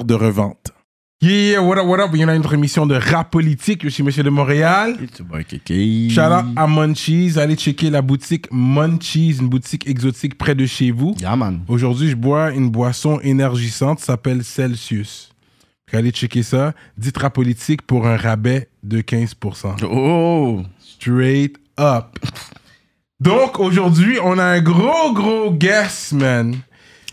de revente. Yeah, what up, what up? Il y en a une autre émission de rap politique. Je suis Monsieur de Montréal. Shout out à Munchies. Allez checker la boutique Munchies, une boutique exotique près de chez vous. Yeah, man. Aujourd'hui, je bois une boisson énergisante, ça s'appelle Celsius. Allez checker ça. Dites rap politique pour un rabais de 15%. Oh! Straight up. Donc, aujourd'hui, on a un gros, gros guest, man.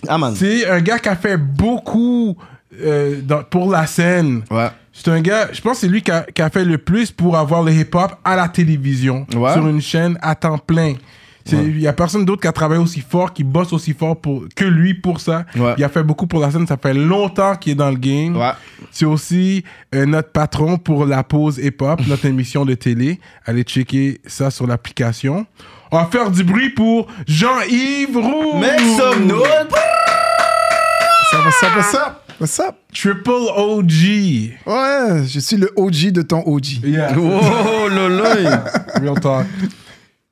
Ah, man. C'est un gars qui a fait beaucoup euh, dans- pour la scène. Ouais. C'est un gars, je pense que c'est lui qui a, qui a fait le plus pour avoir le hip-hop à la télévision, Ouais. sur une chaîne à temps plein. Il y a personne d'autre qui a travaillé aussi fort, qui bosse aussi fort pour, que lui pour ça. Ouais. Il a fait beaucoup pour la scène, ça fait longtemps qu'il est dans le game. Ouais. C'est aussi euh, notre patron pour la pause hip-hop, notre émission de télé. Allez checker ça sur l'application. On va faire du bruit pour Jean-Yves Roux. Some noise! Ça va, ça va, ça What's up? Triple OG. Ouais, je suis le OG de ton OG. Yeah. Oh, lolo! Real talk.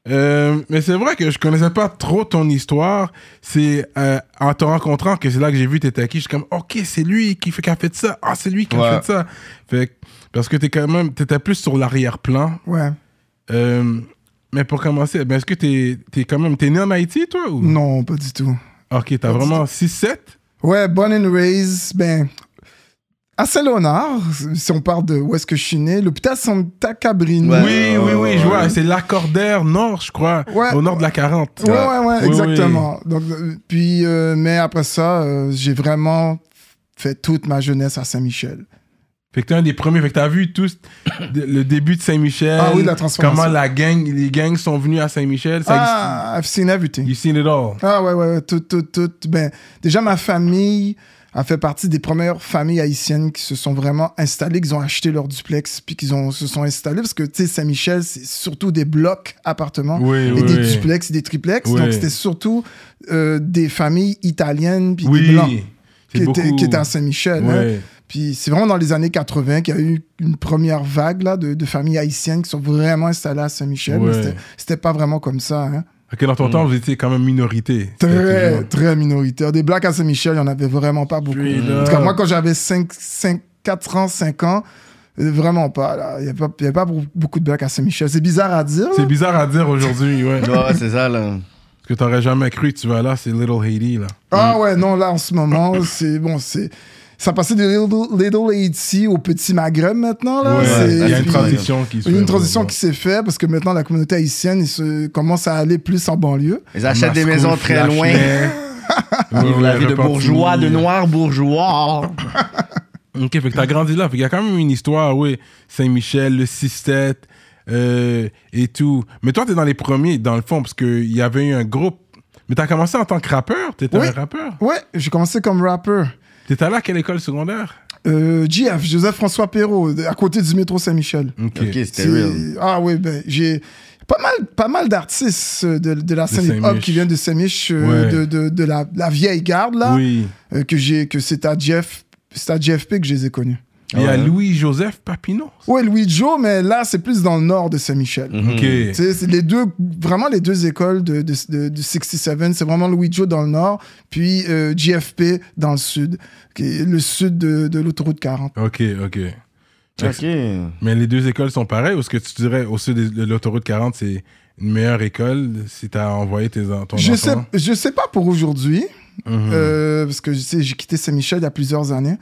Euh, mais c'est vrai que je connaissais pas trop ton histoire. C'est euh, en te rencontrant que c'est là que j'ai vu t'étais qui. Je suis comme, ok, c'est lui qui, fait, qui a fait ça. Ah, c'est lui qui a fait ça. Fait que- parce que t'es quand même, t'étais plus sur l'arrière-plan. Ouais. Euh, mais pour commencer, ben, est-ce que t'es es quand même, t'es né en Haïti, toi ou? Non, pas du tout. Ok, t'as vraiment 6-7 Ouais, born and raised, ben, à Saint-Léonard, si on parle de où est-ce que je suis né, l'hôpital Santa Cabrini. Ouais. Oui, oui, oui, je vois. C'est l'accordaire nord, je crois. Ouais. Au nord de la 40. Ouais, ouais, ouais, Oui, exactement. Donc, euh, puis, euh, mais après ça, euh, j'ai vraiment fait toute ma jeunesse à Saint-Michel. Fait que t'es un des premiers. Fait que t'as vu tout le début de Saint-Michel. Ah oui, la transformation. Comment la gang, les gangs sont venus à Saint-Michel. Ah, I've seen everything. You've seen it all. Ah ouais, ouais, ouais, tout, tout, tout. Ben, déjà, ma famille a fait partie des premières familles haïtiennes qui se sont vraiment installées, qui ont acheté leur duplex, puis qui ont, se sont installés, parce que, tu sais, Saint-Michel, c'est surtout des blocs appartements, Oui, et oui, des oui. duplex et des triplex. Donc, c'était surtout euh, des familles italiennes, puis des blancs étaient, qui étaient à Saint-Michel. hein. Puis c'est vraiment dans les années 80 qu'il y a eu une première vague là, de, de familles haïtiennes qui sont vraiment installées à Saint-Michel. mais Ouais. c'était- C'était pas vraiment comme ça. Hein. Ok, dans ton temps, vous étiez quand même minorité. Très, toujours- très minoritaire. Des blacks à Saint-Michel, il n'y en avait vraiment pas beaucoup. En tout cas, moi, quand j'avais 5, 5, 4 ans, 5 ans, euh, vraiment pas. là. Il n'y avait, pas- beaucoup de blacks à Saint-Michel. C'est bizarre à dire. C'est bizarre à dire aujourd'hui, ouais. Ouais, c'est ça, là. Parce que t'aurais jamais cru que tu vas là, c'est Little Haiti, là. Ah ouais, non, là, en ce moment, c'est bon, c'est. Ça passait de Little, Little Haiti au Petit Maghreb maintenant. Là. Ouais, C'est- il y a une puis- transition qui se Il y a fait, une transition qui s'est faite parce que maintenant la communauté haïtienne il se, commence à aller plus en banlieue. Ils achètent des maisons très loin. Vivent la vie de bourgeois, de noir bourgeois. Ok, fait que t'as grandi là. Fait qu'il y a quand même une histoire, oui. Saint-Michel, le 6-7 euh, et tout. Mais toi, t'es dans les premiers, dans le fond, parce qu'il y avait eu un groupe. Mais t'as commencé en tant que rappeur? T'étais Oui. un rappeur? Ouais, j'ai commencé comme rappeur. T'étais allé à quelle école secondaire? Euh, JF, Joseph-François Perrault, à côté du métro Saint-Michel. Ok. Ok, c'était real. Ah oui, ben, j'ai pas mal, pas mal d'artistes euh, de, de la scène hip-hop qui viennent de Saint-Mich, euh, Ouais. de, de, de la, la vieille garde, là, Oui. euh, que, j'ai, que c'est à, Jeff, c'est à JFP que je les ai connus. Il y a. Louis-Joseph Papineau. Ouais, Louis Joe, mais là, c'est plus dans le nord de Saint-Michel. Ok. Tu sais, c'est les deux, vraiment les deux écoles de, de, de, de 67, c'est vraiment Louis Joe dans le nord, puis euh, JFP dans le sud, qui est le sud de, de l'autoroute 40. Ok, ok. Ok. Mais les deux écoles sont pareilles ou est-ce que tu dirais au sud de l'autoroute 40, c'est une meilleure école si t'as envoyé tes, ton Je enfant? sais, je sais pas pour aujourd'hui, Mhm. euh, parce que je sais, j'ai quitté Saint-Michel il y a plusieurs années.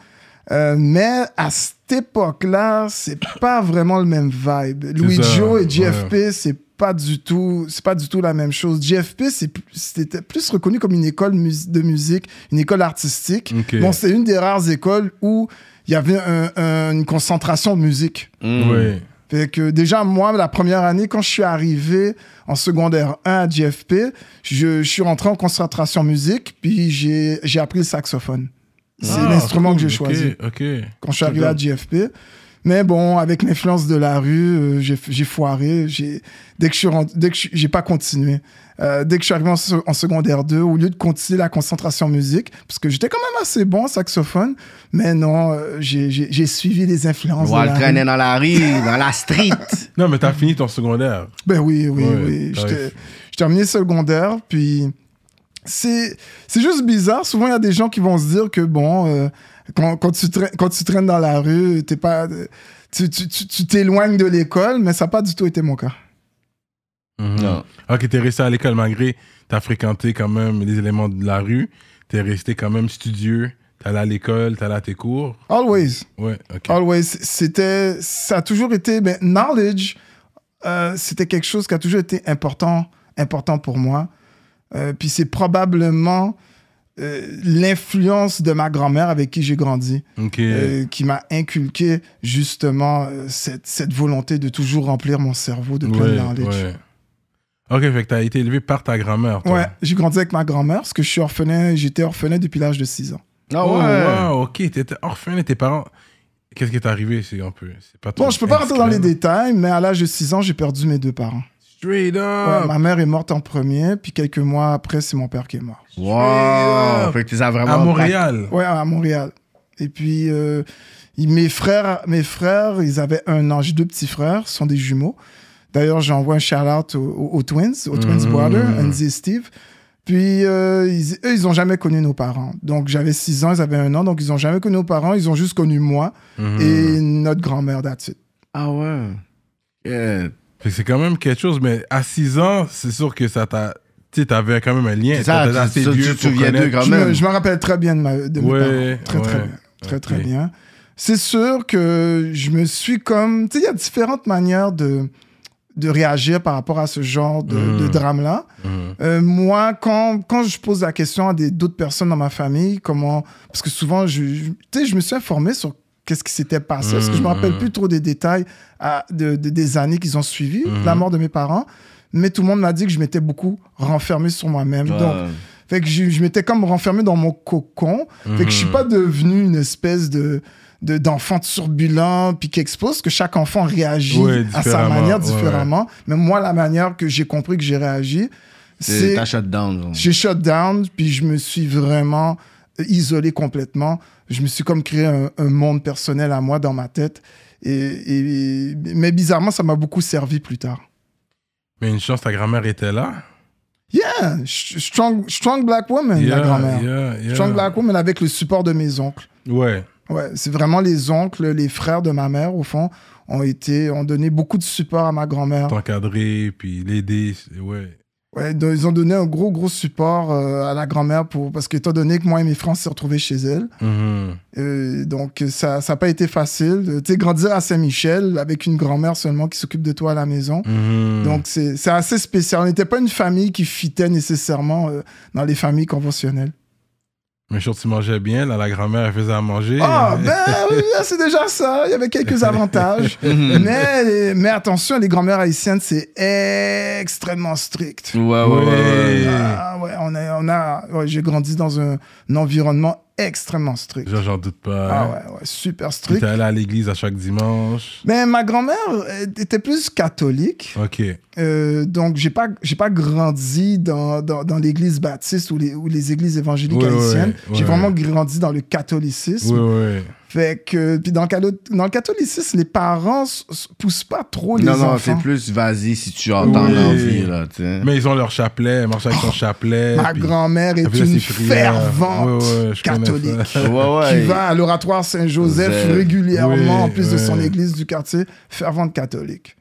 Euh, mais à cette époque-là, c'est pas vraiment le même vibe. Louis ça, Joe et ouais. JFP, c'est pas du tout, c'est pas du tout la même chose. JFP, c'est plus- c'était plus reconnu comme une école mus- de musique, une école artistique. Ok. Bon, c'est une des rares écoles où il y avait un- un- une concentration de musique. Mm. Ouais. Fait que déjà, moi, la première année, quand je suis arrivé en secondaire 1 à JFP, je, je suis rentré en concentration musique, puis j'ai j'ai appris le saxophone. C'est Ah, l'instrument cool, que j'ai choisi Ok. quand je suis arrivé à JFP. Mais bon, avec l'influence de la rue, euh, j'ai j'ai foiré. J'ai- Dès que je suis rentré- dès que je- j'ai pas continué. Euh, dès que je suis arrivé en, se- en secondaire 2, au lieu de continuer la concentration musique, parce que j'étais quand même assez bon en saxophone, mais non, euh, j'ai j'ai- j'ai suivi les influences On le traîner rue. dans la rue, dans la street. Non, mais t'as fini ton secondaire. Ben oui, oui, Ouais, oui. J'ai terminé secondaire, puis c'est c'est juste bizarre. Souvent, il y a des gens qui vont se dire que, bon, euh, quand, quand, tu traînes, quand tu traînes dans la rue, t'es pas, tu tu- tu- tu t'éloignes de l'école, mais ça n'a pas du tout été mon cas. Mhm. Non. Ok, t'es resté à l'école malgré t'as fréquenté quand même les éléments de la rue. T'es resté quand même studieux. T'allais à l'école, t'allais à tes cours. Always. Ouais, ok. Always. C'était, ça a toujours été, ben, knowledge, euh, c'était quelque chose qui a toujours été important, important pour moi. Euh, puis c'est probablement euh, l'influence de ma grand-mère avec qui j'ai grandi. Euh, qui m'a inculqué justement euh, cette, cette volonté de toujours remplir mon cerveau de plein de ouais, knowledge. ouais. Ok, fait que t'as été élevé par ta grand-mère. Ouais, j'ai grandi avec ma grand-mère parce que je suis orphelin, j'étais orphelin depuis l'âge de 6 ans. Ah Oh, ouais. wow, ok. T'étais orphelin et tes parents. Qu'est-ce qui est arrivé C'est un peu. C'est pas Bon, je peux pas rentrer dans les détails, mais à l'âge de 6 ans, j'ai perdu mes deux parents. Straight Ouais, up. ma mère est morte en premier, puis quelques mois après, c'est mon père qui est mort. Wow. Fait que tu as vraiment. à Montréal. Ouais, à Montréal. Et puis, euh, il- mes, frères, mes frères, ils avaient un an. J'ai deux petits frères, ce sont des jumeaux. D'ailleurs, j'envoie un shout-out aux, aux- aux twins, aux twins Mhm. brothers, Andy et Steve. Puis, euh, ils, eux, ils n'ont jamais connu nos parents. Donc, j'avais 6 ans, ils avaient un an, donc ils n'ont jamais connu nos parents. Ils ont juste connu moi Mhm. et notre grand-mère, that's it. Ah ouais. Yeah. Fait que c'est quand même quelque chose, mais à 6 ans, c'est sûr que ça t'a. Tu sais, t'avais quand même un lien. C'est ça, tu- assez tu- vieux tu te pour souviens d'eux connaître. quand Je me, même. je me rappelle très bien de, ma, de mes Ouais, parents. Très, très bien. Très, très bien. C'est sûr que je me suis comme... Tu sais, il y a différentes manières de, de réagir par rapport à ce genre de, de drame-là. Mhm. Euh, moi, quand, quand je pose la question à des- d'autres personnes dans ma famille, comment... Parce que souvent, je, je- tu sais, je me suis informé sur qu'est-ce qui s'était passé, parce que je me rappelle Mhm. plus trop des détails à- de, de- des années qu'ils ont suivi, la mort de mes parents. Mais tout le monde m'a dit que je m'étais beaucoup renfermé sur moi-même. Ouais. Donc, fait que je, je m'étais comme renfermé dans mon cocon. Fait que je suis Mhm. pas devenu une espèce de de- d'enfant turbulent puis qui explose que chaque enfant réagit Ouais, à sa différemment, manière ouais. différemment mais moi la manière que j'ai compris que j'ai réagi C'est shutdown. genre. j'ai shut down puis je me suis vraiment isolé complètement je me suis comme créé un, un monde personnel à moi dans ma tête et, et- mais bizarrement ça m'a beaucoup servi plus tard Mais une chance, ta grand-mère était là? yeah strong strong black woman Yeah, la grand-mère yeah, yeah. strong black woman avec le support de mes oncles Ouais. Ouais, c'est vraiment les oncles, les frères de ma mère, au fond, ont été, ont donné beaucoup de support à ma grand-mère. T'encadrer, puis l'aider. Ouais. Ouais, donc, ils ont donné un gros, gros support euh, à la grand-mère pour, parce qu'étant donné que moi et mes frères s'est retrouvés chez elle. Mhm. Euh, donc, ça n'a pas été facile. Euh, Tu sais, grandir à Saint-Michel avec une grand-mère seulement qui s'occupe de toi à la maison. Mhm. Donc, c'est c'est assez spécial. On n'était pas une famille qui fitait nécessairement euh, dans les familles conventionnelles. Mais sûr, tu mangeais bien. Là, la grand-mère, elle faisait à manger. Ah, ben oui, c'est déjà ça. Il y avait quelques avantages. mais, mais attention, les grand-mères haïtiennes, c'est extrêmement strict. Ouais, ouais, ouais. ouais. Ah, ouais, on a, on a, ouais, j'ai grandi dans un, un environnement extrêmement strict. Genre, j'en doute pas. Ah ouais, ouais, super Tu strict. étais allé à l'église à chaque dimanche. Mais ma grand-mère euh, était plus catholique. Ok. Euh, donc, j'ai pas, j'ai pas grandi dans, dans, dans l'église baptiste ou les, ou les églises évangéliques Ouais, haïtiennes. ouais, J'ai vraiment grandi dans le catholicisme. Fait que, puis dans le, calo- dans le catholicisme, les parents poussent pas trop les Non, non, enfants. c'est plus vas-y si tu entends Oui. l'envie, là, tu sais. Mais ils ont leur chapelet, elle marche avec son chapelet. Ma grand-mère est une fervente Ouais, ouais, catholique. Ouais, ouais. qui va à l'oratoire Saint-Joseph Joseph. régulièrement, Oui, en plus de son église du quartier, fervente catholique.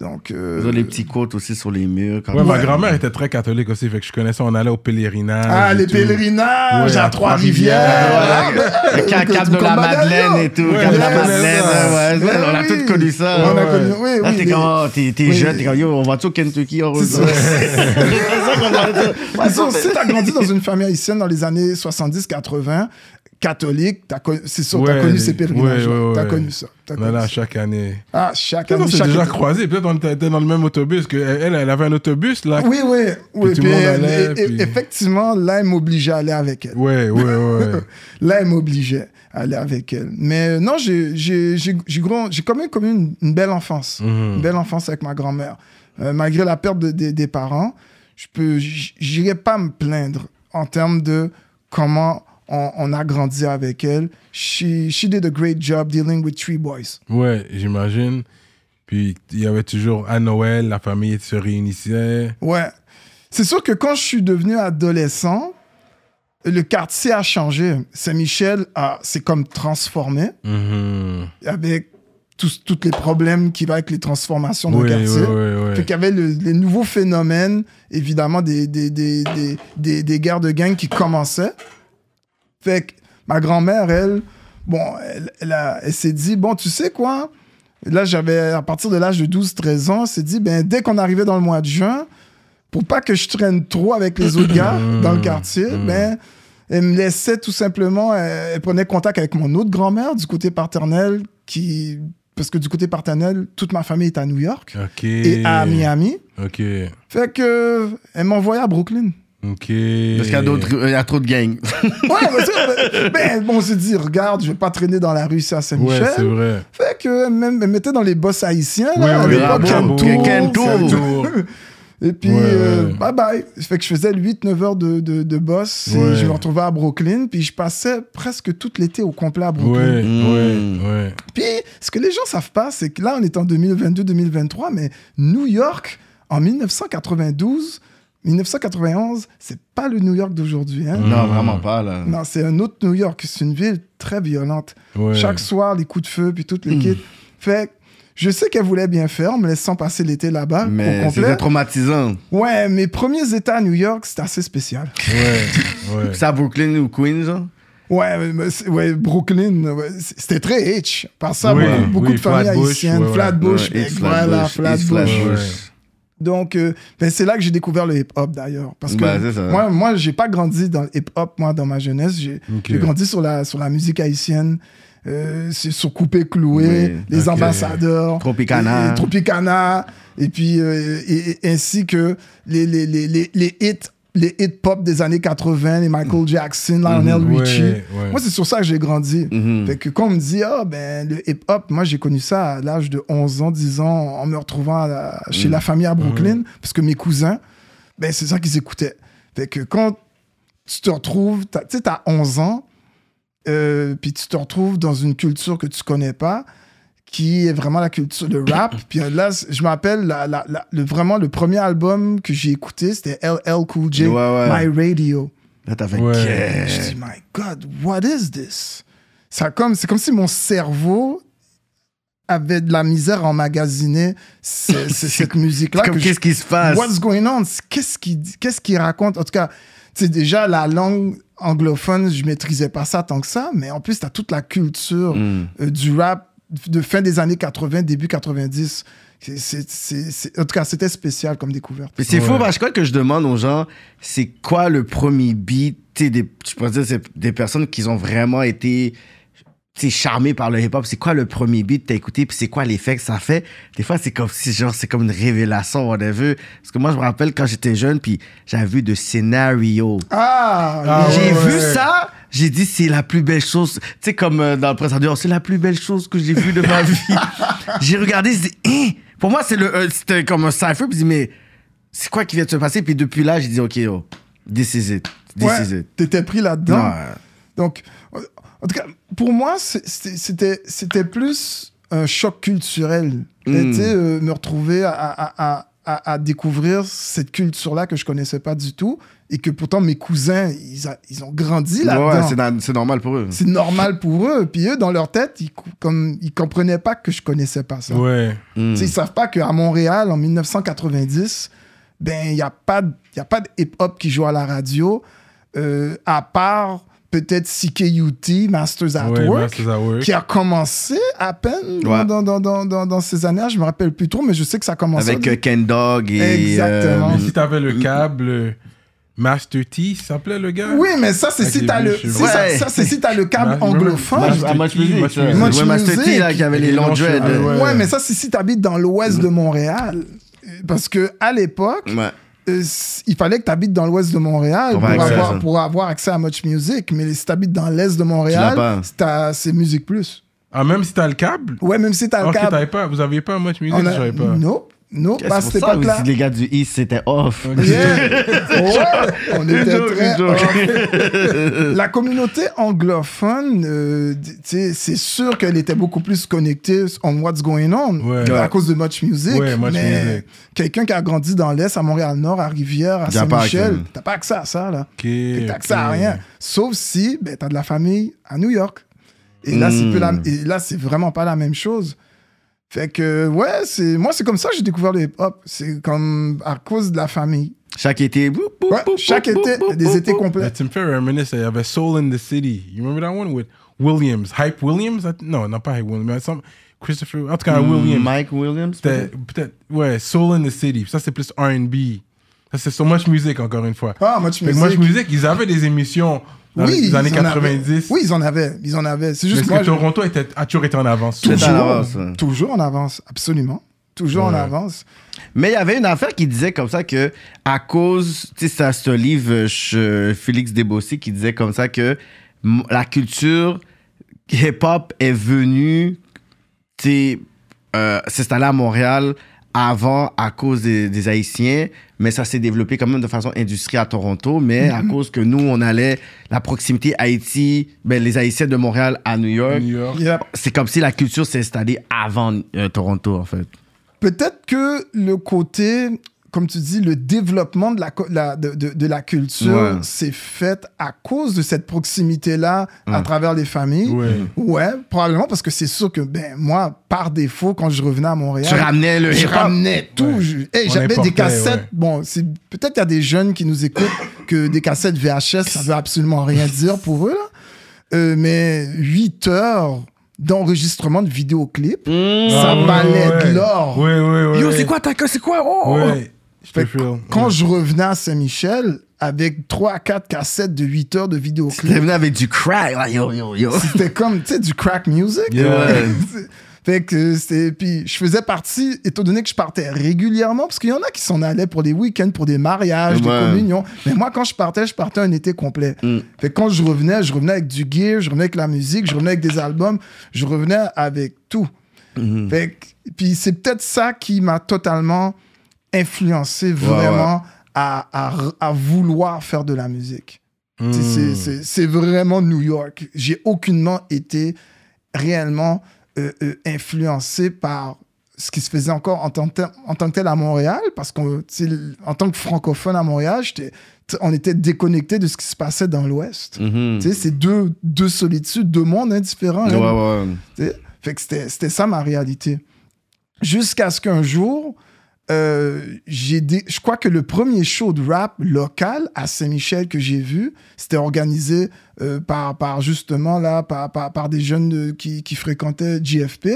Donc, euh, Ils ont les petits côtes aussi sur les murs. Quand Ouais, ma Ouais. grand-mère était très catholique aussi, fait que je connaissais, on allait au pèlerinage. Ah, les tout. pèlerinages Ouais, à à Trois-Rivières. Le Écoute, cap de comme la Madeleine, et tout. Ouais, cap de la Madeleine, ouais, ouais, on a oui. tous connu ça. On a Ouais. connu, oui, Là, oui. t'es comme, oh, t'es t'es Oui. jeune, t'es comme, yo, on va-tu au Kentucky? On C'est ça. Ouais, sûr, si t'as grandi dans une famille haïtienne dans les années 70-80, catholique, c'est sûr, t'as connu ces pèlerinages. T'as connu ça. T'as On connu allait à ça. chaque année. Ah, chaque Peut-être on année, s'est déjà été. croisés, peut-être on était dans le même autobus, que elle, elle avait un autobus là. Oui, oui. oui et- puis- Effectivement, là, elle m'obligeait à aller avec elle. Ouais, ouais, ouais. Là, elle m'obligeait à aller avec elle. Mais non, j'ai quand même connu une, belle enfance. Mhm. Une belle enfance avec ma grand-mère. Euh, malgré la perte de- de- des parents, je peux, j'irai pas me plaindre en termes de comment on, on a grandi avec elle. She, she did a great job dealing with three boys. Ouais, j'imagine. Puis il y avait toujours à Noël, la famille se réunissait. Ouais. C'est sûr que quand je suis devenu adolescent, le quartier a changé. Saint-Michel s'est comme transformé Mhm. avec tous, tous les problèmes qui vont avec les transformations le ouais, quartier. ouais, ouais. Fait qu'il y avait le- les nouveaux phénomènes, évidemment, des, des, des, des, des, des guerres de gangs qui commençaient. Fait que ma grand-mère, elle, bon, elle, elle, a- elle s'est dit, bon, tu sais quoi? Là, j'avais, à partir de l'âge de 12-13 ans, elle s'est dit, ben, dès qu'on arrivait dans le mois de juin, pour pas que je traîne trop avec les autres gars dans le quartier, ben, elle me laissait tout simplement, elle, elle prenait contact avec mon autre grand-mère du côté paternel, qui, parce que du côté paternel, toute ma famille est à New York Ok. et à Miami. Ok. Fait que, elle m'envoyait à Brooklyn. Ok. Parce qu'il y a d'autres, il y a trop de gangs. Ouais, mais ça, ben, bon, on s'est dit, regarde, je vais pas traîner dans la rue ici à Ouais, Saint-Michel. c'est vrai. fait que, elle me elle me mettait dans les boss haïtiens, Ouais, là, à ouais, l'époque, Kentour. Tour. Et puis, Ouais, euh, ouais. bye bye. Fait que je faisais 8-9 heures de, de, de boss. et Ouais. je me retrouvais à Brooklyn. Puis je passais presque tout l'été au complet à Brooklyn. Ouais, Mm. ouais, ouais. Puis ce que les gens savent pas, c'est que là, on est en 2022-2023, mais New York, en 1992, 1991, c'est pas le New York d'aujourd'hui. Hein? Non, vraiment pas, là. Non, c'est un autre New York. C'est une ville très violente. Ouais. Chaque soir, les coups de feu, puis toute l'équipe. Fait que je sais qu'elle voulait bien faire en me laissant passer l'été là-bas Mais c'était traumatisant. Ouais, mes premiers états à New York, c'était assez spécial. Ouais, ouais. C'est à Brooklyn ou Queens, genre? Ouais, ouais Brooklyn, ouais, c'était très H. Par ça, Oui, beaucoup, oui, de familles Flatbush, haïtiennes. Flatbush, Ouais, voilà, Flatbush, East Flatbush. Flatbush. Ouais. Donc, euh, ben, c'est là que j'ai découvert le hip-hop d'ailleurs. Parce que Ben, ça. moi, moi j'ai pas grandi dans le hip-hop, moi, dans ma jeunesse. J'ai grandi sur la, sur la musique haïtienne, euh, c'est sur Coupé Cloué, Oui, Les. Ambassadeurs, Tropicana. et- et Tropicana, et puis euh, et- ainsi que les, les, les, les, les hits. Les hits pop des années 80, les Michael Jackson, Lionel Ouais, Richie. ouais. Moi, c'est sur ça que j'ai grandi. Mhm. Fait que quand on me dit, ah, ben, le hip-hop, moi, j'ai connu ça à l'âge de 11 ans, 10 ans, en me retrouvant la- chez Mm. la famille à Brooklyn, parce que mes cousins, ben, c'est ça qu'ils écoutaient. Fait que quand tu te retrouves, tu sais, t'as 11 ans, euh, puis tu te retrouves dans une culture que tu connais pas, qui est vraiment la culture de rap. puis là, je m'appelle la, la- la- le, vraiment le premier album que j'ai écouté, c'était LL Cool J, Ouais, ouais. My Radio. Là, t'as fait Ouais. Je dis, my God, what is this? Ça comme, c'est comme si mon cerveau avait de la misère à emmagasiner ce- ce- cette musique-là. Comme que je- qu'est-ce qui se passe? What's going on? Qu'est-ce qu'il qu'est-ce qu'il raconte? En tout cas, tu sais, déjà, la langue anglophone, je maîtrisais pas ça tant que ça, mais en plus, tu as toute la culture Mm. euh, du rap de fin des années 80, début 90. C'est- c'est- c'est- c'est- en tout cas, c'était spécial comme découverte. Mais c'est Ouais. fou parce que je crois que je demande aux gens, c'est quoi le premier beat, tu des, pourrais dire, c'est des personnes qui ont vraiment été tu sais, charmées par le hip-hop. C'est quoi le premier beat que t'as écouté, puis c'est quoi l'effet que ça fait? Des fois, c'est comme si, genre, c'est comme une révélation, whatever. Parce que moi, je me rappelle quand j'étais jeune, puis j'avais vu de scénario. Ah! Ah, J'ai ouais, vu ça, j'ai dit c'est la plus belle chose. Tu sais, comme euh, dans le Andrew, c'est la plus belle chose que j'ai vue de ma vie. j'ai regardé, j'ai dit, Hein? pour moi, c'est le, euh, c'était comme un cypher, puis j'ai dit, mais c'est quoi qui vient de se passer? Puis depuis là, j'ai dit, ok, oh, this is it. This Ouais, is it. t'étais pris là-dedans. Donc, en tout cas, pour moi, c'était c'était plus un choc culturel. Mm. Euh, me retrouver à, à, à, à, à découvrir cette culture-là que je connaissais pas du tout et que pourtant mes cousins, ils, a- ils ont grandi Ouais, là-dedans. c'est na- c'est normal pour eux. c'est normal pour eux. Puis eux, dans leur tête, ils, comme, ils comprenaient pas que je connaissais pas ça. Ouais. Mm. Sais, Ils savent pas qu'à Montréal, en 1990, ben, il n'y a pas y a pas de hip-hop qui joue à la radio, euh, à part peut-être CKUT, Masters at Ouais, Work, Masters at Work. qui a commencé à peine dans, Ouais. dans, dans, dans, dans- dans ces années-là. Je me rappelle plus trop, mais je sais que ça a commencé. Avec euh, Ken Dog et. Exactement. euh, Mais si t'avais le câble, euh, Master T, ça s'appelait le gars Oui, mais ça, c'est Avec si t'as le, si ça, Ouais. ça, c'est si t'as le câble anglophone. Master Ah, T, Master T, là, qui avait les longs dreads. cheveux, Ouais. ouais. mais ça, c'est si t'habites dans l'ouest de Montréal. Parce que à l'époque, Ouais. Euh, il fallait que tu habites dans l'ouest de Montréal Pour pour, avoir accès à avoir, ça. pour avoir accès à Much Music. Mais si tu habites dans l'est de Montréal, c'est Musique Plus. Ah, même si t'as le câble? Ouais, même si tu as Ah, le câble. t'avais pas, vous aviez pas Much Music, on je a... savais pas. Non, non, pas à pour cette ça époque-là. aussi, les gars du East, c'était off. Yeah. Ouais, on était Joke, très off. La communauté anglophone, euh, c'est sûr qu'elle était beaucoup plus connectée on what's going on Ouais. à cause de Much Music. Ouais, Much mais Music. quelqu'un qui a grandi dans l'Est, à Montréal-Nord, à Rivière, à pas Saint-Michel, t'as pas accès à ça, là. Ok. T'as accès à ok. rien. Sauf si ben, t'as de la famille à New York. Et là, Mm. la- et là, c'est vraiment pas la même chose. Fait que, ouais, c'est moi, c'est comme ça que j'ai découvert le hip-hop. C'est comme à cause de la famille. Chaque été. boum, boum, Ouais, boum, chaque été, des étés complets. Tu me fais reminisce, il y avait Soul in the City. You remember that one with Williams? Hype Williams? Non, non pas Hype Williams, mais some- Christopher, en tout cas Williams. Mike Williams. Peut-être, ouais, Soul in the City. Ça, c'est plus R&B. Ça, c'est so much music, encore une fois. Ah, Much Music. Much Music, ils avaient des émissions dans oui, les années ils en avaient. 90. Oui, ils en avaient. Ils en avaient. C'est mais juste que Toronto était, a toujours été en avance? Toujours, en avance, ouais. toujours en avance, absolument. Toujours en avance. Mais il y avait une affaire qui disait comme ça que, à cause, tu sais, c'est livre, euh, je- Félix Desbossy, qui disait comme ça que la culture hip-hop est venue, tu sais, euh, s'installer à Montréal avant à cause des, des Haïtiens, mais ça s'est développé quand même de façon industrielle à Toronto, mais à cause que nous, on allait, la proximité Haïti, ben, les Haïtiens de Montréal à New York, New York. Yep. c'est comme si la culture s'est installée avant euh, Toronto, en fait. Peut-être que le côté, comme tu dis, le développement de la, de, de- de la culture Ouais. s'est fait à cause de cette proximité-là à Ouais. travers les familles. Ouais. Ouais, probablement parce que c'est sûr que, ben, moi, par défaut, quand je revenais à Montréal, Tu ramenais le je ramenais tout. Ouais. Je- hey, J'avais des cassettes. ouais. Bon, c'est peut-être qu'il y a des jeunes qui nous écoutent que des cassettes VHS, ça veut absolument rien dire pour eux, là. Euh, mais 8 heures d'enregistrement de vidéoclips, ça Ah, ouais, valait ouais. de l'or. Ouais, ouais, ouais. Yo, c'est quoi ta c'est quoi? Oh! Ouais. Fait que. Quand Ouais. je revenais à Saint-Michel avec 3 à 4 cassettes de 8 heures de T'es vidéoclips, venu avec du crack, là, yo, yo, yo. c'était comme, tu sais, du crack music. Yeah. Fait que c'était. Puis je faisais partie, étant donné que je partais régulièrement, parce qu'il y en a qui s'en allaient pour des week-ends, pour des mariages, des communions. Mais moi, quand je partais, je partais un été complet. Mm. Fait que quand je revenais, je revenais avec du gear, je revenais avec la musique, je revenais avec des albums, je revenais avec tout. Mhm. Fait que- puis c'est peut-être ça qui m'a totalement influencé vraiment À, à, à vouloir faire de la musique. Hmm. C'est- vraiment New York. J'ai aucunement été réellement euh, euh, influencé par ce qui se faisait encore en tant que tel, en tant que tel à Montréal, parce qu'en tant que francophone à Montréal, on était déconnecté de ce qui se passait dans l'Ouest. Sais, c'est deux, deux solitudes, deux mondes indifférents. Hein. ouais. Fait que c'était ça ma réalité. Jusqu'à ce qu'un jour, euh, j'ai des... je crois que le premier show de rap local à Saint-Michel que j'ai vu, c'était organisé euh, par, par justement là, par, par, par des jeunes de- qui, qui fréquentaient JFP.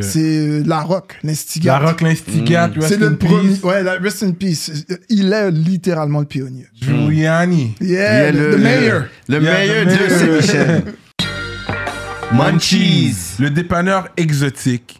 C'est euh, La Rock, La l'instigate. Rock l'instigate, Mm. rest C'est in le peace. premier. Ouais, la- rest in peace. Il est littéralement le pionnier. Giuliani. Yeah, Il y a le, the mayor. Le Yeah, meilleur the de. Saint-Michel. Munchies. Le dépanneur exotique.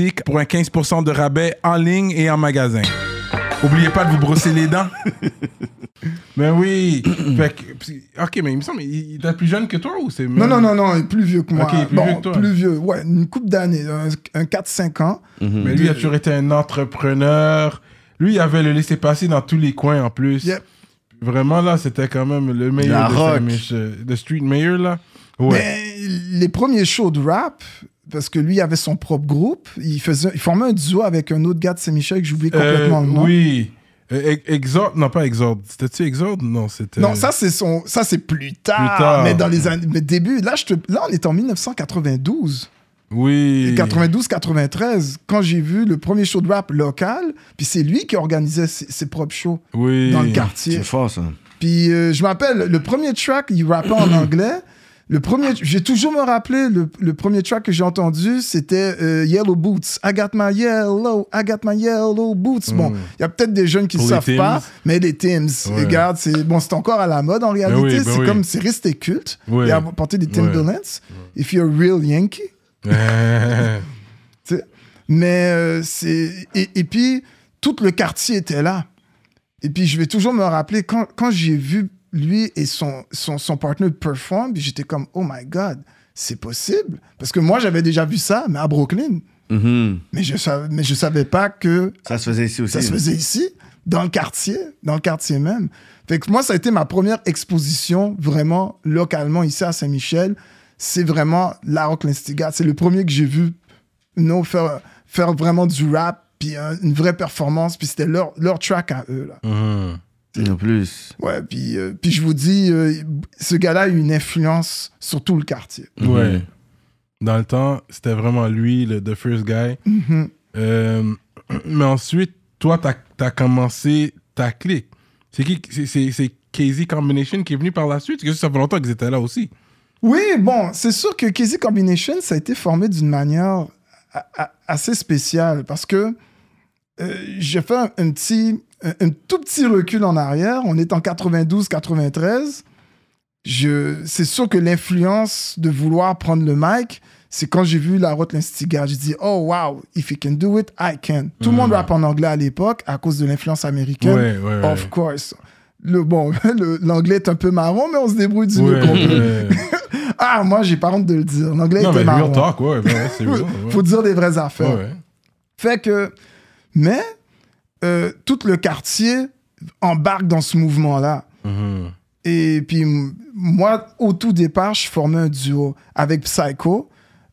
Pour un 15% de rabais en ligne et en magasin. Oubliez pas de vous brosser les dents. ben oui. fait que, ok, mais il me semble, il il est plus jeune que toi ou c'est. Non, non, non, non, il est plus vieux que moi. Ok, il est plus bon, vieux que toi. plus vieux, ouais, une couple d'années, un, un 4-5 ans. Mais lui, il a toujours été un entrepreneur. Lui, il avait le laisser-passer dans tous les coins en plus. Yep. Vraiment, là, c'était quand même le meilleur La de Street Mayor, là. Ouais. Mais les premiers shows de rap, parce que lui avait son propre groupe, il, faisait, il formait un duo avec un autre gars de Saint-Michel que j'oublie complètement Euh, le nom. Oui. Euh, Ex- Exode, non pas Exode. C'était-tu Exode? Non, c'était. Non, ça c'est son, ça c'est plus tard, Plus tard. Mais dans les années, mais début, là, je te, là on est en 1992, Oui. 92-93, quand j'ai vu le premier show de rap local, puis c'est lui qui organisait ses, ses propres shows Oui. dans le quartier. C'est fort, ça. Puis euh, je m'appelle, le premier track, il rappait en anglais. Le premier, j'ai toujours me rappelé, le, le premier track que j'ai entendu, c'était euh, Yellow Boots. I got my yellow, I got my yellow boots. Bon, il y a peut-être des jeunes qui ne savent pas, mais les Tims, Ouais. regarde, c'est bon, c'est encore à la mode en réalité. oui, ben c'est oui. comme, c'est resté culte. Ouais. Et avoir porté des Ouais. Timberlands. If you're a real Yankee. Mais euh, c'est. Et, et puis, tout le quartier était là. Et puis, je vais toujours me rappeler, quand, quand j'ai vu lui et son, son, son partner perform, j'étais comme, oh my God, c'est possible. Parce que moi, j'avais déjà vu ça, mais à Brooklyn. Mhm. Mais je savais, mais je savais pas que Ça se faisait ici aussi. ça se faisait ici, dans le quartier, dans le quartier même. Fait que moi, ça a été ma première exposition vraiment localement ici à Saint-Michel. C'est vraiment La Rock l'Instigat. C'est le premier que j'ai vu non, faire, faire vraiment du rap, puis un- une vraie performance, puis c'était leur, leur track à eux. Là. Mhm. En plus. Ouais, puis, euh, puis je vous dis, euh, ce gars-là a eu une influence sur tout le quartier. Ouais. Dans le temps, c'était vraiment lui, le the first guy. Mhm. Euh, mais ensuite, toi, t'as as commencé ta clique. C'est qui C'est- C'est c'est KZ Combination qui est venu par la suite? Parce que ça fait longtemps qu'ils étaient là aussi. Oui, bon, c'est sûr que KZ Combination, ça a été formé d'une manière assez spéciale parce que euh, j'ai fait un, un petit, un, un tout petit recul en arrière. On est en 92-93. Je, c'est sûr que l'influence de vouloir prendre le mic, c'est quand j'ai vu La Route l'Instigat. J'ai dit, oh wow, if you can do it, I can. Tout le monde rappe en anglais à l'époque à cause de l'influence américaine. Ouais, ouais, ouais. Of course. Le, bon, le- l'anglais est un peu marron, mais on se débrouille du mieux qu'on peut. Ah, moi, j'ai pas honte de le dire. L'anglais était mais marrant. real talk, ouais, ouais. Faut dire des vraies affaires. Fait que, mais euh, tout le quartier embarque dans ce mouvement-là. Mhm. Et puis, moi, au tout départ, je formais un duo avec Psycho,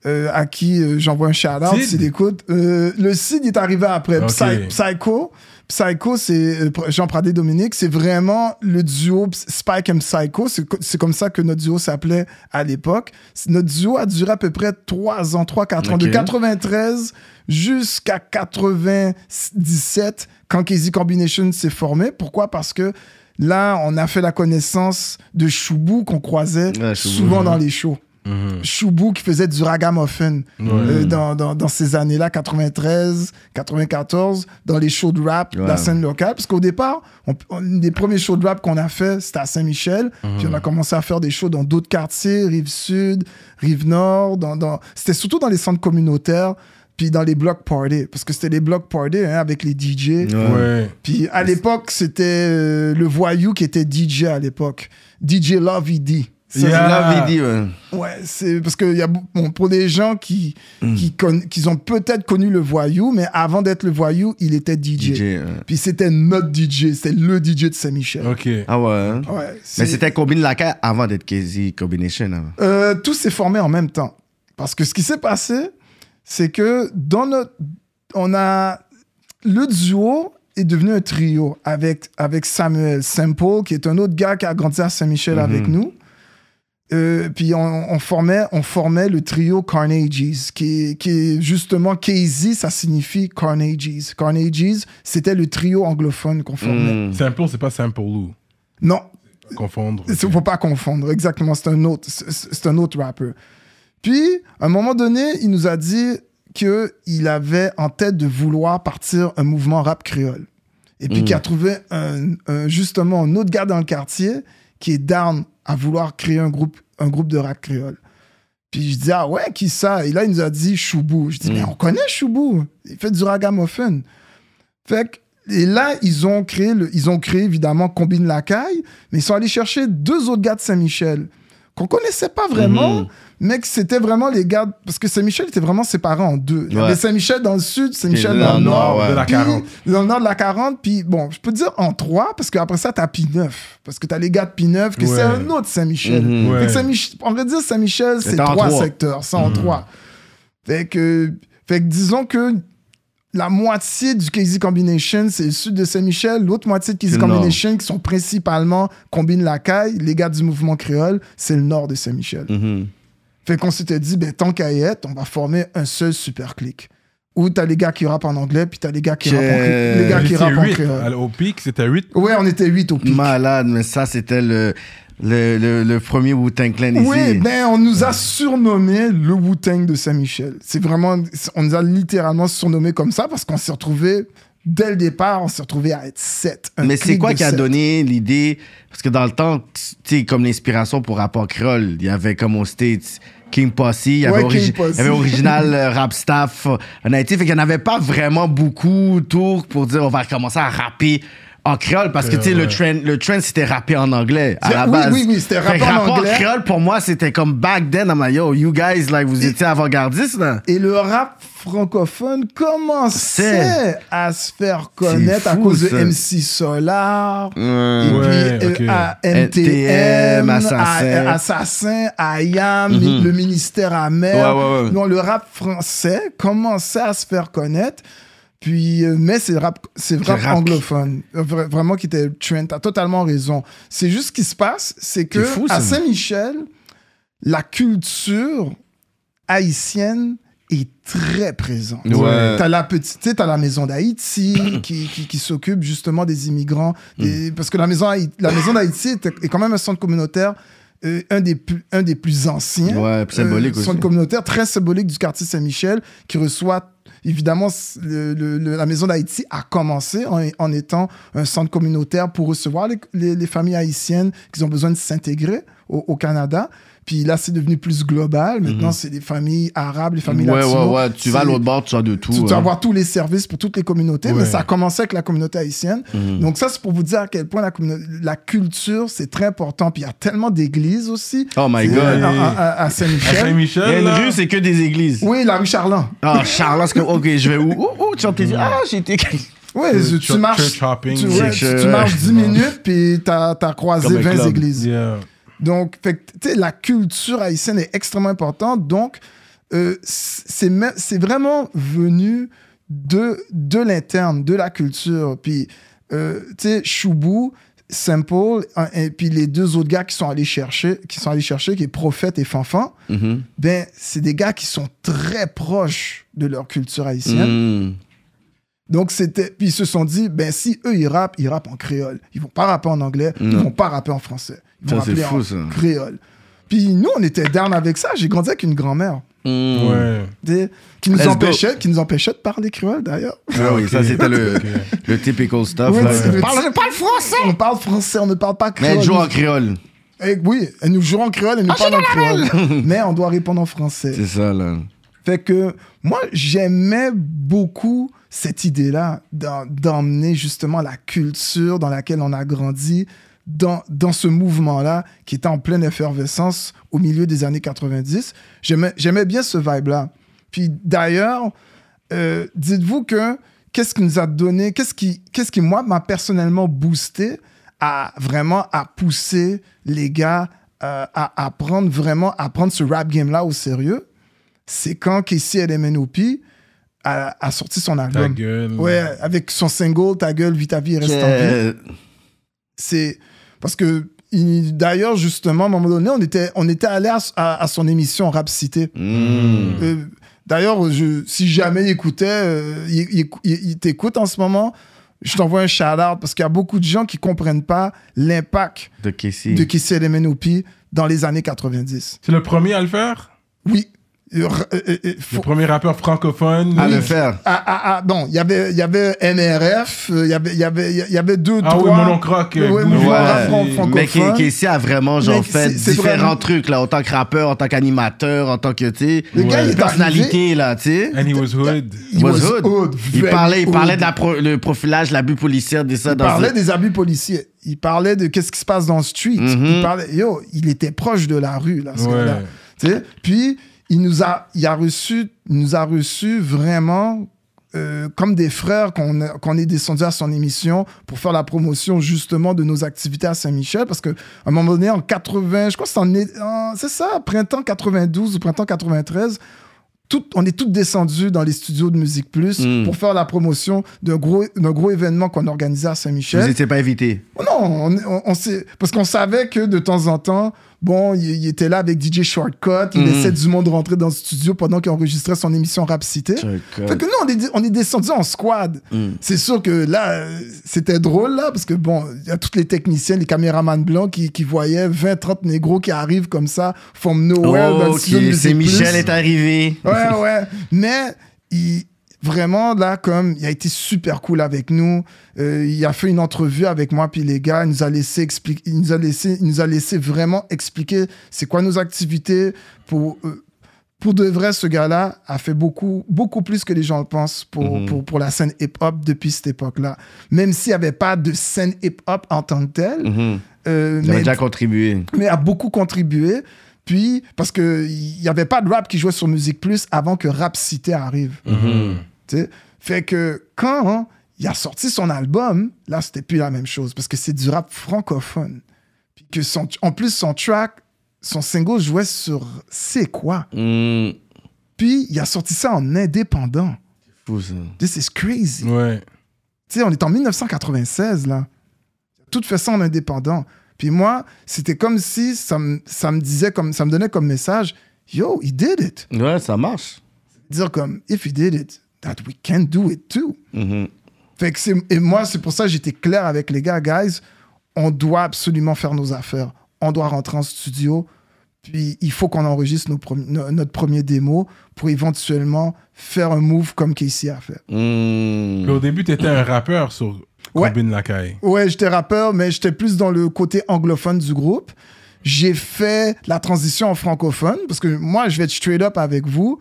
euh, à qui euh, j'envoie un shout-out s'il écoute. Euh, le Sid est arrivé après. Psy- Psycho, Psycho, c'est euh, Jean Pradé Dominique, c'est vraiment le duo Spike and Psycho. C'est co- C'est comme ça que notre duo s'appelait à l'époque. Notre duo a duré à peu près 3 ans, 3-4 ans, de Ok. 93 jusqu'à 97, quand KZ Combination s'est formé. Pourquoi? Parce que là, on a fait la connaissance de Choubou qu'on croisait Ouais, Choubou. souvent dans les shows. Mhm. Choubou qui faisait du ragamuffin Ouais. euh, dans, dans, dans ces années-là, 93, 94, dans les shows de rap de la Ouais. scène locale. Parce qu'au départ, on, on- les premiers shows de rap qu'on a fait, c'était à Saint-Michel. Puis on a commencé à faire des shows dans d'autres quartiers, Rive-Sud, Rive-Nord. Dans, dans... C'était surtout dans les centres communautaires, puis dans les block parties. Parce que c'était les block parties hein, avec les DJ. Ouais. Ouais. Puis à l'époque, c'était euh, le voyou qui était DJ à l'époque. DJ Love ED. Ça, C'est Yeah. la vidéo. ouais. Ouais, c'est parce que y a, bon, pour des gens qui, Mm. qui, conna- qui ont peut-être connu le voyou, mais avant d'être le voyou, il était DJ. DJ. ouais. Puis c'était notre DJ, c'était le DJ de Saint-Michel. Ok. Ah ouais. hein? Ouais, Mais c'était Combine Lacaille avant d'être KZ Combination. avant. Euh, tout s'est formé en même temps. Parce que ce qui s'est passé, c'est que dans notre. On a. Le duo est devenu un trio avec, avec Samuel Semple, qui est un autre gars qui a grandi à Saint-Michel Mhm. avec nous. Euh, puis on, on formait, on formait le trio Carnages, qui est, qui justement KZ, ça signifie Carnages. Carnages, c'était le trio anglophone qu'on formait. Mm. Simple, c'est pas Simple Lou. Non, Confondre. il faut pas confondre, exactement. C'est un autre, c'est- c'est un autre rappeur. Puis, à un moment donné, il nous a dit qu'il avait en tête de vouloir partir un mouvement rap créole. Et puis, Mm. qu'il a trouvé un, un- justement un autre gars dans le quartier qui est down à vouloir créer un groupe, un groupe de rap créole. Puis je dis, ah ouais, qui ça? Et là, il nous a dit Choubou. Je dis, Mm. mais on connaît Choubou. Il fait du ragamuffin. Fait que et là, ils ont créé, le, ils ont créé évidemment Combine la caille, mais ils sont allés chercher deux autres gars de Saint-Michel qu'on connaissait pas vraiment, Mhm. Mais que c'était vraiment les gars. Parce que Saint-Michel était vraiment séparé en deux. Il y avait Saint-Michel dans le sud, Saint-Michel dans le nord. nord, ouais. de la Puis, 40. Dans le nord de la 40, puis bon, je peux dire en trois, parce qu'après ça, t'as P9. Parce que t'as les gars de P9, que c'est un autre Saint-Michel. Que Saint-Mich- on va dire Saint-Michel, c'est trois trois. secteurs, c'est en trois. Fait que, fait que disons que la moitié du KZ Combination, c'est le sud de Saint-Michel. L'autre moitié de KZ. Combination, qui sont principalement Combine la caille, les gars du mouvement créole, c'est le nord de Saint-Michel. Mhm. Fait qu'on s'était dit, ben, tant qu'à y être, on va former un seul super clic. Où t'as les gars qui rappent en anglais, puis t'as les gars qui rappent en, les gars qui rappent en huit. créole. Au pic, c'était 8. Ouais, on était 8 au pic. Malade, mais ça, c'était le, le, le, le premier Wu-Tang Clan ici. Oui, ben on nous a surnommé le Wu-Tang de Saint-Michel. C'est vraiment, on nous a littéralement surnommé comme ça parce qu'on s'est retrouvé dès le départ, on s'est retrouvé à être 7. Mais c'est quoi qui a donné l'idée? Parce que dans le temps, tu sais, comme l'inspiration pour rapport créole, il y avait comme au States King Posse, il y avait, Ouais, origi- original euh, rap staff euh, en Haïti, fait qu'il n'y en avait pas vraiment beaucoup autour pour dire on va commencer à rapper en créole parce que tu sais le trend le trend c'était rapper en anglais à la oui, base. oui, oui, c'était Fait que rapper en anglais. créole pour moi c'était comme back then I'm like yo you guys like vous étiez avant-gardistes là. Et le rap francophone commençait à se faire connaître à cause de ça. MC Solar. Et Ouais, puis euh, à NTM, NTM, Assassin. à- Assassin, IAM, Mhm. le ministère amer. Ouais, ouais, ouais. Non, le rap français commençait à se faire connaître. Puis, euh, mais c'est rap, c'est rap, rap. anglophone. Euh, vra- Vraiment qui était trend. T'as totalement raison. C'est juste ce qui se passe, c'est que fou, à. Saint-Michel, la culture haïtienne est très présente. Ouais. T'as la petite, t'as la maison d'Haïti qui, qui, qui s'occupe justement des immigrants, Mm. des- parce que la maison, la maison d'Haïti est, est quand même un centre communautaire, euh, un des plus, un des plus anciens. Ouais, symbolique Euh, aussi. Centre communautaire très symbolique du quartier Saint-Michel qui reçoit Évidemment, la Maison d'Haïti a commencé en, étant un centre communautaire pour recevoir les, les- les familles haïtiennes qui ont besoin de s'intégrer au Canada. Puis là, c'est devenu plus global. Maintenant, c'est les familles arabes, les familles Mhm. Ouais, latino. ouais, ouais. Tu vas à l'autre bord, tu as de tout. tu hein. dois avoir tous les services pour toutes les communautés, mais Ouais. ça a commencé avec la communauté haïtienne. Mhm. Donc ça, c'est pour vous dire à quel point la, culture, c'est très important. Puis il y a tellement d'églises aussi. Oh my Euh, god. à, à- à À Saint-Michel. Il y a Saint-Michel, une rue, c'est que des églises. Oui, la rue Charland. Ah, Charles, c'est comme, ok, je vais où? Où, où? Tu vas te dire, ah, j'ai été. Oui, Euh, tu, church- marches, tu, ouais, Church, tu- euh, tu marches 10 minutes, puis t'as as croisé Comme un 20 club. églises. Yeah. Donc, fait la culture haïtienne est extrêmement importante. Donc, euh, c'est me- c'est vraiment venu de, de l'interne, de la culture. Puis, euh, tu sais, Choubou, Simple, et puis les deux autres gars qui sont allés chercher, qui sont allés chercher, qui est Prophète et Fanfan, Mhm. ben, c'est des gars qui sont très proches de leur culture haïtienne. Mm. Donc, c'était. Puis ils se sont dit, ben, si eux, ils rappent, ils rappent en créole. Ils vont pas rapper en anglais, ils Non. vont pas rapper en français. Ils fou, en ça. créole. Puis nous, on était down avec ça. J'ai grandi avec une grand-mère Mm. Ouais. qui, nous empêchait, qui nous empêchait de parler créole, d'ailleurs. Ah oui, ça, c'était le, Ok. le typical stuff. Là. c'est le- Parle- je parle français! On parle français, on ne parle pas Mais créole. elle joue en créole. Eh oui, elle nous joue en créole, elle nous parle en créole. Mais on doit répondre en français. C'est ça, là. Fait que moi, j'aimais beaucoup cette idée-là d'emmener justement la culture dans laquelle on a grandi dans, dans ce mouvement-là qui était en pleine effervescence au milieu des années 90. J'aimais j'aimais bien ce vibe-là. Puis d'ailleurs, euh, dites-vous que qu'est-ce qui nous a donné, qu'est-ce qui, qu'est-ce qui moi, m'a personnellement boosté à vraiment à pousser les gars euh, à, à prendre vraiment, à prendre ce rap game-là au sérieux c'est quand Casey LMNOP a, a sorti son Ta album. gueule. Ouais, avec son single Ta gueule, vite ta vie, reste en vie. Euh, C'est parce que il- d'ailleurs justement à un moment donné on était on était allé à, à- à son émission Rap Cité. mm. Euh, d'ailleurs si jamais il écoutait, euh, il, il- il- il t'écoute en ce moment. Je t'envoie un shout-out parce qu'il y a beaucoup de gens qui comprennent pas l'impact De Casey. de Casey LMNOP dans les années 90. C'est le premier à le faire? Oui, Le faut- premier rappeur francophone. À le faire. ah, ah, ah, bon, il y avait, il y avait NRF, euh, il y avait, il y avait, il y avait deux, Ah oui, trois. Monon Croc, euh, Ouais, Ouais. Mais francophone. Mais qui, qui ici a vraiment genre fait différents vraiment- trucs là, en tant que rappeur, en tant qu'animateur, en tant que tu sais, Le gars, il est personnalité là, tu sais. And he was hood. He Was hood. hood, Il parlait, il parlait hood. de la pro- le profilage, l'abus policier, de ça. Il dans parlait ce- des abus policiers. Il parlait de qu'est-ce qui se passe dans le street. Mhm. Il parlait, yo, il était proche de la rue, là, ce Ouais. gars-là. Tu sais? Puis, il nous a, il a reçu, il nous a reçu vraiment euh, comme des frères qu'on qu'on est descendu à son émission pour faire la promotion justement de nos activités à Saint-Michel. Parce qu'à un moment donné, en 80, je crois que c'est en, en- c'est ça, printemps 92 ou printemps 93, tout, on est tous descendus dans les studios de Musique Plus Mm. pour faire la promotion d'un gros, gros événement qu'on organisait à Vous Saint-Michel. n'étiez pas invité. Non, on, on- parce qu'on savait que de temps en temps, bon, il, il était là avec DJ Shortcut, il Mhm. laissait du monde rentrer dans le studio pendant qu'il enregistrait son émission Rap Cité. Fait que nous, on est, on est descendu en squad. Mm. C'est sûr que là, c'était drôle, là, parce que bon, il y a tous les techniciens, les caméramans blancs qui, qui voyaient 20, 30 négros qui arrivent comme ça, from nowhere, dans le studio c'est Michel Plus. est arrivé. Ouais, ouais. Mais il, vraiment, là, comme il a été super cool avec nous. Euh, il a fait une entrevue avec moi puis les gars. Il nous a laissé expliquer, il nous a laissé, il nous a laissé vraiment expliquer c'est quoi nos activités pour. euh, pour de vrai, ce gars-là a fait beaucoup, beaucoup plus que les gens le pensent pour, Mhm. pour, pour la scène hip-hop depuis cette époque-là. Même s'il n'y avait pas de scène hip-hop en tant que telle, Mhm. euh, avez mais déjà contribué. mais a beaucoup contribué. Puis, parce qu'il n'y avait pas de rap qui jouait sur Musique Plus avant que Rap Cité arrive. Mhm. tu sais. Fait que quand hein, il a sorti son album, là, c'était plus la même chose parce que c'est du rap francophone. Puis que son, en plus, son track, son single jouait sur C'est quoi? Hmm, Puis il a sorti ça en indépendant. Fou ça. This is crazy. Ouais. Tu sais, on est en 1996, là. Tout fait ça en indépendant. Puis moi, c'était comme si ça me, ça me disait, comme, ça me donnait comme message, yo, he did it. Ouais, ça marche. Dire comme, if he did it, that we can do it too. Mhm. Fait que c'est, et moi, c'est pour ça que j'étais clair avec les gars, guys, on doit absolument faire nos affaires. On doit rentrer en studio, puis il faut qu'on enregistre nos premi- no- notre premier démo pour éventuellement faire un move comme Casey a fait. Hmm. Puis au début, t'étais un rappeur sur Ouais. Combine Lacaille. Ouais, j'étais rappeur, mais j'étais plus dans le côté anglophone du groupe. J'ai fait la transition en francophone, parce que moi, je vais être straight up avec vous.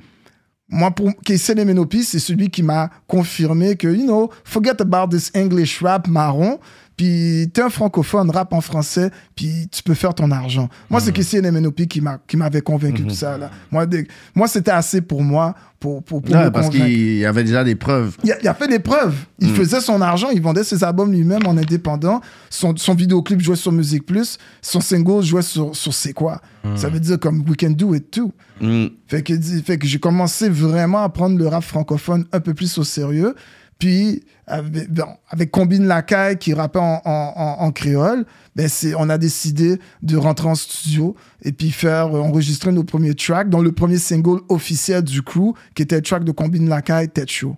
Moi, pour Casey Lemenopi, c'est celui qui m'a confirmé que, you know, forget about this English rap marron, puis t'es un francophone, rap en français, puis tu peux faire ton argent. Moi, c'est Casey Lemenopi qui m'a- qui m'avait convaincu de ça. Là. Moi, moi c'était assez pour moi, pour, pour, me parce qu'il avait déjà des preuves. Il a, il a fait des preuves. Il faisait son argent, il vendait ses albums lui-même en indépendant. Son, son vidéoclip jouait sur Musique Plus, son single jouait sur, sur C'est quoi. Ça veut dire comme We Can Do It Too. Hmm. Fait que, fait que j'ai commencé vraiment à prendre le rap francophone un peu plus au sérieux. Puis, avec, Combine Lacaille qui rappait en, en, en- en créole, ben c'est, on a décidé de rentrer en studio et puis faire euh, enregistrer nos premiers tracks, dont le premier single officiel du crew, qui était le track de Combine Lacaille, Tête Chaud.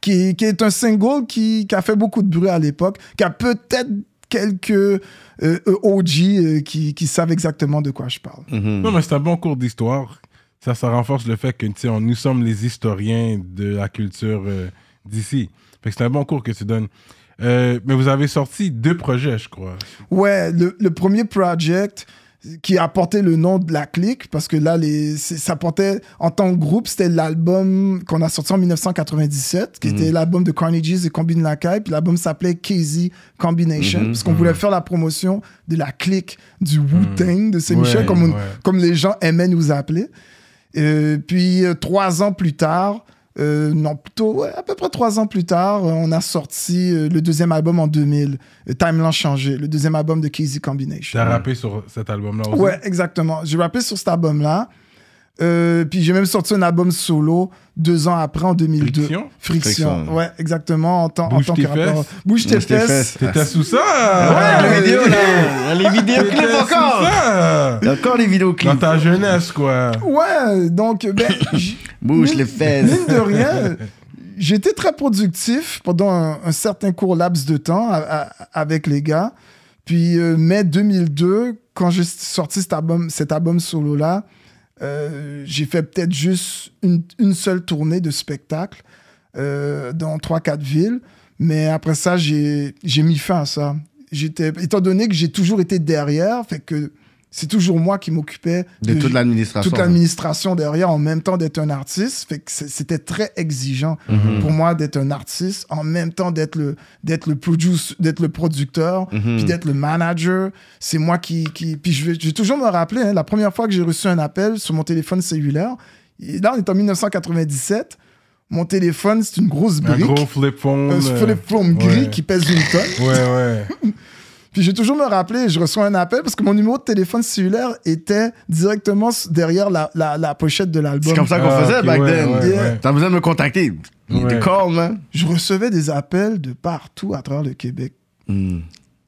Qui, qui est un single qui, qui a fait beaucoup de bruit à l'époque, qui a peut-être quelques euh, euh, OG euh, qui, qui savent exactement de quoi je parle. Mhm. Non, mais c'est un bon cours d'histoire. Ça, ça renforce le fait que nous sommes les historiens de la culture euh, d'ici. Fait que c'est un bon cours que tu donnes. Euh, mais vous avez sorti deux projets, je crois. Ouais, le, le premier project qui a porté le nom de la clique, parce que là, les, ça portait, en tant que groupe, c'était l'album qu'on a sorti en 1997, qui était l'album de Carnegies et Combine Lacaille, puis l'album s'appelait KZ Combination, Mhm. parce qu'on voulait faire la promotion de la clique du Wu-Tang de Saint-Michel, Ouais, comme, on- ouais. comme les gens aimaient nous appeler. Euh, puis, euh, trois ans plus tard, non, plutôt ouais, à peu près trois ans plus tard, euh, on a sorti euh, le deuxième album en 2000, euh, Timeline Changé, le deuxième album de KZ Combination. Tu as rappé sur cet album-là aussi? Ouais, exactement. J'ai rappé sur cet album-là. Euh, puis j'ai même sorti un album solo deux ans après, en 2002. Friction? Friction. Friction. Ouais, exactement. En, tant- en Bouge tant tes que rappeur. fesses. Bouge tes fesses. T'étais sous ça? Ouais, Ouais, les vidéos là. Les vidéoclips T'étais sous encore. ça Il y a encore les Dans vidéoclips. ta jeunesse, quoi. Ouais, donc, ben, Bouge les fesses. Mine de rien, j'étais très productif pendant un, un certain court laps de temps à- à- avec les gars. Puis, euh, mai 2002, quand j'ai sorti cet album, cet album solo-là, Euh, j'ai fait peut-être juste une, une seule tournée de spectacle euh, dans trois, quatre villes. Mais après ça, j'ai mis fin à ça. Étant donné que j'ai toujours été derrière, fait que c'est toujours moi qui m'occupais De toute l'administration. toute l'administration derrière en même temps d'être un artiste. Fait que c'est- c'était très exigeant Mhm. pour moi d'être un artiste en même temps d'être le d'être le produce, d'être le producteur, Mhm. puis d'être le manager. C'est moi qui qui puis je vais, je vais toujours me rappeler hein, la première fois que j'ai reçu un appel sur mon téléphone cellulaire. Et là on est en 1997. Mon téléphone c'est une grosse Un brique. gros flip phone. un euh, flip phone gris ouais. qui pèse une tonne. Ouais, ouais. Puis je vais toujours me rappeler, je reçois un appel parce que mon numéro de téléphone cellulaire était directement derrière la, la, la pochette de l'album. C'est comme ça qu'on Ah, faisait back ouais, then. ouais, Yeah. T'as besoin de me contacter. Ouais. Des calls, man. Je recevais des appels de partout à travers le Québec Mm.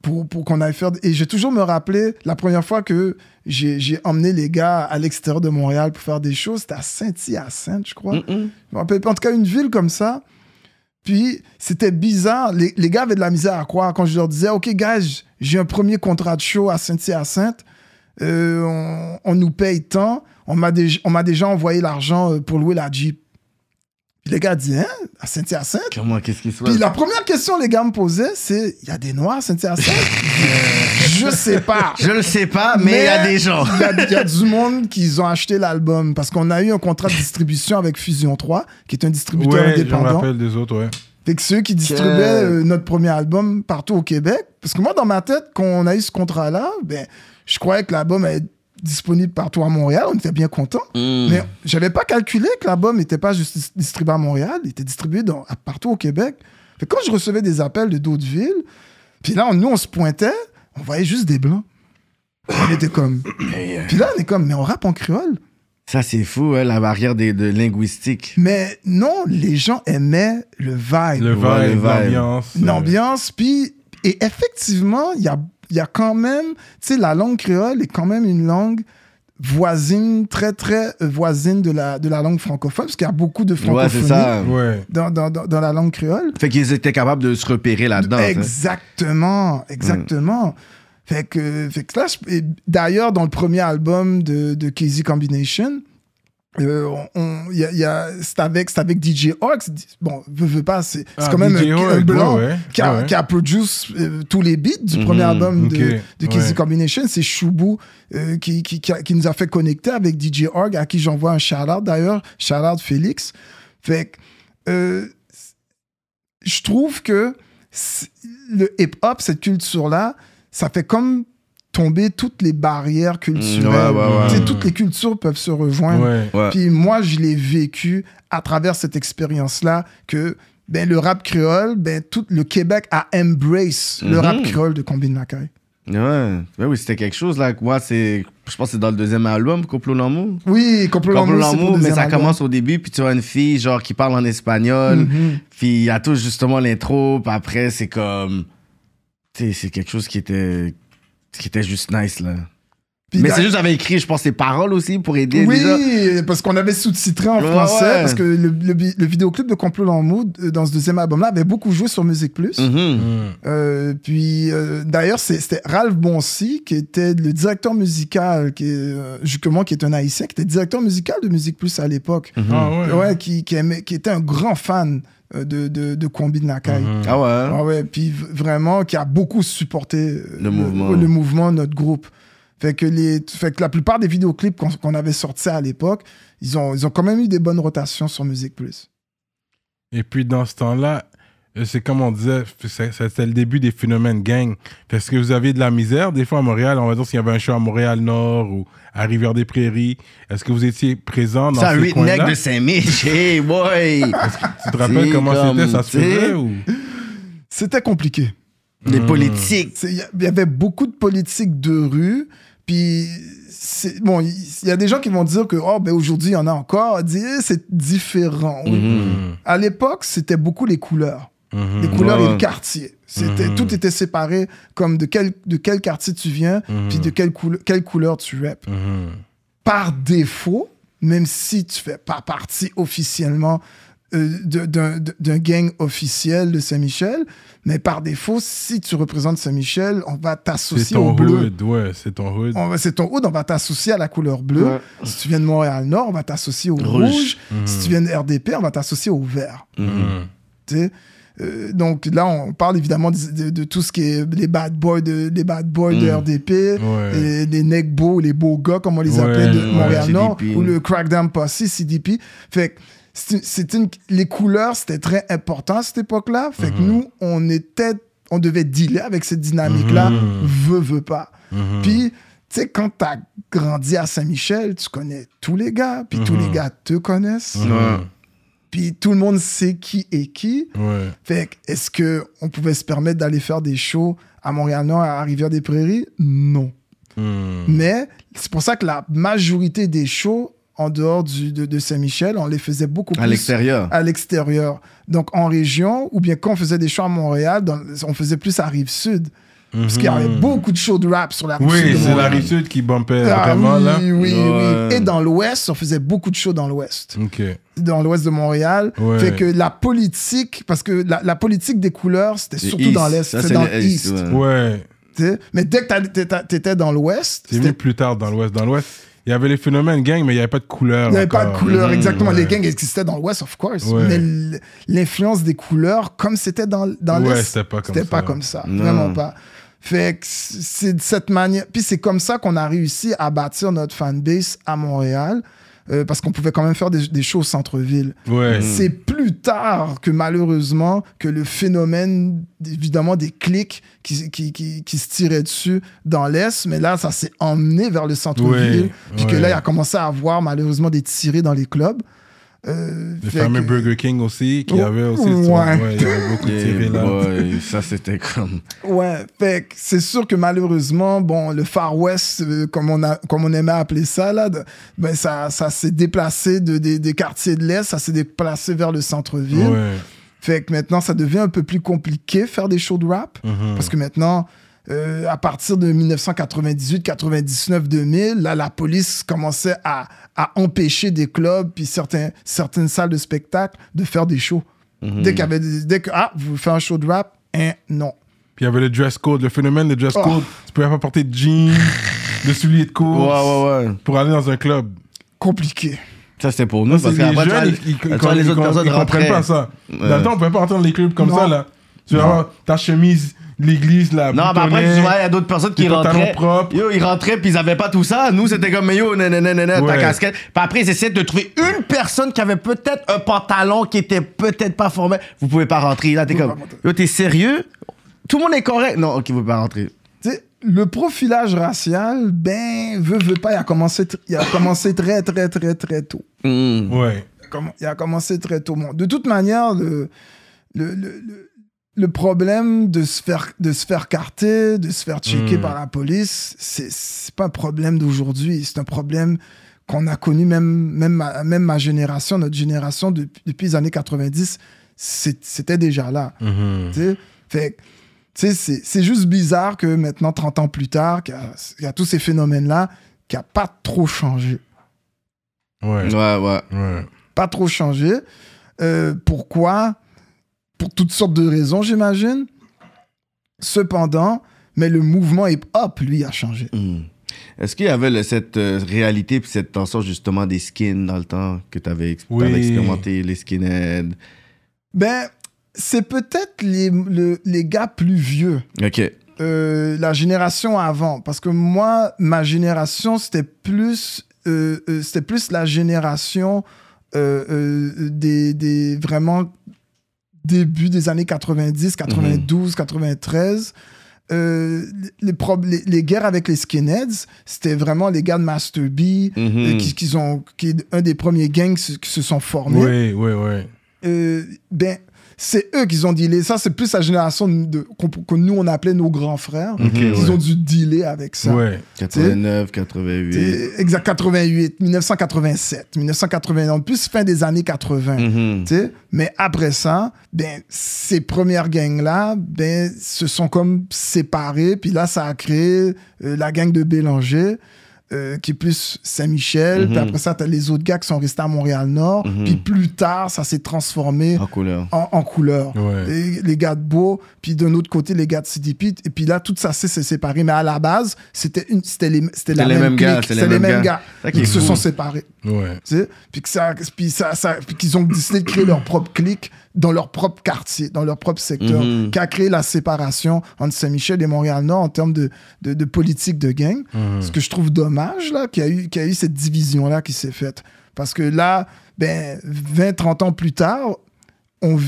pour, pour qu'on aille faire. Et je vais toujours me rappeler la première fois que j'ai j'ai emmené les gars à l'extérieur de Montréal pour faire des choses, c'était à Saint-Hyacinthe, je crois. En tout cas, une ville comme ça. Puis, c'était bizarre. Les, gars avaient de la misère à croire quand je leur disais OK, j- j'ai un premier contrat de show à Saint-Hyacinthe. Euh, on, nous paye tant. On m'a déjà, on m'a déjà envoyé l'argent euh, pour louer la Jeep. Puis les gars disaient Hein, à Saint-Hyacinthe? Comment, qu'est-ce qui se Puis la première question que les gars me posaient, c'est Il y a des noirs à Saint-Hyacinthe? Je sais pas. Je le sais pas, mais il y a des gens. Il y a, il y a du monde qui ont acheté l'album parce qu'on a eu un contrat de distribution avec Fusion 3, qui est un distributeur Ouais, je me indépendant. rappelle des autres, ouais. Fait que ceux qui distribuaient euh, notre premier album partout au Québec. Parce que moi, dans ma tête, quand on a eu ce contrat-là, ben, je croyais que l'album allait être disponible partout à Montréal. On était bien contents. Mm. Mais j'avais pas calculé que l'album n'était pas juste dis- distribué à Montréal, il était distribué dans, partout au Québec. Fait quand je recevais des appels de d'autres villes, puis là, on- nous, on se pointait, on voyait juste des blancs. On était comme. Puis là, on est comme, mais on rappe en créole. Ça, c'est fou, hein, la barrière des, de linguistique. Mais non, les gens aimaient le vibe. Le vibe, vibe. l'ambiance. euh, l'ambiance. Puis, et effectivement, il y a, il y a quand même, tu sais, la langue créole est quand même une langue voisine, très, très voisine de la, de la langue francophone, parce qu'il y a beaucoup de francophonie ça. Dans, dans, dans, dans la langue créole. Fait qu'ils étaient capables de se repérer là-dedans. hein. Exactement, exactement. Fait que, fait que là, d'ailleurs, dans le premier album de, de Casey Combination, euh, on- y a- il y a- c'est avec, c'est avec DJ Orx. Bon, veux, veux pas, c'est c'est Ah, quand même DJ un, un blanc ouais, ouais. qui a, ouais. qui a produit euh, tous les beats du premier Mhm, album de, de ouais. Combination. C'est Choubou euh, qui, qui, qui, a- qui nous a fait connecter avec DJ Org, à qui j'envoie un shout-out d'ailleurs, shout-out Félix. Fait que, euh, je trouve que le hip-hop, cette culture-là, ça fait comme tomber toutes les barrières culturelles. Mm, ouais, ouais, ouais. Tu sais, Toutes les cultures peuvent se rejoindre. Ouais. Ouais. Puis moi, je l'ai vécu à travers cette expérience-là que ben, le rap créole, ben, tout le Québec a embrace le Mhm. rap créole de Combine Mackay. Ouais. Ouais, oui, c'était quelque chose, là. Moi, c'est. Je pense que c'est dans le deuxième album, Complot l'amour. Oui, Complot L'amour, mais ça album. commence au début, puis tu vois une fille, genre, qui parle en espagnol. Mhm. Puis il y a tout justement l'intro, puis après, c'est comme. Tu sais, c'est quelque chose qui était. Qui était juste nice, là. Puis mais c'est juste, j'avais écrit, je pense, les paroles aussi pour aider Oui, déjà. parce qu'on avait sous-titré en Ouais, français, ouais. parce que le, le, vidéoclip de Complot L'amour, euh, dans ce deuxième album-là, avait beaucoup joué sur Musique Plus. Mhm. Mm. Euh, puis euh, d'ailleurs, c'était Ralph Boncy qui était le directeur musical, qui est, justement, qui est un haïtien, qui était directeur musical de Musique Plus à l'époque. Mhm. Ah ouais. Ouais, qui, qui, aimait- qui était un grand fan euh, de, de, de Kwambi Nakai. Mhm. Ah ouais? Ah ouais, puis vraiment, qui a beaucoup supporté euh, Le mouvement. le mouvement, notre groupe. Fait que, les, fait que la plupart des vidéoclips qu'on qu'on avait sortis à l'époque, ils ont, ils ont quand même eu des bonnes rotations sur Musique Plus. Et puis dans ce temps-là, euh, c'est comme on disait, c'est- c'était le début des phénomènes gang. Est-ce que vous aviez de la misère des fois à Montréal On va dire s'il y avait un show à Montréal-Nord ou à Rivière-des-Prairies. Est-ce que vous étiez présent dans C'est un ces coins-là? de Saint-Mich, hey boy! Tu te rappelles comment comme, c'était? Ça se faisait ou... C'était compliqué. Les Hmm. politiques. Il y avait beaucoup de politique de rue. Puis, bon, il y a des gens qui vont dire que, oh, ben aujourd'hui, il y en a encore. Eh, c'est différent. Mhm. À l'époque, c'était beaucoup les couleurs. Mhm. Les couleurs et Ouais. le quartier. C'était, Mhm. Tout était séparé comme de quel, de quel quartier tu viens, Mhm. puis de quelle, couleur quelle couleur tu rappes. Mhm. Par défaut, même si tu fais pas partie officiellement euh, d'un gang officiel de Saint-Michel. Mais par défaut, si tu représentes Saint-Michel, on va t'associer au bleu. hood, ouais, c'est ton hood. On va- C'est ton hood, on va t'associer à la couleur bleue. Ouais. Si tu viens de Montréal-Nord, on va t'associer au rouge. Rouge. Si tu viens de RDP, on va t'associer au vert. Mhm. Euh, donc là, on parle évidemment de, de- de tout ce qui est les bad boys de, les bad boys de Mm. RDP, Ouais. les neck beaux, les beaux gars, comme on les Ouais, appelait de. Montréal-Nord, ou le Crackdown Posse, CDP. Fait que c'est une, les couleurs, c'était très important à cette époque-là. Fait Mm-hmm. que nous, on était, on devait dealer avec cette dynamique-là, veut, veut pas. Mhm. Puis, tu sais, quand t'as grandi à Saint-Michel, tu connais tous les gars, puis tous les gars te connaissent. Puis tout le monde sait qui est qui. Ouais. Fait est-ce que on pouvait se permettre d'aller faire des shows à Montréal-Nord, à Rivière-des-Prairies? Non. Mhm. Mais c'est pour ça que la majorité des shows en dehors du, de, de Saint-Michel, on les faisait beaucoup À plus l'extérieur. à l'extérieur. Donc en région, ou bien quand on faisait des shows à Montréal, dans- on faisait plus à Rive-Sud. Parce qu'il y avait Mhm. beaucoup de shows de rap sur la Rive-Sud. Oui, de c'est la rive sud qui bumpait Ah vraiment, oui, là. oui, oui. Ouais. Et dans l'Ouest, on faisait beaucoup de shows dans l'Ouest. Ok. Dans l'Ouest de Montréal. Ouais. Fait que la politique, parce que la, la politique des couleurs, c'était surtout East. dans l'Est. C'était c'est dans le l'East. East, ouais. Mais dès que t'étais t'étais dans l'Ouest, C'est c'était- mieux plus tard dans l'Ouest. Dans l'Ouest, il y avait les phénomènes gang, mais il n'y avait pas de couleur. il n'y avait pas de couleurs, Mhm, exactement. ouais. Les gangs existaient dans l'Ouest, of course. Ouais. Mais l'influence des couleurs, comme c'était dans, dans Ouais, l'Est, c'était pas comme c'était ça. pas comme ça. Non. Vraiment pas. Fait que c'est de cette manière. Puis c'est comme ça qu'on a réussi à bâtir notre fanbase à Montréal. euh, parce qu'on pouvait quand même faire des, des shows au centre-ville. Ouais. C'est plus tard que malheureusement que le phénomène, évidemment, des clics qui, qui, qui, qui se tiraient dessus dans l'Est, mais là, ça s'est emmené vers le centre-ville. Ouais, puis que là, il a commencé à avoir malheureusement des tirés dans les clubs. Euh, Le fameux que- Burger King aussi, qui Oh, avait aussi. ouais. il y avait beaucoup de Yeah, tirés là. boy, ça, c'était comme. Ouais, fait que c'est sûr que malheureusement, bon, le Far West, euh, comme, on a, comme on aimait appeler ça, là, de- ben ça, ça s'est déplacé de, des- des quartiers de l'Est, ça s'est déplacé vers le centre-ville. Ouais. Fait que maintenant, ça devient un peu plus compliqué faire des shows de rap. Mhm. Parce que maintenant, euh, à partir de 1998, 99, 2000, là, la police commençait à, à empêcher des clubs puis certains, certaines salles de spectacle de faire des shows. Mhm. Dès qu'il y avait des- dès que, ah, vous faites un show de rap, hein, non. Puis il y avait le dress code, le phénomène de dress Oh. code. Tu pouvais pas porter de jeans, de souliers de Ouais, course ouais, ouais. pour aller dans un club. Compliqué. Ça, c'était pour nous. C'est Parce les qu'après, vois, jeunes, ils, les autres ils- personnes ils comprennent pas ça. Ouais. Dans le temps, on pouvait pas dans les clubs comme Non. ça, là. Tu vas avoir ta chemise, l'église, là. Non, mais après, tu vois, il y a d'autres personnes qui rentraient. propres. Yo, ils rentraient, puis ils avaient pas tout ça. Nous, c'était comme, mais yo, nanana, ta Ouais. casquette. Puis après, ils essayaient de trouver une personne qui avait peut-être un pantalon qui était peut-être pas formé. Vous pouvez pas rentrer. Là, t'es comme, yo, t'es sérieux? Tout le monde est correct. Non, ok, vous pouvez pas rentrer. Tu sais, le profilage racial, ben, veut, veut pas, il a commencé, il a commencé très, très, très, très tôt. Mm. Ouais. Comment- il a commencé très tôt. Bon, de toute manière, le, le, le, le- le problème de se, faire, de se faire carter, de se faire checker Mm. par la police, c'est c'est pas un problème d'aujourd'hui. C'est un problème qu'on a connu, même, même, ma, même ma génération, notre génération, depuis, depuis les années 90, c'est- c'était déjà là. Fait sais, c'est c'est juste bizarre que maintenant, 30 ans plus tard, qu'il y a- qu'il y, a tous ces phénomènes-là, qui a pas trop changé. Ouais. Ouais, ouais. Ouais. Pas trop changé. Euh, pourquoi Pour toutes sortes de raisons, j'imagine. Cependant, mais le mouvement hip-hop, lui, a changé. Mm. Est-ce qu'il y avait le- cette euh, réalité puis cette tension justement des skins dans le temps que tu avais, Oui. expérimenté, les skinheads? Ben, c'est peut-être les, le- les gars plus vieux. Ok. euh, la génération avant. Parce que moi, ma génération, c'était plus, euh, euh, c'était plus la génération euh, euh, des, des vraiment début des années 90, 92, 93. Euh, les, les, les guerres avec les skinheads, c'était vraiment les gars de Master B, euh, qui, qui ont, qui est un des premiers gangs qui se- qui se sont formés Oui, oui, oui. euh, ben, c'est eux qui ont dealé. Ça, c'est plus la génération de, qu'on- que nous, on appelait nos grands frères. Ok, Ils ouais. ont dû dealer avec ça. Ouais. 89, 88. C'est Exact, 88, 1987, 1980, plus fin des années 80. Mhm. tu sais? Mais après ça, ben, ces premières gangs-là ben, se sont comme séparées. Puis là, ça a créé euh, la gang de Bélanger. Euh, qui est plus Saint-Michel. Puis Mhm. après ça, t'as les autres gars qui sont restés à Montréal-Nord. Mhm. Puis plus tard, ça s'est transformé En couleur. en, en couleur. Ouais. Les, les gars de Beau, puis d'un autre côté, les gars de CDP. Et puis là, tout ça s'est séparé. Mais à la base, c'était une- c'était les, c'était la les même mêmes gars, les C'était les mêmes gars. qui se sont séparés. Ouais. Tu puis que ça, puis ça, ça- puis qu'ils ont décidé de créer leur propre clique dans leur propre quartier, dans leur propre secteur, Mhm. qui a créé la séparation entre Saint-Michel et Montréal-Nord en termes de, de, de politique de gang. Mhm. Ce que je trouve dommage, là, qu'il y a eu, qu'il y a eu cette division-là qui s'est faite. Parce que là, ben, 20, 30 ans plus tard, on,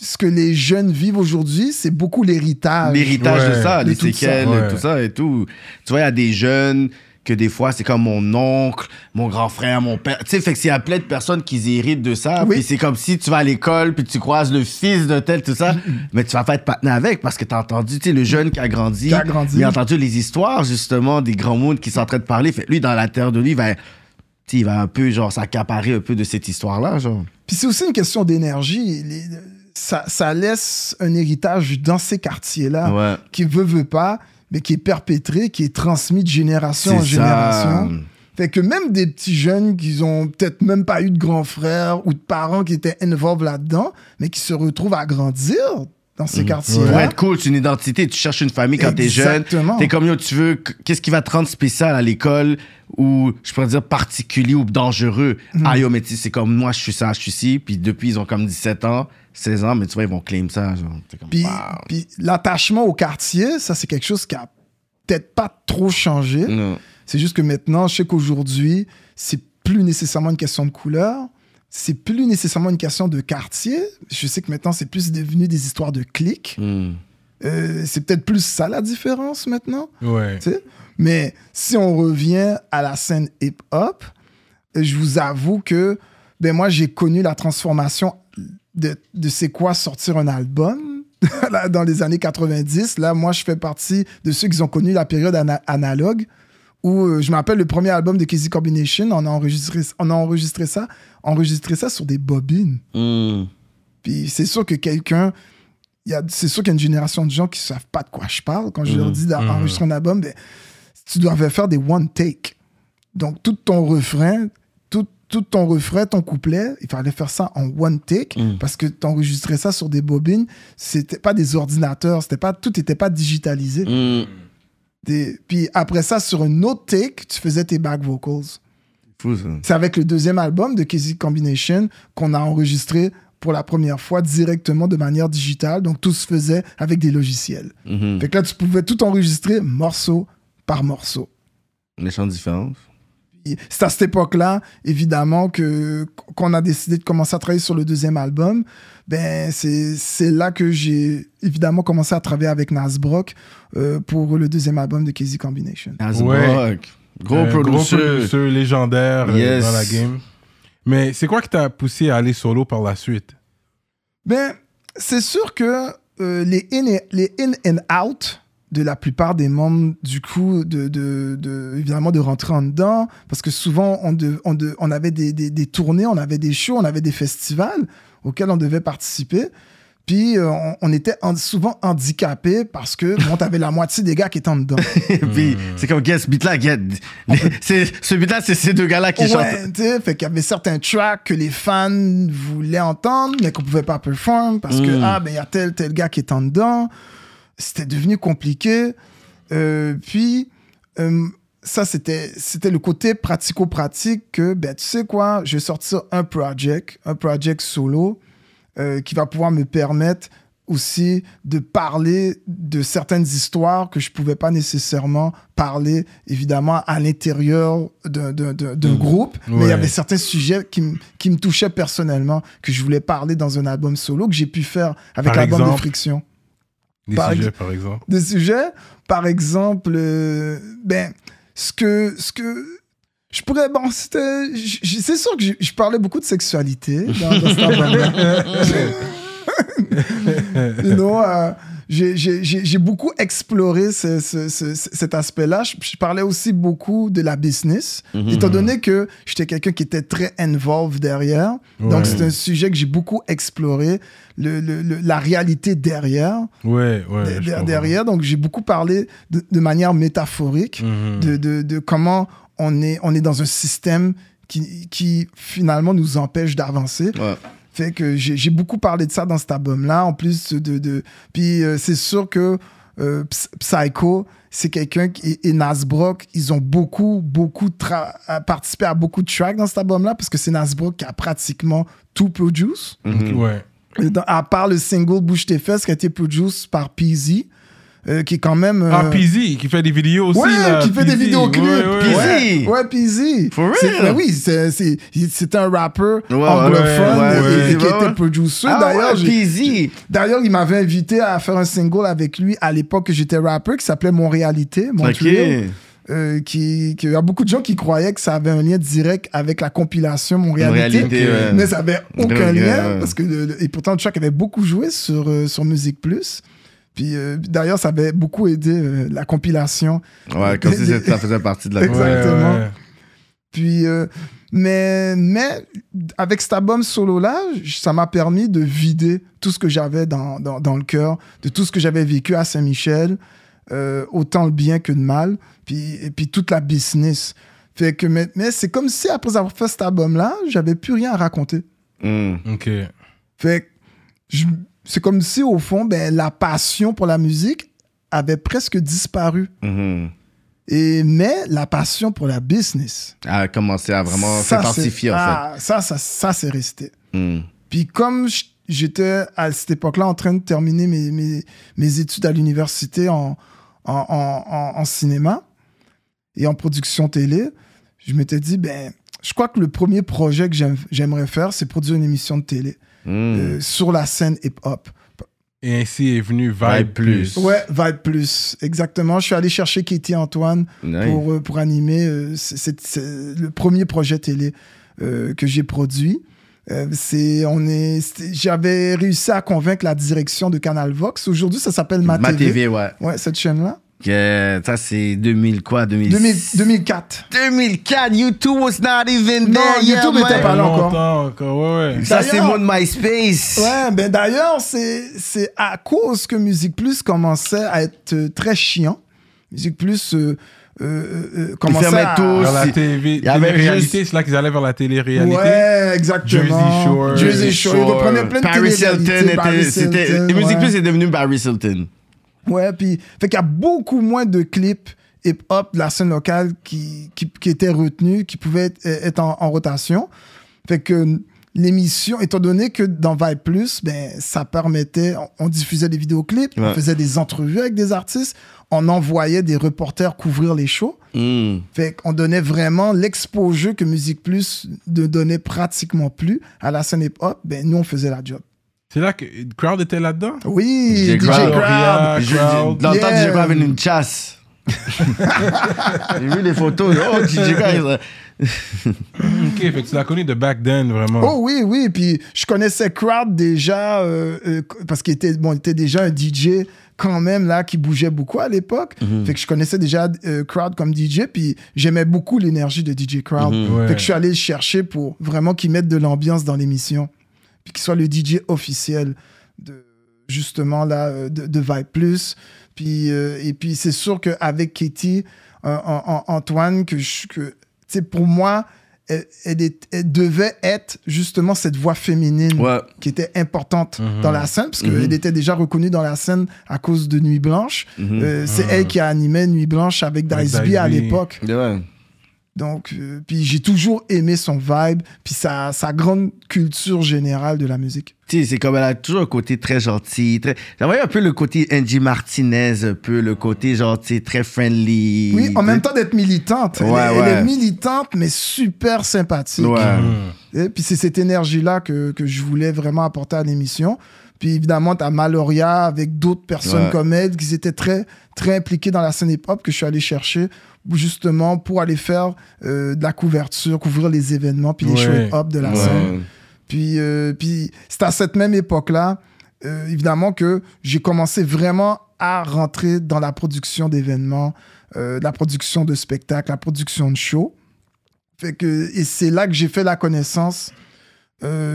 ce que les jeunes vivent aujourd'hui, c'est beaucoup l'héritage. L'héritage de ça, De les ça. séquelles, Ouais. tout ça et tout. Tu vois, il y a des jeunes que des fois, c'est comme mon oncle, mon grand frère, mon père. Tu sais, fait que y a plein de personnes qui héritent de ça, Oui. puis c'est comme si tu vas à l'école, puis tu croises le fils de tel, tout ça, mais tu vas pas être patiné avec parce que t'as entendu, tu sais, le jeune qui a grandi, Qui a grandi. il a entendu les histoires, justement, des grands mondes qui sont en train de parler. Fait lui, dans la terre de lui, il va, tu sais, il va un peu, genre, s'accaparer un peu de cette histoire-là, genre. Puis c'est aussi une question d'énergie. Ça, ça laisse un héritage dans ces quartiers-là Ouais. qui veut, veut pas, mais qui est perpétré, qui est transmis de génération en génération. ça. Fait que même des petits jeunes qui ont peut-être même pas eu de grands frères ou de parents qui étaient involved là-dedans, mais qui se retrouvent à grandir dans ces Pour quartiers-là. être cool, c'est une identité. Tu cherches une famille quand t'es jeune. Exactement. T'es comme yo, tu veux. Qu'est-ce qui va te rendre spécial à l'école ou je pourrais dire particulier ou dangereux? Mm. Ah yo, mais c'est comme moi, je suis ça, je suis ci. Puis depuis, ils ont comme 17 ans, 16 ans, mais tu vois, ils vont claim ça. Genre. Comme, Puis, wow. puis l'attachement au quartier, ça, c'est quelque chose qui a peut-être pas trop changé. Non. C'est juste que maintenant, je sais qu'aujourd'hui, c'est plus nécessairement une question de couleur. C'est plus nécessairement une question de quartier. Je sais que maintenant, c'est plus devenu des histoires de clics. Hmm. Euh, c'est peut-être plus ça la différence maintenant. Ouais. Mais si on revient à la scène hip-hop, je vous avoue que ben moi, j'ai connu la transformation de, de c'est quoi sortir un album? Dans les années 90. Là, moi, je fais partie de ceux qui ont connu la période ana- analogue où euh, je me rappelle le premier album de Casey Combination, on a enregistré, on a enregistré ça, enregistré ça sur des bobines. Hmm. Puis c'est sûr que quelqu'un, il y a- c'est sûr qu'il y a une génération de gens qui savent pas de quoi je parle. Quand je leur dis d'enregistrer un album, ben, tu dois faire des one take. Donc tout ton refrain, tout, ton refrain, ton couplet, il fallait faire ça en one take Mm. parce que tu enregistrais ça sur des bobines. C'était pas des ordinateurs, c'était pas tout n'était pas digitalisé. Des- puis après ça, sur un autre take, tu faisais tes back vocals. C'est avec le deuxième album de Casey Combination qu'on a enregistré pour la première fois directement de manière digitale. Donc tout se faisait avec des logiciels. Mhm. Fait que là, tu pouvais tout enregistrer morceau par morceau. Les chants différents. C'est à cette époque-là, évidemment, que qu'on a décidé de commencer à travailler sur le deuxième album. Ben, c'est c'est là que j'ai évidemment commencé à travailler avec Nas Brock euh, pour le deuxième album de Casey Combination. Nasbrock. Gros Euh, producer. producer légendaire euh, Yes. dans la game. Mais c'est quoi qui t'a poussé à aller solo par la suite? Ben, c'est sûr que euh, les, in et- les in and out de la plupart des membres du coup de, de, de- évidemment de rentrer en dedans parce que souvent on, de- on, de- on avait des, des, des tournées on avait des shows on avait des festivals auxquels on devait participer puis euh, on, on était en- souvent handicapés parce que bon t'avais la moitié des gars qui étaient en dedans Puis c'est comme, guess, beat-là, get. C'est- Ce beat-là, c'est ces deux gars-là qui chantent. Ouais, sais, fait qu'il y avait certains tracks que les fans voulaient entendre, mais qu'on pouvait pas performer parce que, Mm. ah, ben, il y a tel, tel gars qui est en dedans. C'était devenu compliqué. Euh, puis, euh, ça, c'était, c'était le côté pratico-pratique que, ben, tu sais quoi, je vais sortir un project, un project solo, euh, qui va pouvoir me permettre aussi de parler de certaines histoires que je pouvais pas nécessairement parler, évidemment, à l'intérieur d'un, d'un groupe. Mais il y avait certains sujets qui, me- qui me touchaient personnellement, que je voulais parler dans un album solo, que j'ai pu faire avec l'album de? Friction Des Par sujets, ex- par exemple. des sujets. Par exemple, euh, ben, ce que, ce que je pourrais, bon, c'était, c'est sûr que je, je parlais beaucoup de sexualité dans, dans cet album-là. you know, euh, j'ai- beaucoup exploré ce- ce- ce- cet aspect-là. Je, je parlais aussi beaucoup de la business, étant donné que j'étais quelqu'un qui était très involved derrière. Ouais. Donc, c'est un sujet que j'ai beaucoup exploré, le, le- le- la réalité derrière Ouais, ouais. de- de- derrière. Donc, j'ai beaucoup parlé de, de manière métaphorique Mhm. de, de, de comment on est, on est dans un système qui, qui finalement nous empêche d'avancer. Ouais. Fait que j'ai beaucoup parlé de ça dans cet album-là. En plus de. de puis euh, c'est sûr que euh, Ps- Psycho, c'est quelqu'un qui. Et, Nasbrock, ils ont beaucoup, beaucoup tra- à- participé à beaucoup de tracks dans cet album-là parce que c'est Nasbrock qui a pratiquement tout produce. Mhm. Ouais. Euh, dans- à part le single Bouge tes fesses qui a été produit par PZ, euh, qui est quand même. euh, Ah, Peasy, qui fait des vidéos aussi. Ouais, là, qui fait des vidéoclips. Ouais, ouais, Peasy. ouais. Peasy. For real? Ben oui, c'est- c'est c'est un rappeur Ouais, anglophone ouais, et- ouais, et, qui était producer. Ah D'ailleurs, Peasy. D'ailleurs, il m'avait invité à faire un single avec lui à l'époque que j'étais rappeur qui s'appelait Montréalité, Montréal. Ok. Euh, qui, qui- il y a beaucoup de gens qui croyaient que ça avait un lien direct avec la compilation Montréalité, Montréalité, ouais. mais ça avait aucun lien ouais. parce que le- le- et pourtant track avait beaucoup joué sur euh, sur Musique Plus. Puis euh, d'ailleurs, ça avait beaucoup aidé euh, la compilation. Ouais, comme si ça faisait partie de la. Ouais, Exactement. ouais. Puis, euh, mais, mais avec cet album solo-là, ça m'a permis de vider tout ce que j'avais dans, dans, dans le cœur, de tout ce que j'avais vécu à Saint-Michel, euh, autant le bien que le mal, puis, et puis toute la business. Fait que, mais, mais c'est comme si après avoir fait cet album-là, j'avais plus rien à raconter. Mm. Ok. Fait que je- c'est comme si, au fond, ben, la passion pour la musique avait presque disparu. Mhm. Et, mais la passion pour la business, A commencé à vraiment s'intensifier, en ah, ça, ça, ça, c'est resté. fait. Mm. Puis comme j'étais à cette époque-là en train de terminer mes, mes, mes études à l'université en, en, en, en- en cinéma et en production télé, je m'étais dit, ben, je crois que le premier projet que j'aime- j'aimerais faire, c'est produire une émission de télé Mm. euh, sur la scène hip-hop. Et ainsi est venu Vibe, Vibe Plus. Plus. Ouais, Vibe Plus, exactement. Je suis allé chercher Katie Antoine Nice. pour, euh, pour animer. euh, c'est- le premier projet télé euh, que j'ai produit. Euh, c'est, on est, j'avais réussi à convaincre la direction de Canal Vox. Aujourd'hui, ça s'appelle Ma, Ma TV. TV, ouais. Ouais, cette chaîne-là. Que- ça, c'est 2000 quoi 2000... 2000 2004. 2004, YouTube was not even Non, there. YouTube man. était pas là encore. longtemps encore, ouais, ouais. Ça, c'est mon MySpace. Ouais, ben d'ailleurs, c'est, c'est à cause que Musique Plus commençait à être euh, très chiant. Musique Plus euh, euh, euh, commençait fermait à... tout. Vers la. TV, Il y avait réalité, juste- c'est là qu'ils allaient vers la télé-réalité. Ouais, exactement. Jersey Shore. Jersey Shore. De Paris Hilton était. Paris c'était- et Musique ouais. Plus est devenu Paris Hilton. Ouais, puis fait qu'il y a beaucoup moins de clips hip-hop de la scène locale qui, qui, qui étaient retenus, qui pouvaient être, être en, en rotation. Fait que l'émission, étant donné que dans Vibe Plus, ben, ça permettait, on, on diffusait des vidéoclips, on faisait des entrevues avec des artistes, on envoyait des reporters couvrir les shows. Mm. Fait qu'on donnait vraiment l'exposure que Musique Plus ne donnait pratiquement plus à la scène hip-hop. Ben, nous, on faisait la job. C'est là que Crowd était là-dedans? Oui, DJ DJ, Crowd. Crowd. Crowd. Dans le temps. DJ Crowd avait une chasse. J'ai vu les photos. Oh, DJ Crowd. Ok, fait que tu l'as connu de back then, vraiment. Oh oui, oui. Puis je connaissais Crowd déjà euh, euh, parce qu'il était, bon, il était déjà un DJ quand même là qui bougeait beaucoup à l'époque. Mhm. Fait que je connaissais déjà euh, Crowd comme DJ. Puis j'aimais beaucoup l'énergie de DJ Crowd. Ouais. Fait que je suis allé le chercher pour vraiment qu'il mette de l'ambiance dans l'émission. Puis qu'il soit le DJ officiel de justement là euh, de, de Vibe Plus. Puis, euh, et puis c'est sûr qu'avec Katie, euh, en- en- Antoine, que, je- que tu sais, pour moi, elle, elle est- elle devait être justement cette voix féminine Ouais. qui était importante Mhm. dans la scène, parce qu'elle Mhm. était déjà reconnue dans la scène à cause de Nuit Blanche. Mhm. Euh, c'est elle qui a animé Nuit Blanche avec Avec Dice B Dice à l'époque. Ouais. Donc, euh, puis j'ai toujours aimé son vibe, puis sa, sa grande culture générale de la musique. Tu sais, c'est comme elle a toujours un côté très gentil. Très... J'envoyais un peu le côté Angie Martinez, un peu le côté genre, tu sais, très friendly. Oui, en même temps d'être militante. Elle, Ouais, elle ouais. est militante, mais super sympathique. Ouais. Et puis c'est cette énergie-là que, que je voulais vraiment apporter à l'émission. Puis évidemment, tu as Maloria avec d'autres personnes Ouais. comme elle qui étaient très, très impliquées dans la scène hip-hop que je suis allé chercher justement pour aller faire euh, de la couverture, couvrir les événements, puis les Ouais. shows hip-hop de la Ouais. scène. Puis, euh, puis c'est à cette même époque-là, euh, évidemment, que j'ai commencé vraiment à rentrer dans la production d'événements, la production de spectacles, la production de shows. Fait que, et c'est là que j'ai fait la connaissance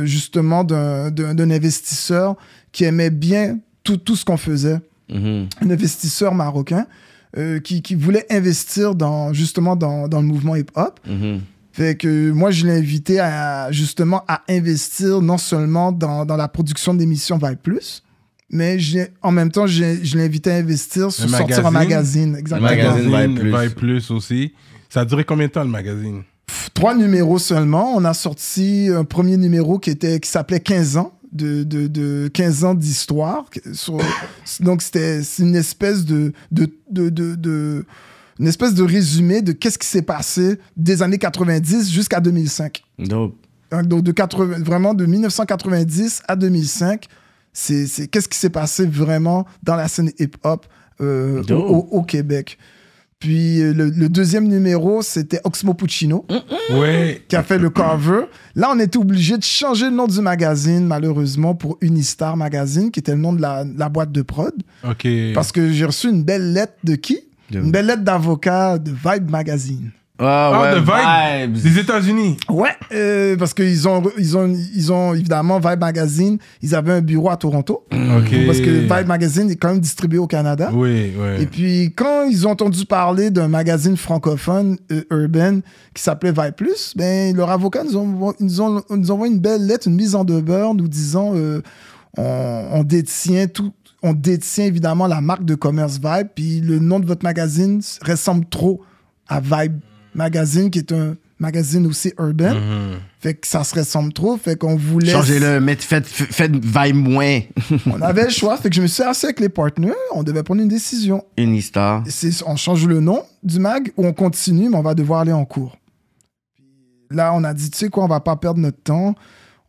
justement d'un investisseur qui aimait bien tout, tout ce qu'on faisait Mhm. un investisseur marocain euh, qui, qui voulait investir dans, justement dans, dans le mouvement hip-hop. Mhm. Fait que moi, je l'ai invité à, justement à investir non seulement dans, dans la production d'émissions Vibe Plus, mais j'ai- en même temps, j'ai- je l'ai invité à investir sur Le sortir un magazine. Exactement. magazine. Vibe Plus. Vibe Plus aussi. Ça a duré combien de temps le magazine? Pff, Trois numéros seulement. On a sorti un premier numéro qui, était, qui s'appelait 15 ans. De, de, de 15 ans d'histoire. Donc, c'était une espèce de, de, de, une espèce de résumé de qu'est-ce qui s'est passé des années 90 jusqu'à 2005. Dope. Hein, Donc, de 80, vraiment de 1990 à 2005, c'est qu'est-ce qui s'est passé vraiment dans la scène hip-hop euh, au Québec? Puis euh, le, le deuxième numéro, c'était Oxmo Puccino Ouais. qui a fait le cover. Là, on était obligé de changer le nom du magazine, malheureusement, pour Unistar Magazine, qui était le nom de la, la boîte de prod. Ok. Parce que j'ai reçu une belle lettre de qui? Une belle lettre d'avocat de Vibe Magazine. Ah, Ah, ouais, de Vibe vibes. des États-Unis. Ouais, euh, parce qu'ils ont, ils ont, ils ont évidemment Vibe Magazine, ils avaient un bureau à Toronto. Ok. Parce que Vibe Magazine est quand même distribué au Canada. Oui, oui. Et puis, quand ils ont entendu parler d'un magazine francophone euh, urbain qui s'appelait Vibe Plus, ben, leur avocat nous ont, nous, ont, nous envoie une belle lettre, une mise en demeure, nous disant euh, on, on détient tout. On détient évidemment la marque de commerce Vibe, puis le nom de votre magazine ressemble trop à Vibe Magazine, qui est un magazine aussi urbain. Mhm. Fait que ça se ressemble trop. Fait qu'on voulait. Changez-le, mais faites, faites vibe moins. On avait le choix. Fait que je me suis assis avec les partenaires. On devait prendre une décision. Unistar. c'est on change le nom du mag ou on continue, mais on va devoir aller en cours. Là, on a dit, tu sais quoi, on va pas perdre notre temps.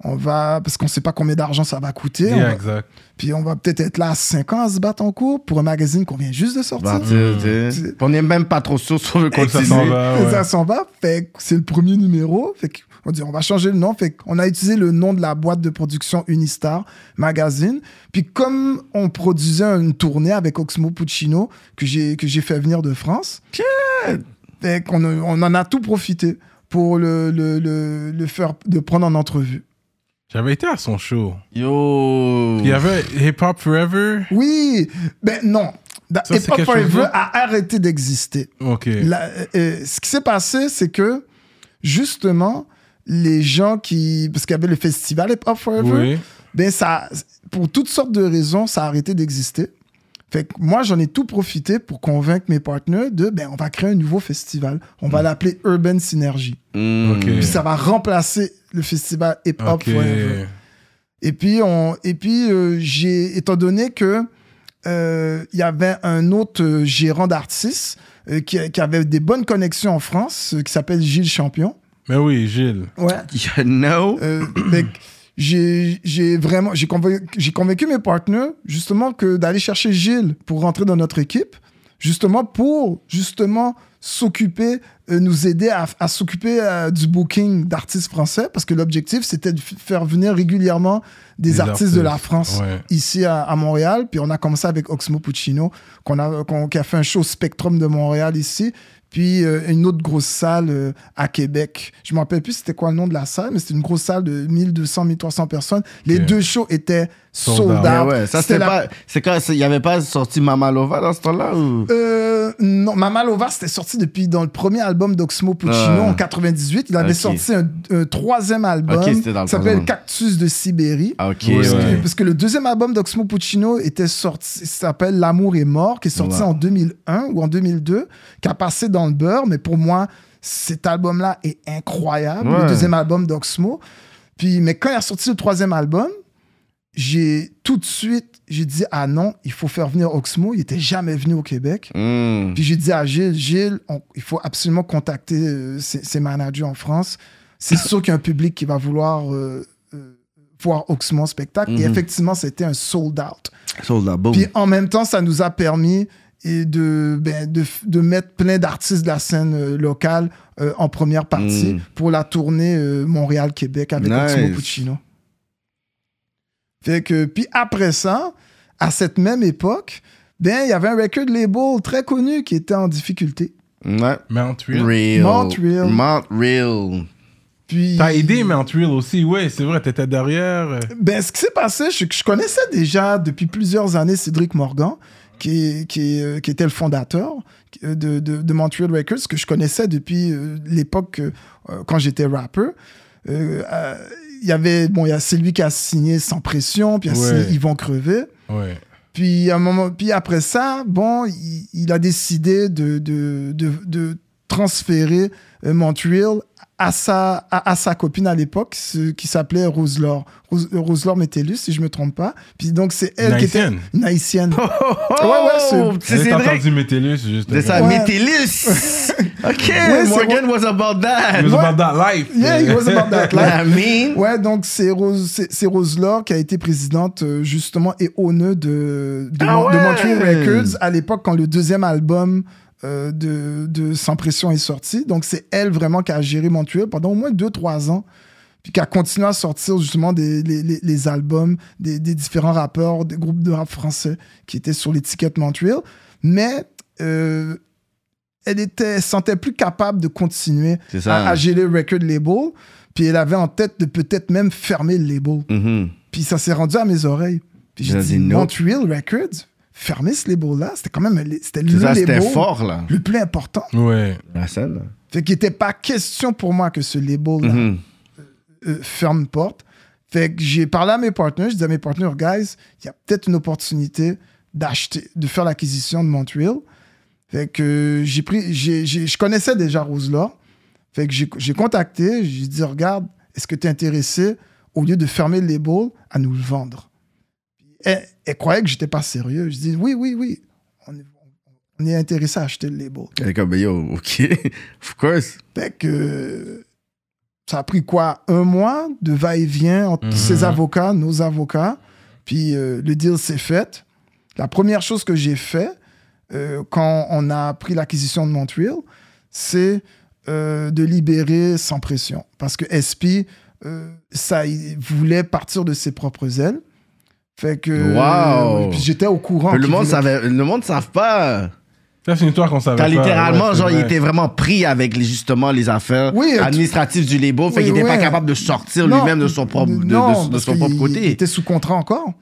On va, parce qu'on sait pas combien d'argent ça va coûter. Yeah, On va- exact. puis on va peut-être être là à 5 ans à se battre en cours pour un magazine qu'on vient juste de sortir. Bah, tu sais, tu sais. On n'est même pas trop sûr on veut Comme ça s'en va. Ouais. Ça s'en va. Fait que c'est le premier numéro. Fait qu'on dit, on va changer le nom. Fait qu'on a utilisé le nom de la boîte de production Unistar Magazine. Puis comme on produisait une tournée avec Oxmo Puccino, que j'ai, que j'ai fait venir de France, fait qu'on a- on en a tout profité pour le, le, le, le faire, de prendre en entrevue. J'avais été à son show. Yo. Il y avait Hip Hop Forever. Oui, ben non. Ça, Hip Hop Forever a arrêté d'exister. Ok. La- euh, euh, ce qui s'est passé, c'est que justement, les gens qui. Parce qu'il y avait le festival Hip Hop Forever, Oui. ben ça, pour toutes sortes de raisons, ça a arrêté d'exister. Fait que moi, j'en ai tout profité pour convaincre mes partenaires de, ben, on va créer un nouveau festival. On va l'appeler Urban Synergy. Mm. Ok. Puis ça va remplacer le festival Hip Hop. Forever. Et puis, on, et puis euh, j'ai, étant donné que euh, il y avait un autre euh, gérant d'artistes euh, qui, qui avait des bonnes connexions en France, euh, qui s'appelle Gilles Champion. Mais oui, Gilles. Ouais. You know? Euh, que j'ai, j'ai vraiment, j'ai convaincu, j'ai convaincu mes partenaires justement que d'aller chercher Gilles pour rentrer dans notre équipe, justement pour justement s'occuper, euh, nous aider à, à s'occuper euh, du booking d'artistes français, parce que l'objectif c'était de faire venir régulièrement des, Des artistes, de la France ouais. ici à, à Montréal. Puis on a commencé avec Oxmo Puccino, qu'on a, qu'on- qui a fait un show Spectrum de Montréal ici. Puis euh, une autre grosse salle euh, à Québec. Je me rappelle plus c'était quoi le nom de la salle, mais c'était une grosse salle de 1200, 1300 personnes. Les deux shows étaient Sold out. Mais ouais, ça C'était la- pas. C'est quand il y avait pas sorti Mama Lova dans ce temps-là ou? Euh, non, Mama Lova, c'était sorti depuis dans le premier album d'Oxmo Puccino Ah. en 98. Il avait sorti un, un troisième album Ok, c'était dans le qui s'appelle. Cactus de Sibérie. Ah, ok, Ouais, Parce, ouais. que, parce que le deuxième album d'Oxmo Puccino était sorti, s'appelle L'amour est mort, qui est sorti Ouais. en 2001 ou en 2002, qui a passé dans le beurre. Mais pour moi, cet album-là est incroyable, le deuxième album d'Oxmo. Puis, mais quand il a sorti le troisième album, j'ai tout de suite, j'ai dit ah non, il faut faire venir Oxmo. Il était jamais venu au Québec. Mm. Puis j'ai dit à Gilles, Gilles, on- il faut absolument contacter euh, ses, ses managers en France. C'est sûr qu'il y a un public qui va vouloir euh, euh, voir Oxmo en spectacle. Et Mhm. effectivement, c'était un sold out. Sold out, boom. Puis en même temps, ça nous a permis et de, ben, de, de mettre plein d'artistes de la scène euh, locale euh, en première partie Mm. pour la tournée euh, Montréal-Québec avec Nice. Oxmo Puccino. Fait que, puis après ça, à cette même époque, ben, il y avait un record label très connu qui était en difficulté. Ouais. Montreal. Real. Montreal. Montreal. Puis, T'as aidé Montreal aussi, ouais, c'est vrai, t'étais derrière. euh. Ben, ce qui s'est passé, je, je connaissais déjà depuis plusieurs années Cédric Morgan. qui, euh, qui était le fondateur euh, de, de, de Montreal Records, que je connaissais depuis euh, l'époque euh, quand j'étais rappeur. Il y avait, bon, il y a c'est lui qui a signé Sans Pression, puis il a Ouais. signé Ils vont crever. Ouais. Puis, à un moment, puis après ça, bon, il, il a décidé de, de, de, de transférer euh, Montreal à sa, à, à sa copine à l'époque, qui s'appelait Roselore. Rose, Roselore Métellus, si je me trompe pas. Puis donc, c'est elle Une qui était une haïtienne. Oh, Ouais, ouais, c'est- J'ai Cédric. entendu Métellus, juste. C'est ça, Ouais. Métellus. OK, c'est Morgan was about that. It was about that life. Yeah, it was about that life. I mean, Ouais, donc c'est Rose, c'est, Rose Laure qui a été présidente euh, justement et honneur de, de, Ah de ouais! Montreal Records à l'époque quand le deuxième album euh, de, de Sans Pression est sorti. Donc c'est elle vraiment qui a géré Montreal pendant au moins 2-3 ans. Puis qui a continué à sortir justement des, les, les- les albums des, des différents rappeurs, des groupes de rap français qui étaient sur l'étiquette Montreal. Mais euh, elle était, elle sentait plus capable de continuer ça. à, à gérer le record label. Puis elle avait en tête de peut-être même fermer le label. Mhm. Puis ça s'est rendu à mes oreilles. Puis j'ai J'ai dit, dit, nope. Montreal Records, fermer ce label-là, c'était quand même c'était le ça, label fort, là. le plus important. Ouais. La scène. Fait qu'il n'était pas question pour moi que ce label-là Mhm. euh, ferme porte. Fait que j'ai parlé à mes partenaires, je disais à mes partenaires, guys, il y a peut-être une opportunité d'acheter, de faire l'acquisition de Montreal. Fait que euh, j'ai pris, j'ai, je connaissais déjà Roselore. Fait que j'ai contacté, j'ai dit, regarde, est-ce que tu es intéressé, au lieu de fermer le label, à nous le vendre? Elle, elle croyait que j'étais pas sérieux. Je dis, oui, oui, oui, on est, on est intéressé à acheter le label. Elle est comme, yo, OK. Of course. Fait que ça a pris quoi Un mois de va-et-vient entre Mhm. ses avocats, nos avocats. Puis euh, le deal s'est fait. La première chose que j'ai fait euh, quand on a pris l'acquisition de Montreal, c'est euh, de libérer sans pression. Parce que SP, ça, il voulait partir de ses propres ailes. Fait que. Wow. Puis j'étais au courant. Le monde savait, le monde ne savent pas. Ça, c'est une histoire qu'on savait T'as littéralement, Ouais, genre, il était vraiment pris avec les- justement les affaires Oui, administratives du label. fait Oui, qu'il n'était pas capable de sortir lui-même de son propre, de, non, de- de parce son propre Il côté. était sous contrat encore.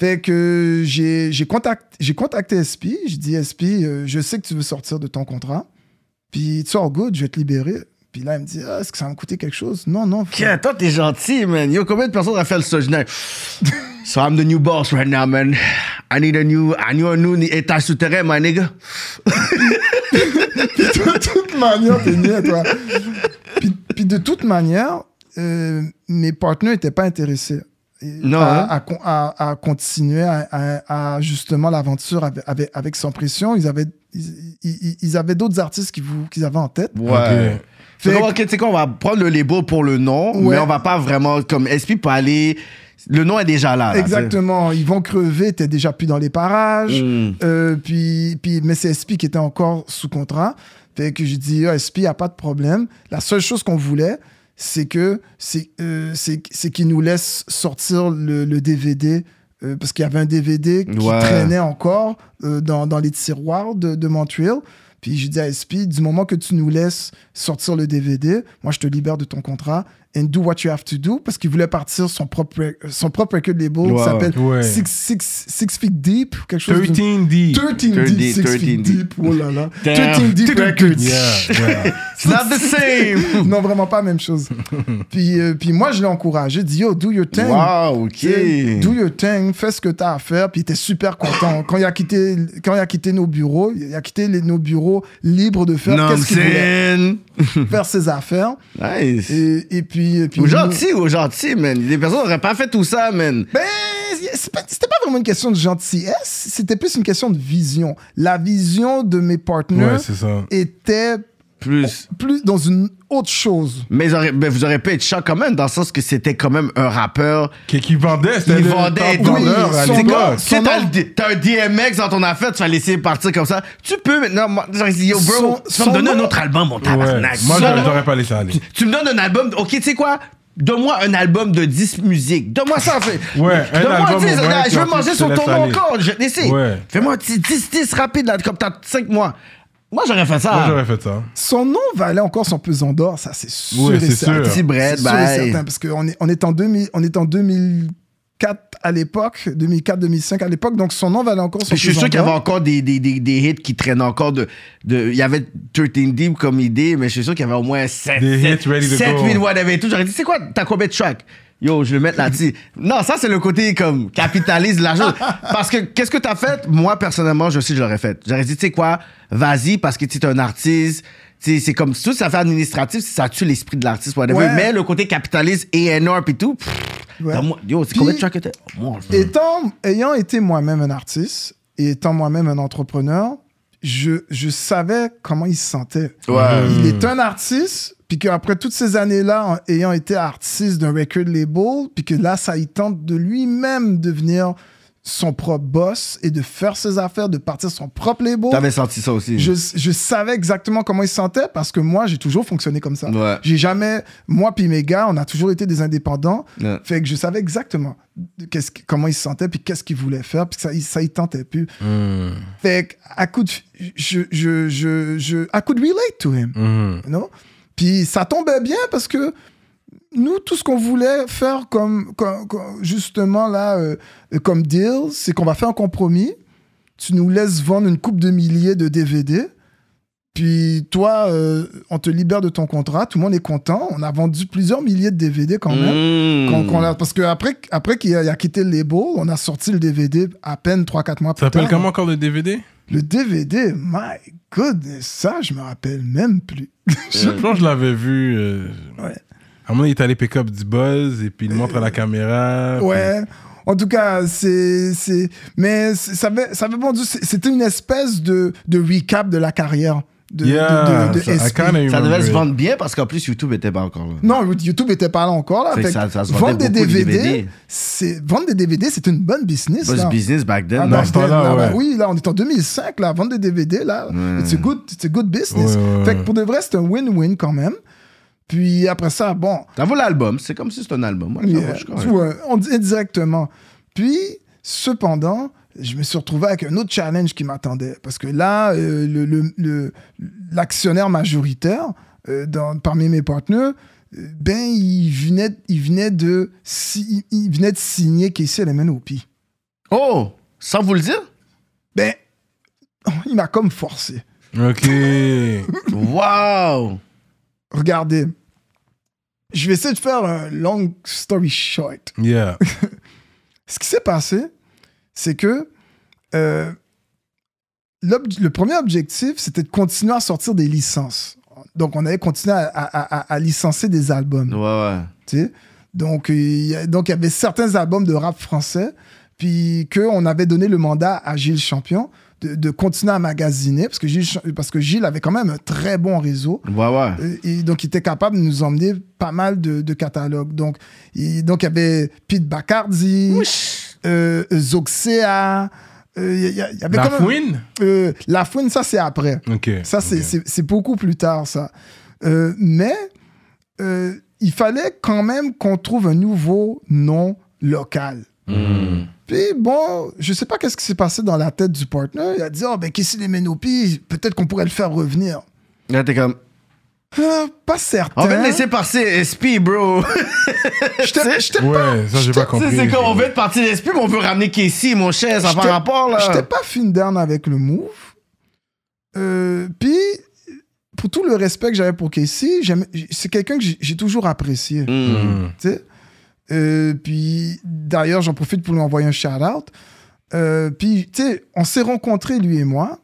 Fait que j'ai j'ai contact, j'ai contacté SP. Je dis SP, euh, je sais que tu veux sortir de ton contrat. Puis it's all good, je vais te libérer. Puis là, il me dit, Ah, est-ce que ça va me coûter quelque chose? Non, non. Ok, toi, t'es gentil, man. Yo, combien de personnes ont fait? Je dis, So I'm the new boss right now, man. I need a new, I need a new étage souterrain, my nigga. de toute manière, t'es niais, toi. puis, puis de toute manière, euh, mes partenaires n'étaient pas intéressés. Non, à, hein? à à- à continuer à, à- à, justement l'aventure avec, avec, avec Sans Pression. Ils avaient, ils, ils- ils avaient d'autres artistes qu'ils avaient en tête. Ouais. Ok, tu sais quoi, on va prendre le label pour le nom, Ouais. mais on va pas vraiment, comme SP peut aller. Le nom est déjà là. là, Exactement. Ils vont crever, t'es déjà plus dans les parages. Mm. Euh, puis, puis, mais c'est SP qui était encore sous contrat. Fait que j'ai dit, ah, SP, a pas de problème. La seule chose qu'on voulait, c'est que c'est euh, c'est c'est qu'ils nous laissent sortir le, le DVD. euh, parce qu'il y avait un DVD qui Ouais. traînait encore euh, dans, dans les tiroirs de, de Montreal. Puis j'ai dit à SP, du moment que tu nous laisses sortir le DVD, moi je te libère de ton contrat and do what you have to do parce qu'il voulait partir son propre son propre record label Wow. qui s'appelle Ouais. Six, Six, Six Feet Deep quelque chose de- 13D. 13 13 Deep, 6 13 Feet deep. Deep, oh là là. Damn. 13 Deep Records. Yeah, yeah. It's not the same. Non, vraiment pas la même chose. puis, euh, puis moi, je l'ai encouragé, dit yo, do your thing. wow, ok. Do your thing, fais ce que tu as à faire. Puis il était super content. Quand il a quitté, quand il a quitté nos bureaux, il a quitté les- nos bureaux libres de faire qu'est-ce qu'il voulait, faire ses affaires. Nice. Et, et puis. Puis Ou nous- gentil, ou gentil, man. Les personnes n'auraient pas fait tout ça, man. Ben, c'était pas vraiment une question de gentillesse, c'était plus une question de vision. La vision de mes partenaires Ouais, c'est ça. était Plus. plus dans une autre chose. Mais, mais vous auriez pu être choc quand même, dans le sens que c'était quand même un rappeur. Qui, qui vendait, c'était Il vendait top tout. à son t'as t'as un DMX dans ton affaire, tu vas laisser partir comme ça. Tu peux maintenant. moi, genre, Yo, bro, Son- tu vas me donner un nom- autre album, mon Ouais. tabarnak. Moi, Tu j'aurais pas laissé aller. tu, tu me donnes un album. Ok, tu sais quoi? Donne-moi un album de 10 musiques. Donne-moi ça. Fait. Ouais, un Donne-moi album 10. au moins, là, puis je veux manger sur ton encore. Je-. Ouais. Fais-moi 10, 10, 10 rapide, là, comme t'as 5 mois. Moi, j'aurais fait ça. Moi, j'aurais fait ça. Son nom valait encore son pesant d'or, ça c'est sûr Ouais, et c'est certain. sûr. Petit bread, C'est sûr et certain, parce qu'on est, on est en 2000, on est en 2000, 2004 à l'époque, 2004-2005 à l'époque, donc son nom valait encore son Je suis sûr qu'il y avait encore des, des, des, des hits qui traînent encore de, de. Il y avait 13 Deep comme idée, mais je suis sûr qu'il y avait au moins 7, Des 7, hits ready to 7 go. 000 whatever et tout. J'aurais dit, c'est quoi, t'as combien de tracks? Yo, je vais mettre là-dessus. non, ça, c'est le côté comme capitaliste de l'argent. parce que qu'est-ce que t'as fait? Moi, personnellement, je sais, je l'aurais fait. J'aurais dit, tu sais quoi, vas-y, parce que tu es un artiste. Tu sais, c'est comme tout ça fait administratif, ça tue l'esprit de l'artiste, whatever. Ouais. Mais le côté capitaliste et énorme et tout, pff, Ouais. yo, c'est combien de tracks que Étant, ayant été moi-même un artiste et étant moi-même un entrepreneur, je, je savais comment il se sentait. Ouais. Il est un artiste, puis qu'après toutes ces années-là, en ayant été artiste d'un record label, puis que là, ça il tente de lui-même devenir son propre boss et de faire ses affaires, de partir son propre label. T'avais senti ça aussi. Je, je savais exactement comment il se sentait parce que moi, j'ai toujours fonctionné comme ça. Ouais. J'ai jamais, moi puis mes gars, on a toujours été des indépendants. Ouais. Fait que je savais exactement qu'est-ce comment il se sentait puis qu'est-ce qu'il voulait faire puis ça, ça il tentait plus. Hmm. Fait que à coup de, je, je, je, je, I could relate to him, you know? Puis ça tombait bien parce que nous, tout ce qu'on voulait faire comme, comme- comme- justement là, euh, comme deal, c'est qu'on va faire un compromis. Tu nous laisses vendre une coupe de milliers de DVD. Puis toi, euh, on te libère de ton contrat. Tout le monde est content. On a vendu plusieurs milliers de DVD quand même. Mmh. A- parce que après, après qu'il a, quitté le label, on a sorti le DVD à peine 3-4 mois plus Ça s'appelle tard. comment encore le DVD Le DVD, my goodness, ça, je me rappelle même plus. Je pense que je l'avais vu. euh, Ouais. À un moment, il est allé pick up du buzz et puis il montre à la caméra. Ouais. En tout cas, c'est. c'est- Mais c'est- ça avait, ça avait c'est- C'était une espèce de, de recap de la carrière de, Yeah, de, de, de ça- SP. devait se it. vendre bien parce qu'en plus, YouTube était pas encore là. Non, YouTube était pas là encore. Là. Fait que Fait ça- se vendait vendre des DVD, DVD. c'est vendre des DVD, c'est une bonne business. Buzz là. business back then. Ah, non? back then, là, ouais. bah oui, là, on est en 2005, là, vendre des DVD, là, a good, it's a good business. Ouais, ouais, Fait que pour de vrai, c'est un win-win quand même. Puis après ça, bon, Ça vaut l'album. C'est comme si c'était un album. Yeah. Ouais, on dit indirectement. Puis, cependant, je me suis retrouvé avec un autre challenge qui m'attendait. Parce que là, euh, le- le- le- l'actionnaire majoritaire, euh, dans- parmi mes partenaires, euh, ben, il venait, il venait de, si- il venait de signer Casey LMNOP. Oh! Sans vous le dire? Ben, il m'a comme forcé. Ok. Wow! Regardez, je vais essayer de faire un long story short. Yeah. Ce qui s'est passé, c'est que euh, le premier objectif, c'était de continuer à sortir des licences. Donc, on avait continué à, à- à- à licencier des albums. Ouais, ouais. tu sais? Donc, il y a- donc, il y avait certains albums de rap français, puis qu'on avait donné le mandat à Gilles Champion de, de continuer à magasiner, parce que, Gilles, parce que Gilles avait quand même un très bon réseau. Ouais, ouais. Euh, Et donc, il était capable de nous emmener pas mal de, de catalogues. Donc, il, donc, il y avait Pete Bacardi, euh, Zoxea. euh, il y, a- y avait La quand même- fouine? Euh, La Fouine, ça, c'est après. Ça, c'est ok. c'est- c'est beaucoup plus tard, ça. Euh, mais euh, il fallait quand même qu'on trouve un nouveau nom local. Hmm. Puis bon, je sais pas qu'est-ce qui s'est passé dans la tête du partner. Il a dit, oh, ben, qu'est-ce les Ménopies, peut-être qu'on pourrait le faire revenir. Là, t'es comme. Ah, pas certain. On va te laisser passer SP, bro. J'étais j'étais pas, Ouais, ça, j'ai pas compris. c'est comme on veut te partir SP, mais on veut ramener Casey, mon cher, ça pas J'étais- rapport, là. j'étais pas fin down avec le move. Euh, Puis, pour tout le respect que j'avais pour Casey, c'est quelqu'un que j'ai toujours apprécié. Hmm. Hmm. tu sais? Euh, puis d'ailleurs, j'en profite pour lui envoyer un shout-out. Euh, puis, tu sais, on s'est rencontrés, lui et moi.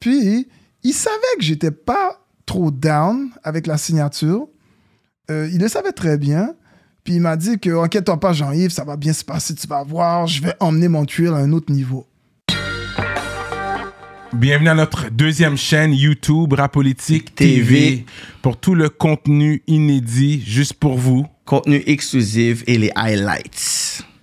Puis, il savait que j'étais pas trop down avec la signature. Euh, il le savait très bien. Puis il m'a dit que, inquiète-toi pas, Jean-Yves, ça va bien se passer, tu vas voir, je vais emmener Montreal à un autre niveau. Bienvenue à notre deuxième chaîne YouTube Rapolitique TV. TV. pour tout le contenu inédit juste pour vous. Contenu exclusif et les highlights.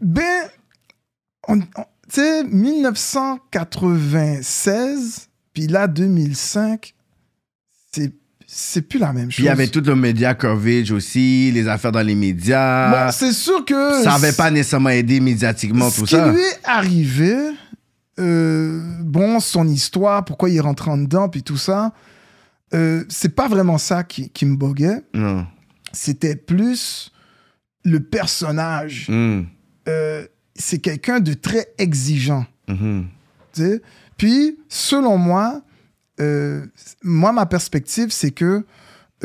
Ben, on- on- tu sais, 1996, puis là, 2005, c'est c'est plus la même chose. Puis il y avait tout le média coverage aussi, les affaires dans les médias. Bon, c'est sûr que... ça n'avait pas nécessairement aidé médiatiquement, Ce tout qui ça. lui est arrivé, euh, bon, son histoire, pourquoi il est rentré en dedans, puis tout ça, euh, c'est pas vraiment ça qui, qui me boguait. Non. C'était plus le personnage. Mm. Euh, c'est quelqu'un de très exigeant. Mhm. sais? Puis, selon moi, euh, moi, ma perspective, c'est que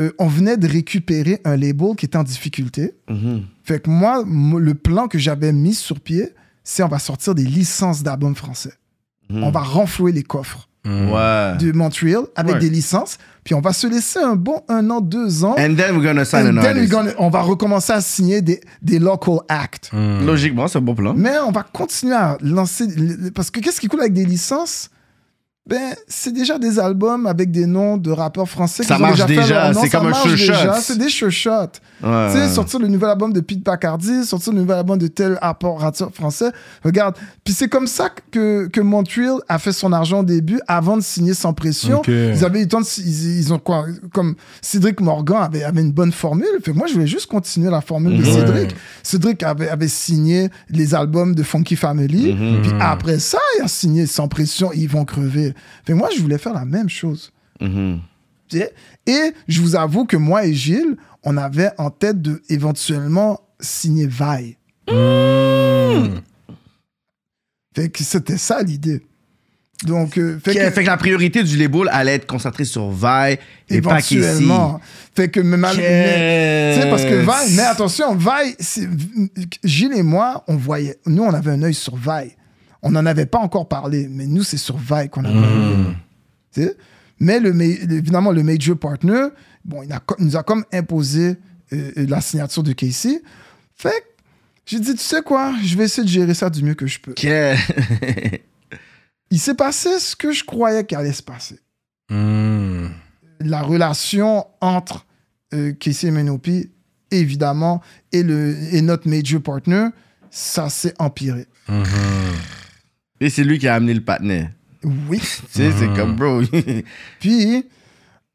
euh, on venait de récupérer un label qui était en difficulté. Mhm. Fait que moi, le plan que j'avais mis sur pied, c'est on va sortir des licences d'albums français. Mhm. On va renflouer les coffres Ouais. de Montreal avec Ouais. des licences, puis on va se laisser un bon un an, deux ans. And then we're gonna sign and an then we're artist. gonna- on va recommencer à signer des, des local acts. Logiquement, c'est un bon plan. Mais on va continuer à lancer. Parce que qu'est-ce qui cool avec des licences? Ben, c'est déjà des albums avec des noms de rappeurs français. Ça marche déjà, nom, c'est comme un déjà, shot. C'est des sure shots. Ouais, Tu sais, sortir le nouvel album de Pete Bacardi, sortir le nouvel album de tel rappeur français. Regarde. Puis c'est comme ça que, que Montreal a fait son argent au début avant de signer sans pression. Ils avaient eu temps de. Ils, ils ont quoi Comme Cédric Morgan avait, avait une bonne formule. Fait moi, je voulais juste continuer la formule de. Cédric. Cédric avait, avait signé les albums de Funky Family. Mhm. Puis après ça, il a signé sans pression. Ils vont crever. Fait que moi, je voulais faire la même chose. Mhm. Sais? Et je vous avoue que moi et Gilles, on avait en tête de éventuellement signer Vaille. Fait que c'était ça l'idée. Donc, euh, fait, que, fait que la priorité du label allait être concentrée sur Vi et pas Casey. Fait que, parce que Yes. Vaille, mais attention, Vaille, c'est- Gilles et moi, on voyait, nous, on avait un œil sur Vaille. On n'en avait pas encore parlé, mais nous, c'est sur Vaille qu'on œil. Tu sais? Mais le, évidemment, le major partner, bon, il, a il nous a comme imposé euh, euh, la signature de Casey. Fait que j'ai dit, tu sais quoi, je vais essayer de gérer ça du mieux que je peux. Il s'est passé ce que je croyais qu'il allait se passer. Hmm. La relation entre euh, Casey et Menopi, évidemment, et, le, et notre major partner, ça s'est empiré. Et c'est lui qui a amené le patinet. Oui. Tu sais, c'est comme, bro. Puis,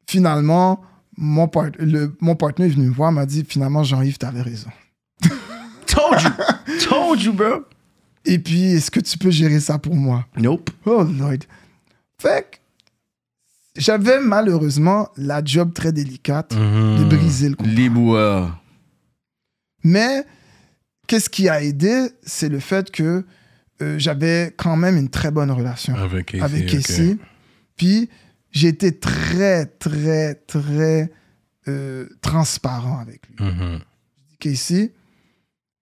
finalement, mon, part- le, mon partenaire est venu me voir, m'a dit, finalement, Jean-Yves, t'avais raison. Told you. Told you, bro. Et puis, est-ce que tu peux gérer ça pour moi? Nope. Oh, Lord. Fait que j'avais malheureusement la job très délicate de briser le contrat. Les boueurs. Mais qu'est-ce qui a aidé? C'est le fait que euh, j'avais quand même une très bonne relation Avec Casey. avec. Casey. Puis j'étais très, très, très euh, transparent avec lui. Mhm. Casey,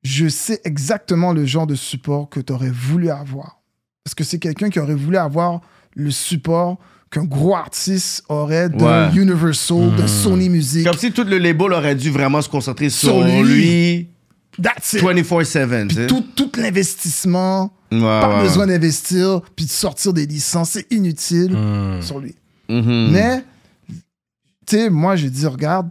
je sais exactement le genre de support que tu aurais voulu avoir. Parce que c'est quelqu'un qui aurait voulu avoir le support qu'un gros artiste aurait d'un Ouais. Universal, de Sony Music. Comme si tout le label aurait dû vraiment se concentrer sur, Sur lui. lui, That's it. 24-7. tu Puis sais. tout, tout l'investissement, Ouais, pas ouais. besoin d'investir, puis de sortir des licences, c'est inutile Hmm. sur lui. Mhm. Mais, tu sais, moi, j'ai dit, regarde,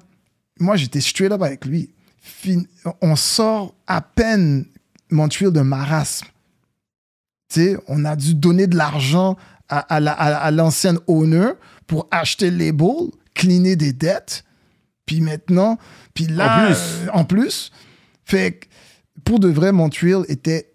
moi, j'étais straight up avec lui. Fin- on sort à peine Montreal de marasme. Tu sais, on a dû donner de l'argent à, à la- à- à l'ancienne owner pour acheter le label, cleaner des dettes. Puis maintenant, puis là, En plus. euh, en plus, fait que pour de vrai, Montreal était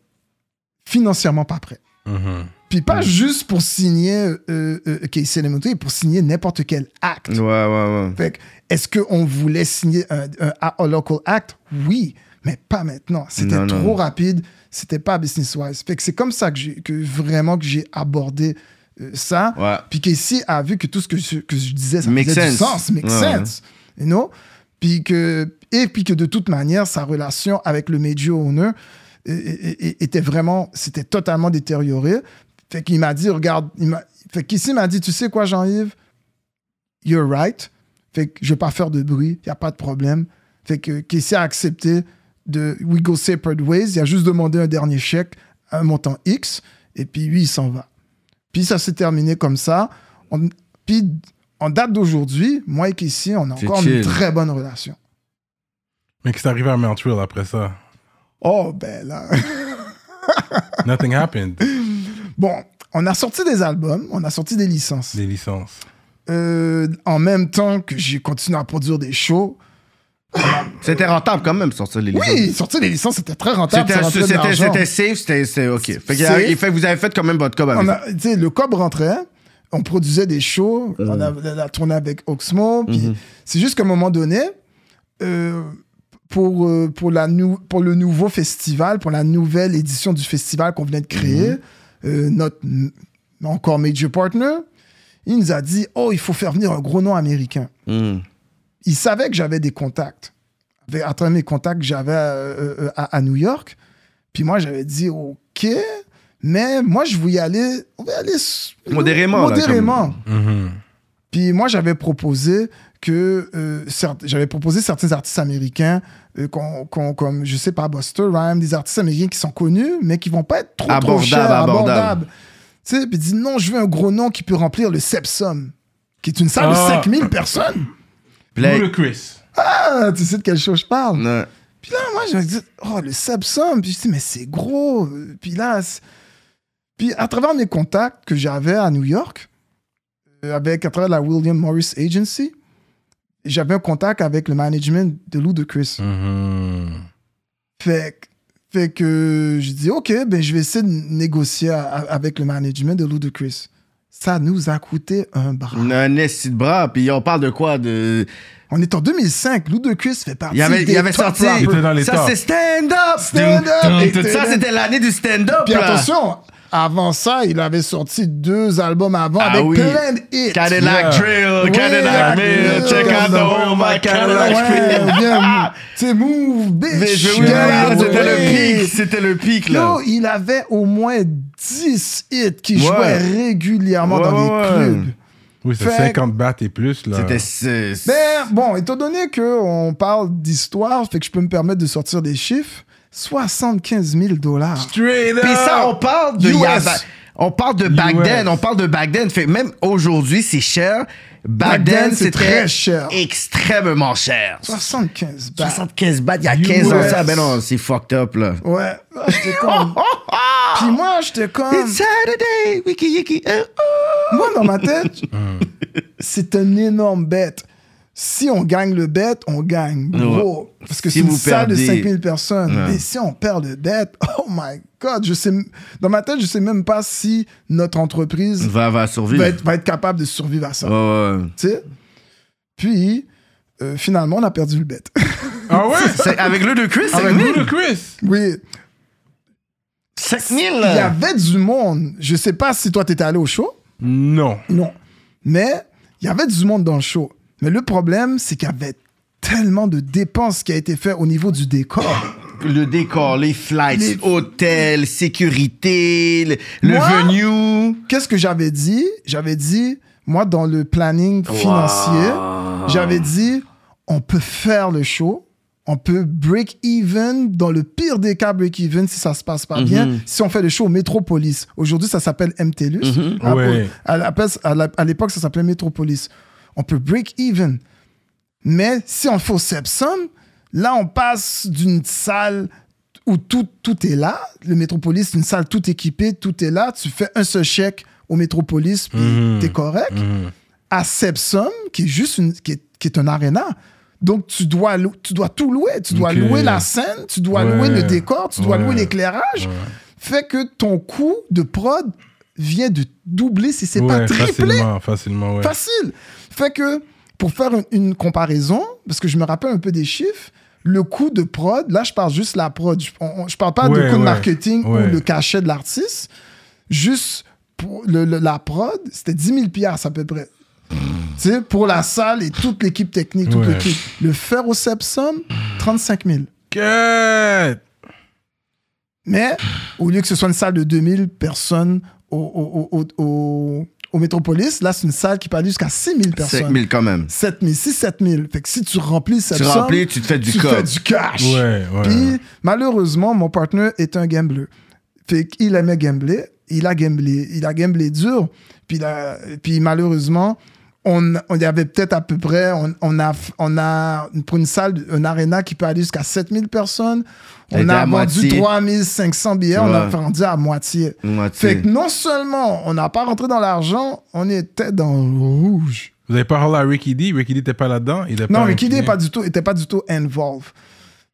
financièrement pas prêt. Mhm. Puis pas juste pour signer euh, euh, Casey pour signer n'importe quel acte. Ouais, ouais, ouais. Fait que, est-ce qu'on voulait signer un, un, un local act? Oui, mais pas maintenant. C'était non. trop rapide. C'était pas business-wise. Fait que c'est comme ça que, j'ai, que vraiment que j'ai abordé euh, ça. Ouais. Puis Casey a vu que tout ce que je, que je disais, ça Make faisait du sens. Make Ouais, sense. You know? Puis que, et puis que de toute manière, sa relation avec le major owner était vraiment, c'était totalement détérioré. Fait qu'il m'a dit, regarde, il m'a, fait qu'ici m'a dit, tu sais quoi, Jean-Yves? You're right. Fait que je vais pas faire de bruit, il n'y a pas de problème. Fait que Casey a accepté de We Go Separate Ways. Il a juste demandé un dernier chèque, un montant X, et puis lui, il s'en va. Puis ça s'est terminé comme ça. On- puis en date d'aujourd'hui, moi et Casey, on a encore chill. une très bonne relation. Mais qu'est-ce qui est arrivé à Montreal après ça? Oh, ben là. Nothing happened. Bon, on a sorti des albums, on a sorti des licences. Des licences. Euh, en même temps que j'ai continué à produire des shows. C'était rentable quand même, sortir les licences. Oui, sortir des licences, c'était très rentable. C'était safe, c'était c'était OK. Fait que, Safe. il fait que vous avez fait quand même votre cob avec On a, tu sais, le cob rentrait, on produisait des shows, on a, on a tourné avec Oxmo, puis c'est juste qu'à un moment donné, euh, pour, euh, pour, la nou- pour le nouveau festival, pour la nouvelle édition du festival qu'on venait de créer, euh, notre encore major partner, il nous a dit, oh, il faut faire venir un gros nom américain. Mhm. il savait que j'avais des contacts. Avec- À travers mes contacts que j'avais euh, à, à New York. Puis moi, j'avais dit, OK, mais moi, je voulais y aller, on va aller Modérément, là, Modérément. Mhm. Puis moi, j'avais proposé que euh, j'avais proposé certains artistes américains, euh, comme je sais pas, Buster Rhymes, des artistes américains qui sont connus, mais qui vont pas être trop, trop Abordables, chers, abordables. abordables. Tu sais, puis il dit non, je veux un gros nom qui peut remplir le Sepsum, qui est une salle Ah. de 5000 personnes. Puis là, Ludacris. Ah, tu sais de quelle chose je parle? non. Puis là, moi, je me dis, oh, le Sepsum. Puis je dis, mais c'est gros. Puis là, puis à travers mes contacts que j'avais à New York, euh, avec, à travers la William Morris Agency, j'avais un contact avec le management de Ludacris. Mhm. Fait, que- fait que je dis, OK, ben, je vais essayer de négocier avec le management de Ludacris. Ça nous a coûté un bras. Un esti de bras, puis on parle de quoi de... On est en 2005. Ludacris fait partie Il avait, des il avait top sorti. rappers. Il était dans les ça, c'est stand-up! Stand Up, Dun, dun, et dun. Ça, c'était l'année du stand-up. Puis là. attention, avant ça, il avait sorti deux albums avant Ah avec oui. plein de hits. Cadillac Yeah. Drill, Cadillac Mill, Drill. check out the home, my Cadillac Drill. bien, tu sais, move, bitch. Mais c'était le pic, c'était le pic, là. Yo, il avait au moins 10 hits qui Ouais. jouaient régulièrement Ouais, dans les ouais, ouais. clubs. Oui, c'est Fait- 50 bahts et plus, là. C'était... c'est- Ben, bon, étant donné qu'on parle d'histoire, fait que je peux me permettre de sortir des chiffres. 75 000 dollars. Straight up! Puis ça, on parle de... US. On parle de back US. then, on parle de back then. Fait, même aujourd'hui, c'est cher. Back, Back then, c'était très cher. extrêmement cher. 75 bahts. 75 bahts il y a 15 ans. Ça, ben non, c'est fucked up, là. Ouais, j'étais comme... Puis moi, j'étais comme... It's Saturday, wiki yiki, euh, oh. Moi, dans ma tête, c'est un énorme bet. Si on gagne le bet, on gagne. Gros. Parce que Si c'est une salle de perdez- 5000 personnes. Ouais. Mais si on perd le bet, oh my God, je sais, dans ma tête, je sais même pas si notre entreprise Va, va survivre. va être, va être capable de survivre à ça. Ouais. Sais? Puis, euh, finalement, on a perdu le bet. Ah ouais? C'est- Avec le de Chris, Avec 5 000? Ludacris. oui. 5 000, Il y avait du monde. Je sais pas si toi, t'étais allé au show. Non. Non. Mais il y avait du monde dans le show. Mais le problème, c'est qu'il y avait tellement de dépenses qui a été fait au niveau du décor. Le décor, les flights, Les- hôtels, sécurité, le, le Moi? venue. Qu'est-ce que j'avais dit? J'avais dit, moi, dans le planning financier, j'avais dit, on peut faire le show. On peut break even, dans le pire des cas, break even si ça se passe pas bien, si on fait le show au Métropolis. Aujourd'hui, ça s'appelle MTLUS. À- Ouais. À, la- à la- à l'époque, ça s'appelait Métropolis. On peut break even. Mais si on fait au Sepsum, là, on passe d'une salle où tout, tout est là. Le Métropolis, c'est une salle tout équipée, tout est là. Tu fais un seul chèque au Métropolis, puis Mhm. t'es correct. Mhm. À Sepsum, qui est juste une, qui est, qui est un aréna. Donc, tu dois, tu dois tout louer. Tu dois louer la scène, tu dois Ouais. louer le décor, tu dois Ouais. louer l'éclairage. Fait que ton coût de prod vient de doubler, si c'est pas triplé. facilement, facilement. Facile. Fait que, pour faire une, comparaison, parce que je me rappelle un peu des chiffres, le coût de prod, là, je parle juste la prod. Je, on- je parle pas Ouais, de coût de marketing Ouais. ou le cachet de l'artiste. Juste pour le- le- la prod, c'était 10 000 piastres à peu près. Tu sais, pour la salle et toute l'équipe technique, toute l'équipe. Le faire au Sepsum, 35 000. Cut! Mais au lieu que ce soit une salle de 2000 personnes au, au, au, au, au- Métropolis, là, c'est une salle qui peut aller jusqu'à 6000 personnes. 5 000 quand même. 7000, 6 7000. Fait que si tu remplis cette Tu somme, remplis, tu te fais du tu fais du cash. Ouais, ouais. Puis malheureusement, mon partenaire est un gambler. Fait qu'il aimait gambler, il a gamblé, il a gamblé dur. Puis malheureusement, on, on y avait peut-être à peu près, on, on a, on a, pour une salle, un arena qui peut aller jusqu'à 7000 personnes, on a à vendu moitié. 3500 billets, on a vendu à moitié. Moitié. Fait que non seulement on n'a pas rentré dans l'argent, on était dans le rouge. Vous avez parlé à Ricky D. Ricky D n'était pas là-dedans. il Non, pas Ricky D impliqué. était pas du tout, était pas du tout involved.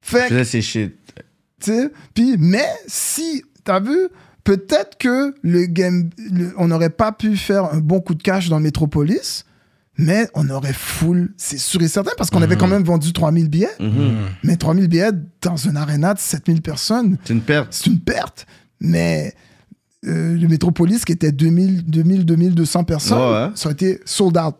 Fait que faisais ces shit. Tu sais, puis, mais si, t'as vu, peut-être que le game, le- on n'aurait pas pu faire un bon coup de cash dans le Metropolis, mais on aurait full, c'est sûr et certain, parce qu'on avait quand même vendu 3000 billets. Mais 3000 billets dans un arena de 7000 personnes, C'est une perte. c'est une perte. Mais euh, le Metropolis, qui était 2000, 2000 2200 personnes, Ouais, ouais. ça aurait été sold out.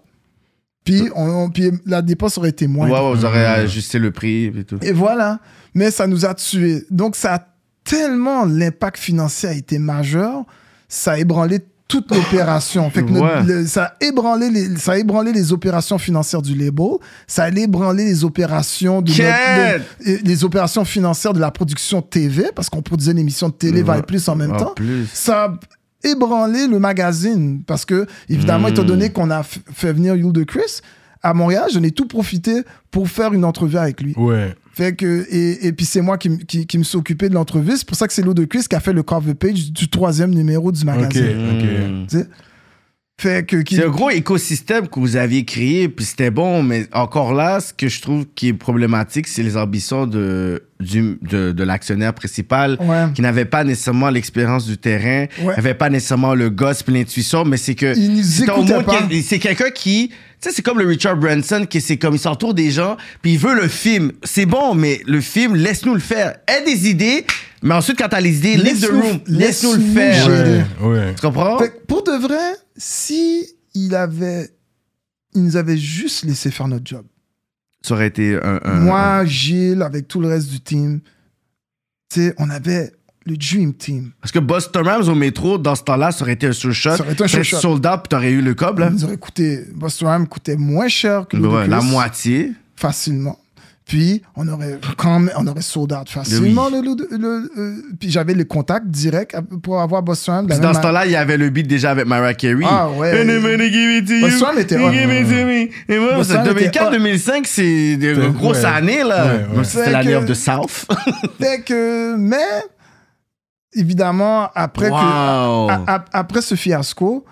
Puis, on, on- puis la dépense aurait été Ouais, moindre. ouais, vous aurez ajusté le prix et tout. Et voilà. Mais ça nous a tués. Donc, ça a tellement, l'impact financier a été majeur, ça a ébranlé toute l'opération. Fait que notre- Ouais. le- ça, a ébranlé les, ça a ébranlé les opérations financières du label, ça a ébranlé les opérations de, Quête! notre- de- et les opérations financières de la production TV, parce qu'on produisait une émission de télé, Ouais. Plus en même En temps. plus. Ça a ébranlé le magazine, parce que, évidemment, Mm. étant donné qu'on a fait venir Yul de Chris, à Montréal, j'en ai tout profité pour faire une entrevue avec lui. Ouais. Fait que, et, et puis c'est moi qui, qui, qui me suis occupé de l'entrevue. C'est pour ça que c'est Lo de Chris qui a fait le cover page du troisième numéro du magazine. Mm. Fait que. qui- C'est un gros écosystème que vous aviez créé, puis c'était bon, mais encore là, ce que je trouve qui est problématique, c'est les ambitions de, du, de, de l'actionnaire principal, Ouais. qui n'avait pas nécessairement l'expérience du terrain, Ouais. n'avait pas nécessairement le gosse puis l'intuition, mais c'est que Il nous c'est quelqu'un qui, tu sais, c'est comme le Richard Branson, qui c'est comme il s'entoure des gens, puis il veut le film. C'est bon, mais le film, laisse-nous le faire. Aie des idées, mais ensuite quand t'as les idées, leave the Laisse-nous- room, laisse-nous le faire. Ouais, ouais. Tu comprends? Fait que pour de vrai, si il avait. Il nous avait juste laissé faire notre job. Ça aurait été un. un- Moi, Gilles, avec tout le reste du team, tu sais, on avait le Dream Team. Parce que Boston Rams au métro, dans ce temps-là, ça aurait été un sure shot. Ça aurait été un T'aurais sure shot. sold out, puis t'aurais eu le cob, là. Il nous aurait coûté. Boston Ram coûtait moins cher que le Ouais, la moitié. facilement. Puis, on aurait quand même, on aurait sold out facilement. le, le- le- euh, puis, j'avais le contact direct pour avoir Boston de Puis dans ce temps-là, il y avait le beat déjà avec Mariah Carey. Ah ouais. Boston était You hot. give it to me. Et moi, Boston c'est Ram était 2004-2005, c'est des Ouais. grosses années, là. Ouais, ouais. C'était l'année que- of the South. Fait que, mais, évidemment, après, que, Wow. a- a- après ce fiasco,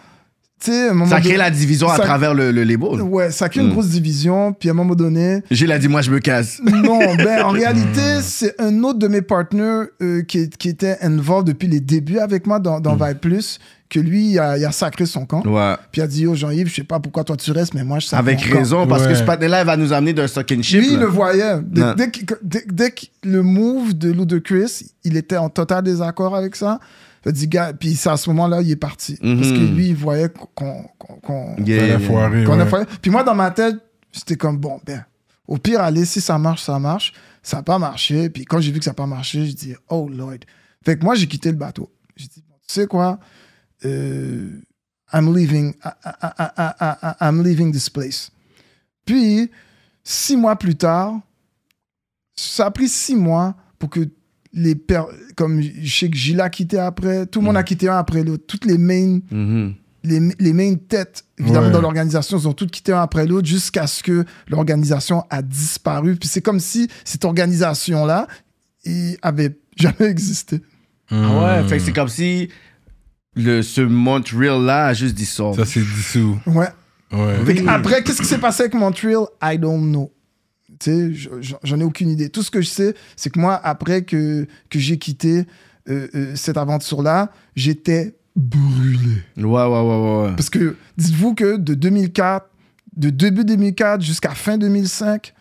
tu sais, à un moment Ça crée donné- la division à travers le, le label. Ouais, ça crée une Mm. grosse division. Puis, à un moment donné, Gilles a dit, moi, je me casse. Non, ben en réalité, c'est un autre de mes partenaires euh, qui, qui était involved depuis les débuts avec moi dans, dans Vibe Plus, que lui, il a, il a sacré son camp. Ouais. Puis il a dit, oh Jean-Yves, je sais pas pourquoi toi tu restes, mais moi je sacre Avec mon camp. raison, parce que ce patin-là, il va nous amener d'un stock and ship. Lui, il le voyait. Dès, Non. dès qu'il- dès- dès que le move de Lou de Chris, il était en total désaccord avec ça. Il a dit, gars, puis c'est à ce moment-là, il est parti. Parce que Mhm. lui, il voyait qu'on qu'on- qu'on- Yeah, yeah, a foiré. qu'on a ouais. foiré. Puis moi, dans ma tête, c'était comme, bon, ben, au pire, allez, si ça marche, ça marche. Ça n'a pas marché. Puis quand j'ai vu que ça n'a pas marché, j'ai dit, oh Lord. Fait que moi, j'ai quitté le bateau. J'ai dit, tu sais quoi? Euh, I'm leaving, I- I- I- I- I- I'm leaving this place. Puis, six mois plus tard, ça a pris six mois pour que les comme je sais que Gilles a quitté après, tout le monde a quitté un après l'autre. Toutes les main, Mhm. les, les main têtes, évidemment, Ouais. dans l'organisation, ils ont toutes quitté un après l'autre jusqu'à ce que l'organisation a disparu. Puis c'est comme si cette organisation-là avait jamais existé. Ah ouais, Hmm. fait que c'est comme si le, ce Montreal-là a juste dissolvé. Ça, c'est dissous. Ouais. Après, qu'est-ce qui s'est passé avec Montreal? I don't know. Tu sais, je- je- j'en ai aucune idée. Tout ce que je sais, c'est que moi, après que, que j'ai quitté euh, euh, cette aventure-là, j'étais brûlé. Ouais, ouais, ouais, ouais. ouais. Parce que dites-vous que de 2004, de début 2004 jusqu'à fin 2005,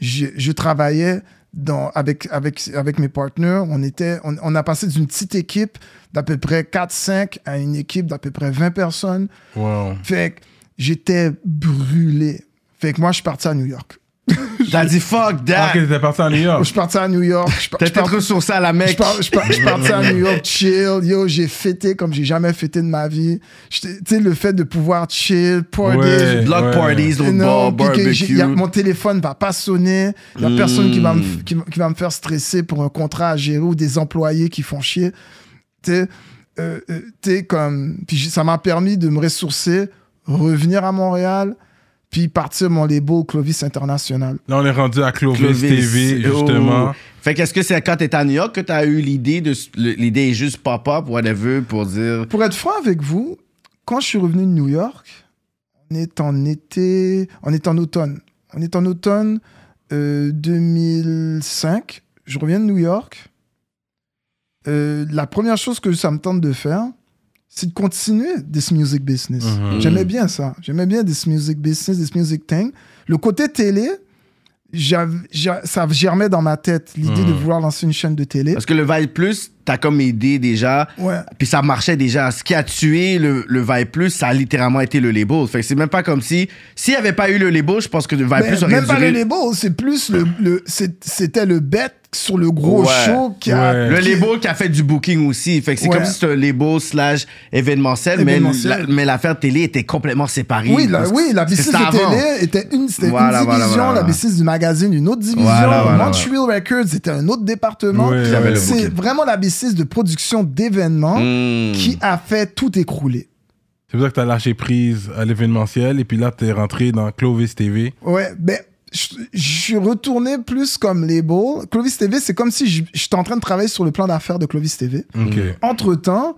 je, je travaillais dans, avec, avec, avec mes partenaires. On, était, on, on a passé d'une petite équipe d'à peu près 4-5 à une équipe d'à peu près 20 personnes. Wow. Fait que j'étais brûlé. Fait que moi, je suis parti à New York. T'as dit fuck that. ok, t'étais parti à New Je York. suis parti à New York. Je par- je T'étais ressourcé à la je mec. suis par- je suis par- je suis parti à New York, chill. Yo, j'ai fêté comme j'ai jamais fêté de ma vie. Tu sais, le fait de pouvoir chill, party. Ouais. Block parties, Et l'autre que j'ai- y a- barbecue. mon téléphone va pas sonner. Il y a Mm. personne qui va, me, f- qui, qui va me faire stresser pour un contrat à gérer ou des employés qui font chier. Tu sais, euh, euh, comme. Puis ça m'a permis de me ressourcer, revenir à Montréal, puis partir mon label Clovis International. Là, on est rendu à Clovis, Clovis, TV, oh. justement. Fait qu'est-ce que c'est quand t'étais à New York que t'as eu l'idée de. L'idée est juste pop-up, whatever, pour dire. Pour être franc avec vous, quand je suis revenu de New York, on est en été, on est en automne. On est en automne euh, 2005. Je reviens de New York. Euh, la première chose que ça me tente de faire, c'est de continuer this music business. Mhm. J'aimais bien ça. J'aimais bien this music business, this music thing. Le côté télé, j'av- j'a- ça germait dans ma tête l'idée de vouloir lancer une chaîne de télé. Parce que le Vibe Plus, t'as comme idée déjà. Ouais. Puis ça marchait déjà. Ce qui a tué le, le Vibe Plus, ça a littéralement été le label. Fait que c'est même pas comme si. S'il n'y avait pas eu le label, je pense que le Vibe Mais Plus aurait même pas duré- le label, c'est plus le, le c'était le bet sur le gros Ouais. show qui a. Ouais. Le label qui a fait du booking aussi. Fait que c'est Ouais. comme si c'était un label slash événementiel, mais la- mais l'affaire télé était complètement séparée. Oui, la, oui, la business c'était de avant. télé était une, c'était Voilà, une voilà, division, voilà, la voilà. business du magazine, une autre division. Voilà, voilà, Montreal Records, c'était un autre département. C'est vraiment la business de production d'événements Hmm. qui a fait tout écrouler. C'est pour ça que t'as lâché prise à l'événementiel et puis là, t'es rentré dans Clovis TV. Ouais, ben, je je suis retourné plus comme label. Clovis TV, c'est comme si je- j'étais en train de travailler sur le plan d'affaires de Clovis TV. Entre-temps,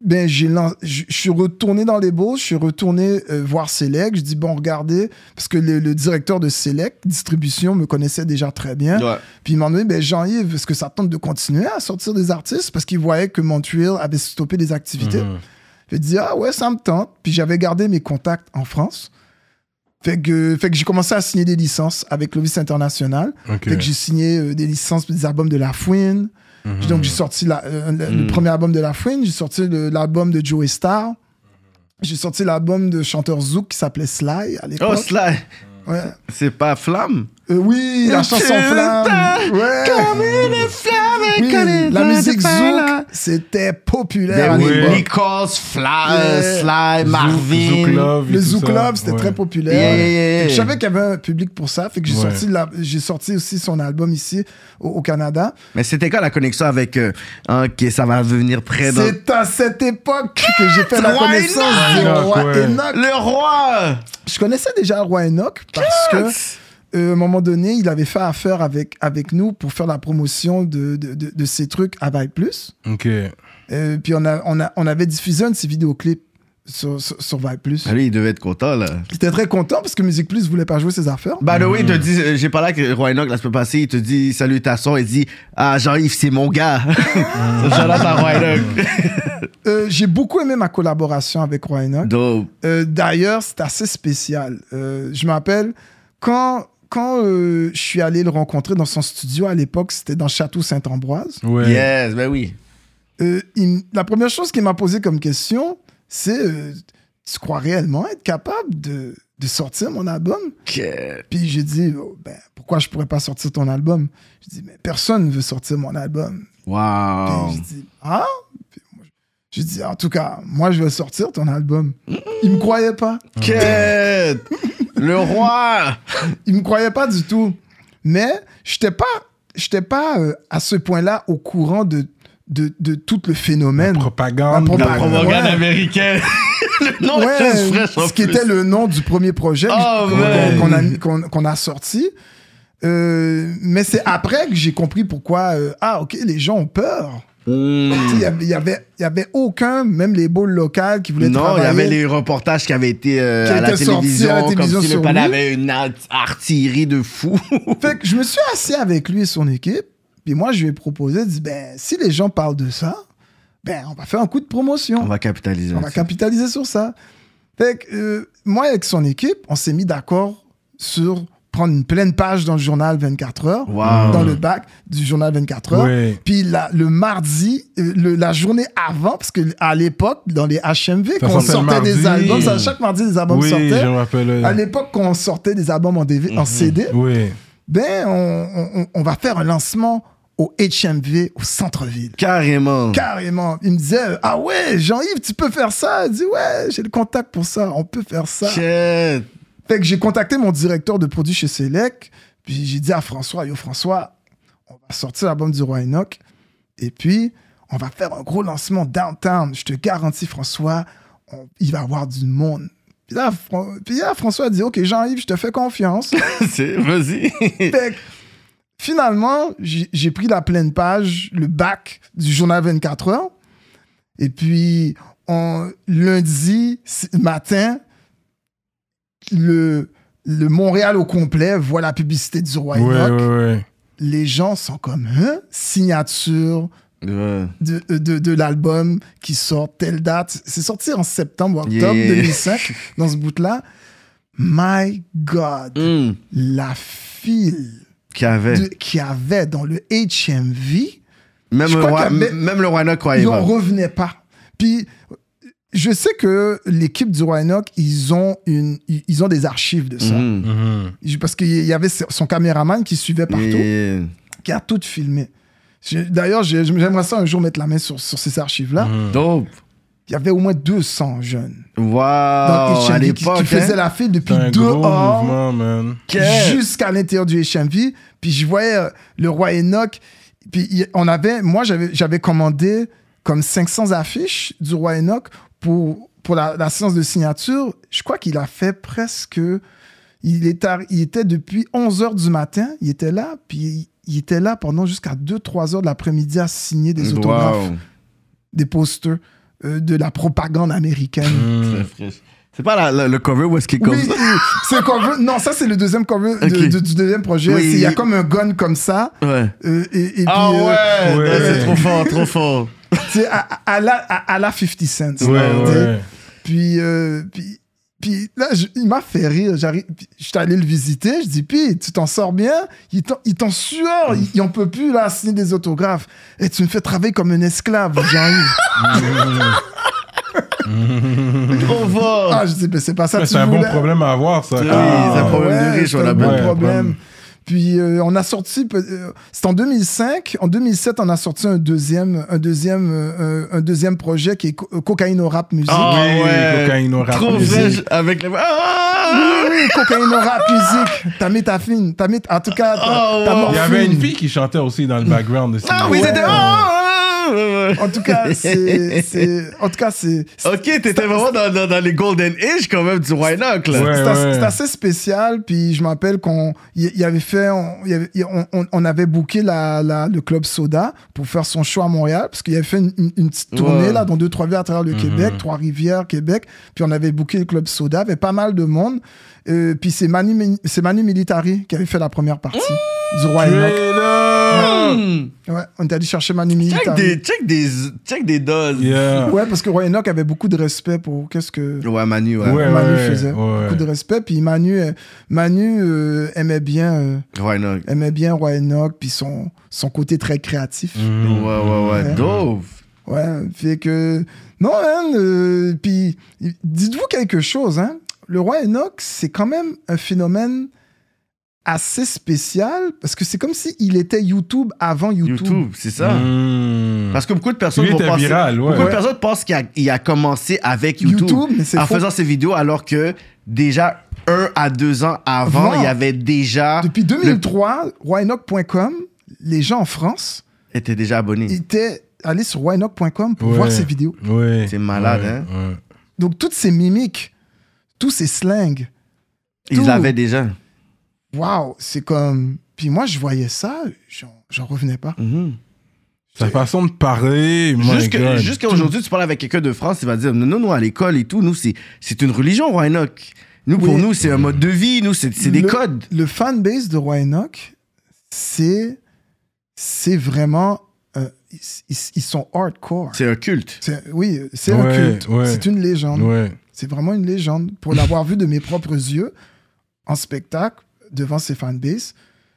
ben, je je suis retourné dans les beaux, je suis retourné euh, voir Select. Je dis, bon, regardez, parce que le, le directeur de Select, distribution, me connaissait déjà très bien. Ouais. Puis il m'a demandé, ben, Jean-Yves, est-ce que ça tente de continuer à sortir des artistes? Parce qu'il voyait que Montreal avait stoppé des activités. Mhm. Fait dit, ah ouais, ça me tente. Puis j'avais gardé mes contacts en France. Fait que, fait que j'ai commencé à signer des licences avec Clovis International. Fait que j'ai signé euh, des licences pour des albums de La Fouine. Donc j'ai sorti la- euh, le, le Mhm. premier album de La Fouine, j'ai sorti l'album de Joey Star. J'ai sorti l'album de chanteur Zouk qui s'appelait Sly à l'époque. Oh, Sly, Ouais. c'est pas Flamme? Euh, oui, la chanson Flamme. Ouais. Oui, la musique Zouk, c'était populaire à Ben oui. Nichols, Fly, Yeah. Sly, Zouk- Marvin. Zouk Love et Le Zouk. Love, c'était Ouais. très populaire. Yeah, yeah, yeah, Fait que Je savais qu'il y avait un public pour ça. Fait que j'ai Ouais. sorti, la- sorti aussi son album ici au, au Canada. Mais c'était quoi la connexion avec. euh, hein, que ça va venir près de. C'est à cette époque que j'ai fait la connaissance du Enoch, roi ouais. Enoch. Le roi! Je connaissais déjà le roi Enoch parce que euh, à un moment donné, il avait fait affaire avec, avec nous pour faire la promotion de, de, de, de ses trucs à Vibe Plus. Ok. Euh, puis on, a, on, a, on avait diffusé un de ses vidéoclips sur, sur, sur Vibe Plus. Ah, Lui, il devait être content, là. J'étais très content parce que Musique Plus voulait pas jouer ses affaires. By the way, il te dit, euh, j'ai parlé avec Roi Enoch la semaine passée, il te dit salutations, il dit Ah, Jean-Yves, c'est mon gars. Roi Enoch. Euh, J'ai beaucoup aimé ma collaboration avec Roi Enoch. Dope. Euh, D'ailleurs, c'est assez spécial. Euh, je me rappelle, quand, quand euh, je suis allé le rencontrer dans son studio, à l'époque, c'était dans Château Saint-Ambroise. Ouais. Yes, ben oui. Euh, il la première chose qu'il m'a posé comme question, c'est euh, Tu crois réellement être capable de, de sortir mon album? Que- Puis j'ai dit Oh, ben, Pourquoi je pourrais pas sortir ton album? Je dis Mais personne ne veut sortir mon album. Wow. Puis j'ai dit Ah? Moi, J'ai dit En tout cas, moi, je vais sortir ton album. Il me croyait pas. Que- Le roi. Il me croyait pas du tout. Mais j'étais pas, j'étais pas euh, à ce point-là au courant de, de, de tout le phénomène. Propagande. La La propagande. propagande Ouais. américaine. le nom Ouais, juste fraîche en ce qui plus. était le nom du premier projet Oh, a, qu'on a sorti. Euh, mais c'est après que j'ai compris pourquoi, euh, ah, ok, les gens ont peur. Hmm. Il y avait, y avait, aucun, même les boules locales qui voulaient Non, il y avait les reportages qui avaient été euh, Qui à la télévision, à la télévision comme si le palais lui. avait une art- artillerie de fou. Fait que je me suis assis avec lui et son équipe. Puis moi, je lui ai proposé, dit, ben, si les gens parlent de ça, ben, on va faire un coup de promotion. On va capitaliser. On va capitaliser sur ça. Fait que, euh, moi, avec son équipe, on s'est mis d'accord sur prendre une pleine page dans le journal 24 heures, Wow. dans le bac du journal 24 heures. Puis la- le mardi, euh, le- la journée avant, parce que à l'époque, dans les HMV, Ça quand on sortait des albums, ça, chaque mardi, des albums Oui, sortaient. je me rappelle. À l'époque, quand on sortait des albums en, DV, en CD, Oui. ben, on, on- on va faire un lancement au HMV, au centre-ville. Carrément. Carrément. Il me disait, ah ouais, Jean-Yves, tu peux faire ça. Il dit, ouais, j'ai le contact pour ça, on peut faire ça. Shit. Fait que j'ai contacté mon directeur de produit chez Select, puis j'ai dit à François, yo François, on va sortir l'album du Roi Enoch, et puis on va faire un gros lancement downtown. Je te garantis, François, on- il va y avoir du monde. Puis là, Fran- puis là, François a dit, OK, Jean-Yves, je te fais confiance. C'est- Vas-y. Finalement, j'ai pris la pleine page, le bac du journal 24 heures. Et puis, on, lundi matin, le, le Montréal au complet voit la publicité du Roi Ouais, Enoch. ouais, ouais. Les gens sont comme, hein? Signature Ouais. de, de, de l'album qui sort telle date. C'est sorti en septembre ou octobre Yeah. 2005, dans ce bout-là. My God, Hum, la file Qu'il y avait. y avait dans le HMV, Même, le roi, avait- même le roi Enoch croyait ils pas. n'en revenaient pas. Puis, je sais que l'équipe du Roi Enoch, ils ont, une, ils ont des archives de ça. Mhm. Mhm. Parce qu'il y avait son caméraman qui suivait partout, qui a tout filmé. D'ailleurs, j'ai- j'aimerais ça un jour mettre la main sur, sur ces archives-là. Mhm. Dope. Il y avait au moins 200 jeunes Wow. dans à qui, l'époque. qui faisaient hein. la file depuis man. Que- jusqu'à l'intérieur du HMV. Puis je voyais euh, le roi Enoch. Puis on avait, moi, j'avais j'avais commandé comme 500 affiches du roi Enoch pour, pour la, la séance de signature. Je crois qu'il a fait presque. Il, est il était depuis 11 h du matin, il était là, puis il, était là pendant jusqu'à 2-3 heures de l'après-midi à signer des autographes, Wow. des posters euh, de la propagande américaine. Fraîche. C'est pas la- la- le cover où est-ce qu'il est comme Oui, ça? c'est le cover. Non, ça, c'est le deuxième cover de- Ok. de- du deuxième projet. Oui. Il y a comme un gun comme ça. Ouais. euh, et, et Ah puis, euh, ouais, ouais. Ouais, c'est trop fort, trop fort. à, à la, à, à la 50 Cent. Ouais, ouais. Puis, euh, puis, puis là, je- il m'a fait rire. J'arrive, je suis allé le visiter. Je dis, puis, tu t'en sors bien? Il t'en- il t'en sueur. Il, il en peut plus, là, signer des autographes. Et tu me fais travailler comme un esclave, Jean-Yves. Trop fort. ah, je dis, mais c'est pas ça que Ouais, tu C'est un bon voulais. problème à avoir, ça. Oui, quand- c'est un problème de riche, c'est on a bon Ouais, problème. problème. Puis euh, on a sorti, euh, c'était en 2005. En 2007, on a sorti un deuxième, un deuxième, euh, un deuxième projet qui est Co- Cocaïno Rap Music. Ah Oui, ouais. cocaïne au rap Trop music. avec le. Ah! Oui, oui, Cocaïno Rap Music. T'as mis ta fine. T'as mis, en tout cas, t'as Oh. Il y avait une fille qui chantait aussi dans le background Ah oui, c'était. Ah! Ouais, ouais. En tout cas, c'est, c'est, en tout cas, c'est, Ok, t'étais vraiment dans, dans, dans les Golden Age quand même du Enoch, là. Ouais. c'est assez, spécial. Puis je m'appelle qu'on il il avait fait, on, y avait, on, on- on avait booké la, la- le club Soda pour faire son show à Montréal parce qu'il avait fait une, une- une petite tournée Ouais. là dans deux trois villes à travers le Québec, Trois Rivières, Québec. Puis on avait booké le club Soda, il y avait pas mal de monde. Euh, puis c'est Manu, c'est Manu Militari qui avait fait la première partie du Roi Enoch. Hmm. Ouais, on est allé chercher Manu Check Militari. des, check des, check des doses. Yeah. Ouais, parce que Roi Enoch avait beaucoup de respect pour qu'est-ce que Ouais, Manu, ouais. Ouais. Manu faisait. ouais. Beaucoup de respect. Puis Manu, euh, Manu euh, aimait bien, euh, Roi Enoch. aimait bien Roi Enoch, puis son, son côté très créatif. Mhm. Ouais, ouais, ouais. Ouais. Dope. Ouais, fait que non, hein, euh, puis dites-vous quelque chose, hein. Le Roi Enoch, c'est quand même un phénomène assez spécial parce que c'est comme si il était YouTube avant YouTube. YouTube, c'est ça. Mhm. Parce que beaucoup de personnes vont était penser. viral, ouais. Beaucoup de personnes pensent qu'il a, il a commencé avec YouTube, YouTube, mais c'est en faux. faisant ses vidéos, alors que déjà un à deux ans avant, Avant. il y avait déjà. Depuis 2003, royenoch.com, les gens en France était déjà abonné. étaient allés sur royenoch.com pour Ouais. voir ses vidéos. Ouais. C'est malade, Ouais, hein. ouais. Donc toutes ces mimiques, tous ces slangs, Ils tout. l'avaient déjà. waouh, c'est comme. Puis moi, je voyais ça, j'en j'en revenais pas. Mhm. Sa façon de parler. Jusqu'à aujourd'hui, tu parles avec quelqu'un de France, il va dire Non, nous, à l'école et tout, nous, c'est c'est une religion, Roi Enoch. Nous, pour nous, c'est un mode de vie, nous, c'est c'est des Le- codes. Le fanbase de Roi Enoch, c'est. C'est vraiment. euh, ils, ils- sont hardcore. C'est un culte. Oui, c'est Ouais, un culte. ouais. C'est une légende. Ouais. C'est vraiment une légende. Pour l'avoir vu de mes propres yeux en spectacle devant ses fanbases,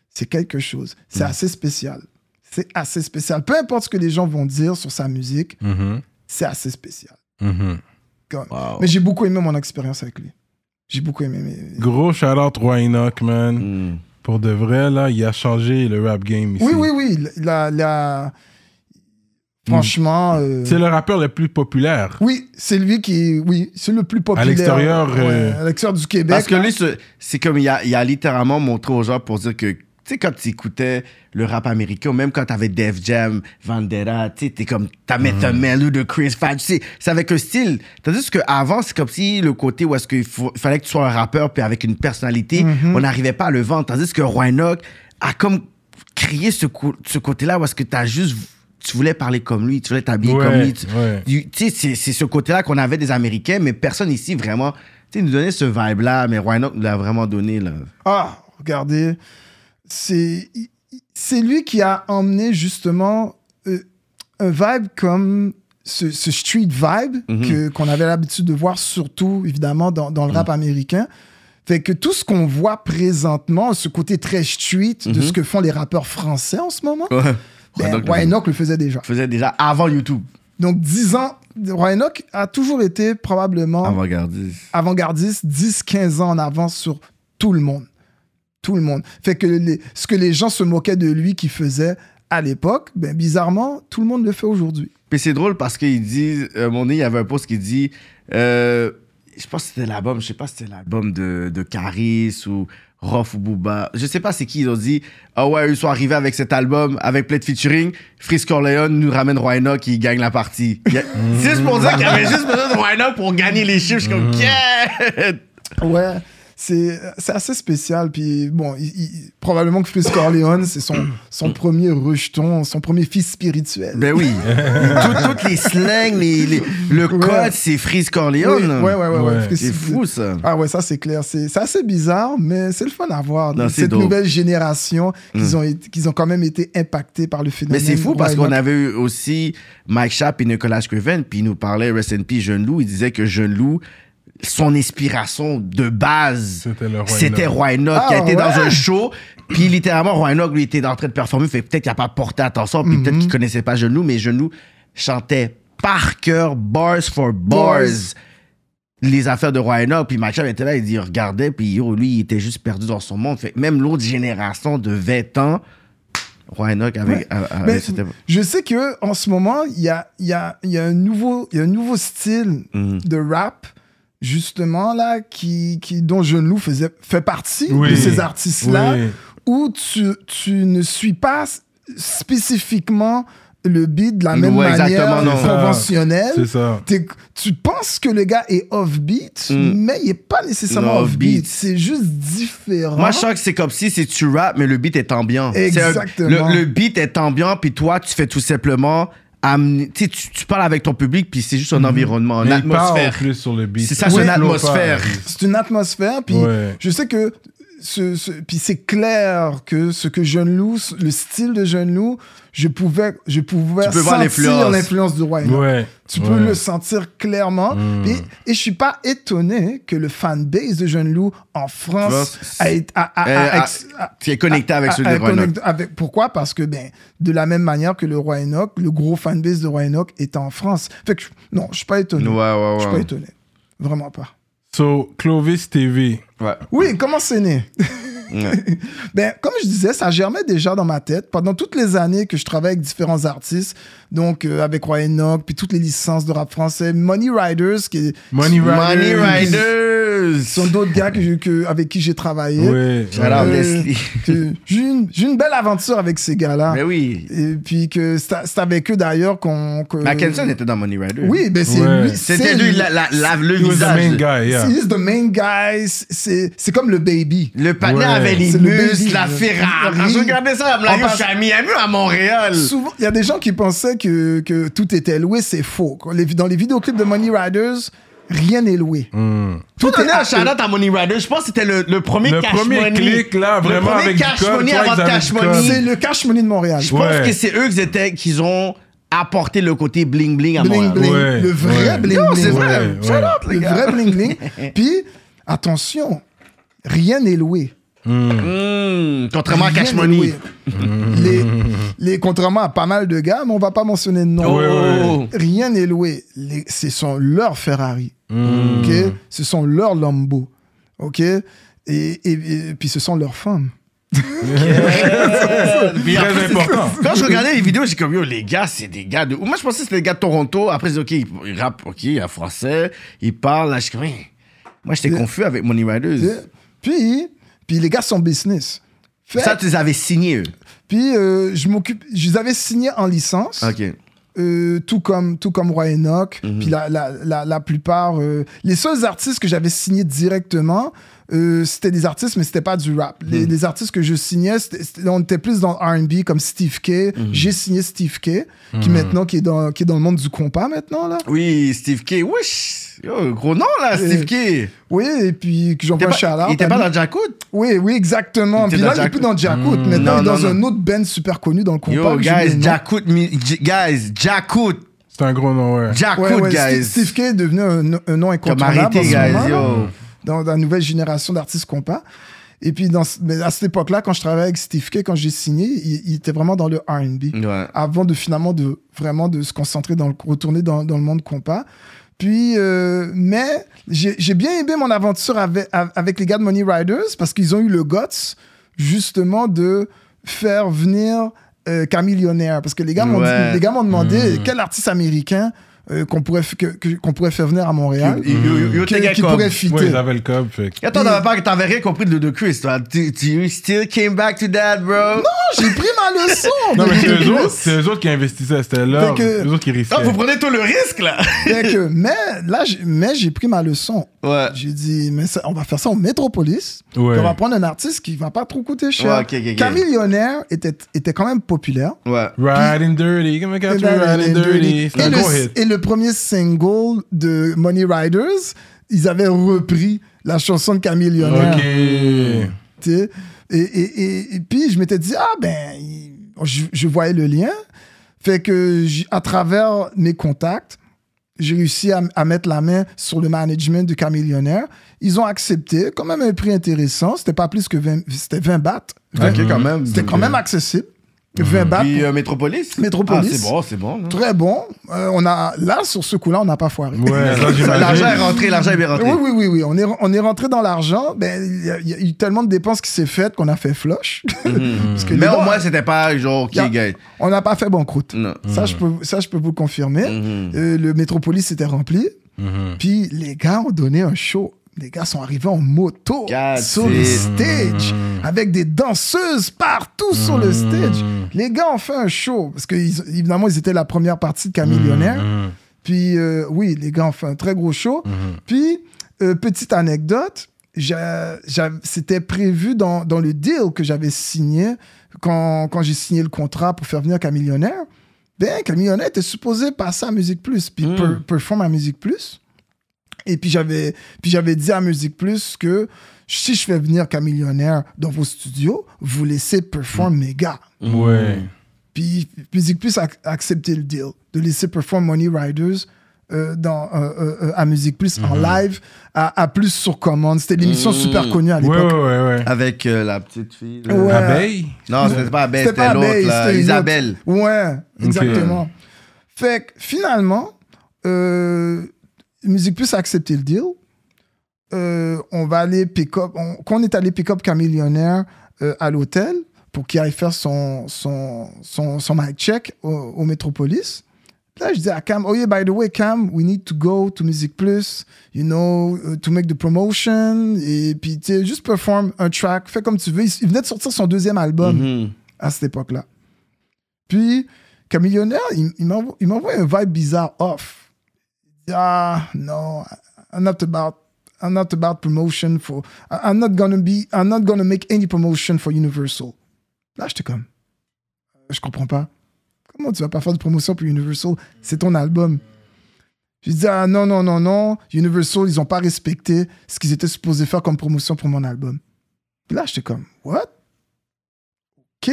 c'est quelque chose. C'est Mm. assez spécial. C'est assez spécial. Peu importe ce que les gens vont dire sur sa musique, Mhm. c'est assez spécial. Mhm. Wow. Mais j'ai beaucoup aimé mon expérience avec lui. J'ai beaucoup aimé. mais- Gros shout-out Roy Enoch, man. Mhm. Pour de vrai, là, il a changé le rap game ici. Oui, oui, oui. La, la- Franchement. euh, C'est le rappeur le plus populaire. Oui, c'est lui qui. Oui, c'est le plus populaire. l'extérieur, Ouais, euh, à l'extérieur du Québec. Parce que là. lui, c'est c'est comme il a, il a littéralement montré aux gens pour dire que Tu sais, quand tu écoutais le rap américain, même quand t'avais Def Jam, Vendetta, tu sais, t'es comme, t'as Method Man ou de Chris Fad, tu sais, c'est avec un style. Tandis qu'avant, c'est comme si le côté où est-ce qu'il fallait que tu sois un rappeur, puis avec une personnalité, on n'arrivait pas à le vendre. Tandis que Roy Enoch a comme créé ce, ce côté-là où est-ce que t'as juste, tu voulais parler comme lui, tu voulais t'habiller Ouais, comme lui. Tu ouais. tu- tu sais, c'est- c'est ce côté-là qu'on avait des Américains, mais personne ici vraiment, tu sais, nous donnait ce vibe-là, mais Roy Enoch nous l'a vraiment donné, là? Ah, regardez, c'est c'est lui qui a emmené justement euh, un vibe comme ce, ce street vibe que qu'on avait l'habitude de voir surtout évidemment dans, dans le rap américain. Fait que tout ce qu'on voit présentement, ce côté très street de ce que font les rappeurs français en ce moment, Ouais. Ben, Roy le Enoch le faisait déjà. faisait déjà avant YouTube. Donc 10 ans, Roy Enoch a toujours été probablement Avant-gardiste. avant-gardiste 10-15 ans en avance sur tout le monde. Tout le monde. Fait que les- ce que les gens se moquaient de lui qu'il faisait à l'époque, ben bizarrement, tout le monde le fait aujourd'hui. Puis c'est drôle parce qu'il dit, euh, mon nez, il y avait un post qui dit, euh, je pense que c'était l'album, je sais pas si c'était l'album de, de Caris ou Rof ou Booba, je sais pas c'est qui, ils ont dit, ah ouais, ils sont arrivés avec cet album, avec plein de featuring, Freeze Corleone nous ramène Roy Enoch qui gagne la partie. A- C'est juste pour dire qu'il y avait juste besoin de Roy Enoch pour gagner les chiffres, je suis comme, yeah! Ouais, c'est c'est assez spécial. Puis bon, il- il- probablement que Fritz Corleone, c'est son, son premier rejeton, son premier fils spirituel. Ben oui. Tout- toutes les slangs, les, les- le code, c'est Freeze Oui, Corleone. ouais, ouais, ouais, ouais, Ouais. Fritz- C'est fou, ça. Ah ouais, ça c'est clair. C'est c'est assez bizarre, mais c'est le fun à voir. Non, Cette dope. nouvelle génération, qu'ils ont, été- qu'ils ont quand même été impactés par le Mais phénomène. c'est fou parce qu'on avait eu aussi Mike Schaap et Nicolas Scriven, puis ils nous parlaient Rest in Peace Jeune Loup. Il disait que Jeune Loup, son inspiration de base, C'était Roy Enoch. Enoch qui Ah, a été dans un show. Puis littéralement, Roy Enoch, lui, était en train de performer. Fait peut-être qu'il n'a pas porté attention. Puis peut-être qu'il connaissait pas Loup, mais Loup chantait par cœur, bars for bars. Bars. Les affaires de Roy Enoch, puis Schaap était là, il dit, il regardait, puis yo, lui, il était juste perdu dans son monde. Fait même l'autre génération de 20 ans, Roy Enoch avec, Mais je sais que en ce moment, il y a, il y, a, y, a un nouveau- il y a un nouveau style Mhm. de rap, justement, là, qui, qui, dont Jeune Loup faisait, fait partie Oui. de ces artistes-là, Oui. où tu, tu ne suis pas spécifiquement le beat de la même Ouais, manière non. conventionnelle. C'est ça. Tu penses que le gars est off-beat, Mm. mais il n'est pas nécessairement off-beat. off-beat. C'est juste différent. Moi, je sens que c'est comme si c'est tu rap, mais le beat est ambiant. C'est un- Exactement. le, le beat est ambiant, puis toi, tu fais tout simplement amener. Tu parles avec ton public, puis c'est juste un environnement, une Mais il parle atmosphère. plus sur le beat. C'est ça, c'est une atmosphère. C'est une atmosphère, puis Ouais. je sais que ce, ce- puis c'est clair que ce que Jeune Loup, le style de Jeune Loup, je pouvais, je pouvais Tu peux sentir l'influence. l'influence du Roy Enoch. Ouais. Tu ouais. peux le sentir clairement. Hmm. Et, et je suis pas étonné que le fanbase de Jeune Loup en France France, a été- a- a- euh, a- a- ex- a- Tu es connecté avec a- celui a- de Roy Enoch. connecté avec- pourquoi? Parce que, ben, de la même manière que le Roy Enoch, le gros fanbase de Roy Enoch est en France. Fait que, je- non, je suis pas étonné. Ouais, ouais, Je suis pas étonné. Vraiment pas. So, Clovis TV. Ouais. Oui, comment c'est né? Ouais. Ben, comme je disais, ça germait déjà dans ma tête. Pendant toutes les années que je travaille avec différents artistes, donc euh, avec Roy Enoch, puis toutes les licences de rap français, Money Riders, qui Money Money Riders. Riders. sont d'autres gars que, que- avec qui j'ai travaillé. Out Euh, J'ai une, j'ai eu une belle aventure avec ces gars-là. Mais oui. Et puis que c'est c'est avec eux d'ailleurs qu'on. que- Mackenzie était dans Money Riders. Oui, ben c'est Ouais. lui. C'était lui, la, la, la- le He the main guy, yeah. He's the main guy. C'est comme le baby. Le patinet Ouais. avait les muscles, la Ferrari. Oui. Je regardais ça, je me passe- suis à Miami à Montréal. Souvent, il y a des gens qui pensaient que, que tout était loué, c'est faux. Dans les vidéoclips de Money Riders, rien n'est loué. Hmm. Tout donner est un à- shout-out à Money Riders. Je pense que c'était le, le premier Le cash premier money. clic, là, Le vraiment premier avec cash code, money avant cash money. C'est le cash money de Montréal. Je pense Ouais. que c'est eux qui étaient, qu'ils ont apporté le côté bling bling à Bling Montréal. bling. Ouais, le vrai ouais. bling Non, bling. c'est vrai. Shout out, les Le vrai bling bling. Puis, attention, rien n'est loué. Mmh, contrairement à cash money. loué. Les, les, contrairement à pas mal de gars, mais on va pas mentionner de nom. Oh. Rien n'est loué. Les- ce sont leurs Ferrari. Hmm. ok? Ce sont leurs Lambo. OK? Et, et, et puis ce sont leurs femmes. Très important. Quand je regardais les vidéos, j'ai comme yo, les gars, c'est des gars de. Moi, je pensais que c'était des gars de Toronto. Après, j'ai dit, OK, ils rappent, OK, en français, ils parlent. Là, je suis comme, Hey. moi, j'étais confus avec Money Riders. Puis, puis les gars sont business. Fait- Ça, tu les avais signés, eux? Puis euh, je m'occupe, je les avais signés en licence. OK. Euh, tout comme tout comme Roy Enoch. Mhm. Puis la, la, la, la plupart, euh, les seuls artistes que j'avais signés directement, euh, c'était des artistes, mais c'était pas du rap. Les, Mhm. les artistes que je signais, on était plus dans R&B, comme Steve K. Mhm. J'ai signé Steve K, qui maintenant qui est dans qui est dans le monde du compas maintenant là. Oui, Steve K. Wesh! Yo, gros nom, là, Steve K. Oui, et puis que j'envoie pas, il était pas dans Jackout? Oui, oui, exactement. Puis là, il est plus dans Jackout. Maintenant, Non, il est dans non, un non. autre band super connu dans le compas. Yo, guys, le nom. Jackout, mi- J- guys. C'est un gros nom, ouais. Ouais, guys. Steve, Steve K est devenu un, un nom incontournable dans, la nouvelle génération d'artistes compas. Et puis, dans, mais à cette époque-là, quand je travaillais avec Steve K, quand j'ai signé, il, il était vraiment dans le R&B. Ouais. Avant de finalement de vraiment de se concentrer dans le retourner dans, dans le monde compas. Puis, euh, mais j'ai bien aimé mon aventure avec, avec les gars de Money Riders parce qu'ils ont eu le guts justement de faire venir euh, Camillionnaire. Parce que les gars m'ont Ouais. demandé Mm. quel artiste américain euh, qu'on pourrait, f- que- que- qu'on pourrait faire venir à Montréal qui, gars qui comme- pourrait fitter. Ouais, ils avaient le cob, fait que- Attends, t'avais pas, t'avais rien compris de, de Chris, toi. Tu, tu still came back to that, bro? Non, J'ai pris ma leçon. Non, mais c'est eux autres, c'est eux autres qui investissaient, c'était là. Que- eux autres qui risquaient. Ah, vous prenez tout le risque, là. Que- mais là, j'ai- mais j'ai pris ma leçon. Ouais. J'ai dit, mais ça- on va faire ça au Métropolis. Ouais. On va prendre un artiste qui va pas trop coûter cher. Ouais, ok, ok, ok. Camillionnaire était, était quand même populaire. Ouais. Riding Dirty, come catch me riding dirty. Un et le, hit. et le premier single de Money Riders, ils avaient repris la chanson de Camillionnaire. Ok. Et, et, et, et puis, je m'étais dit, ah ben, je, je voyais le lien. Fait que, à travers mes contacts, j'ai réussi à, à mettre la main sur le management de Camillionnaire. Ils ont accepté, quand même un prix intéressant. C'était pas plus que 20, c'était 20 bahts. 20 Ok, quand même. C'était quand même accessible. 20 bahts. Puis euh, Métropolis? Métropolis. Ah, c'est bon, c'est bon. là. Très bon. Euh, on a, là, sur ce coup-là, on n'a pas foiré. Ouais, ça, j'imagine. L'argent est rentré, l'argent est bien rentré. Oui, oui, oui, oui. On est, on est rentré dans l'argent. Ben, il y, a- il y a eu tellement de dépenses qui s'est faites qu'on a fait flush. Parce que les Mais au gars, moins, c'était pas genre, ok, y a- gars. on n'a pas fait banqueroute. Non. Ça, je peux, ça, je peux vous le confirmer. Mhm. Euh, le Métropolis était rempli. Mhm. Puis les gars ont donné un show. Les gars sont arrivés en moto God sur le damn. stage avec des danseuses partout sur le stage. Les gars ont fait un show parce que ils- évidemment ils étaient la première partie de Camillionnaire. Mhm. Puis euh, oui, les gars ont fait un très gros show. Puis euh, petite anecdote, c'était prévu dans, dans le deal que j'avais signé quand, quand j'ai signé le contrat pour faire venir Camillionnaire. Ben, Camillionnaire était supposé passer à Musique Plus, puis per- perform à Musique Plus. Et puis j'avais, puis j'avais dit à Musique Plus que si je fais venir Camillionnaire dans vos studios, vous laissez perform mes gars. Ouais. Puis Musique Plus a accepté le deal de laisser perform Money Riders euh, dans, euh, euh, à Musique Plus en live, à, à plus sur commande. C'était l'émission super connue à Ouais, ouais, l'époque. ouais, ouais. Avec euh, la petite fille. Abeille? Non, c'était pas C'était l'autre, Abeille, c'était une Isabelle. autre. Ouais, exactement. Fait que finalement, euh, Musique Plus a accepté le deal. Euh, on va aller pick-up. on- Quand on est allé pick-up Camillionnaire euh, à l'hôtel pour qu'il aille faire son, son, son, son mic check au, au Metropolis. Là, je dis à Cam, oh yeah, by the way, Cam, we need to go to Music Plus, you know, uh, to make the promotion. Et puis, tu sais, juste perform un track, fais comme tu veux. Il, venait de sortir son deuxième album Mhm. à cette époque-là. Puis, Camillionnaire, il, il m'envoie un vibe bizarre off. Ah, non, I'm not about, I'm not about promotion for, I'm not gonna be, I'm not gonna make any promotion for Universal. Là, j'étais comme, euh, je comprends pas. Comment tu vas pas faire de promotion pour Universal? C'est ton album. Je dis, ah non, non, non, non, Universal, ils ont pas respecté ce qu'ils étaient supposés faire comme promotion pour mon album. Puis là, j'étais comme, what? OK.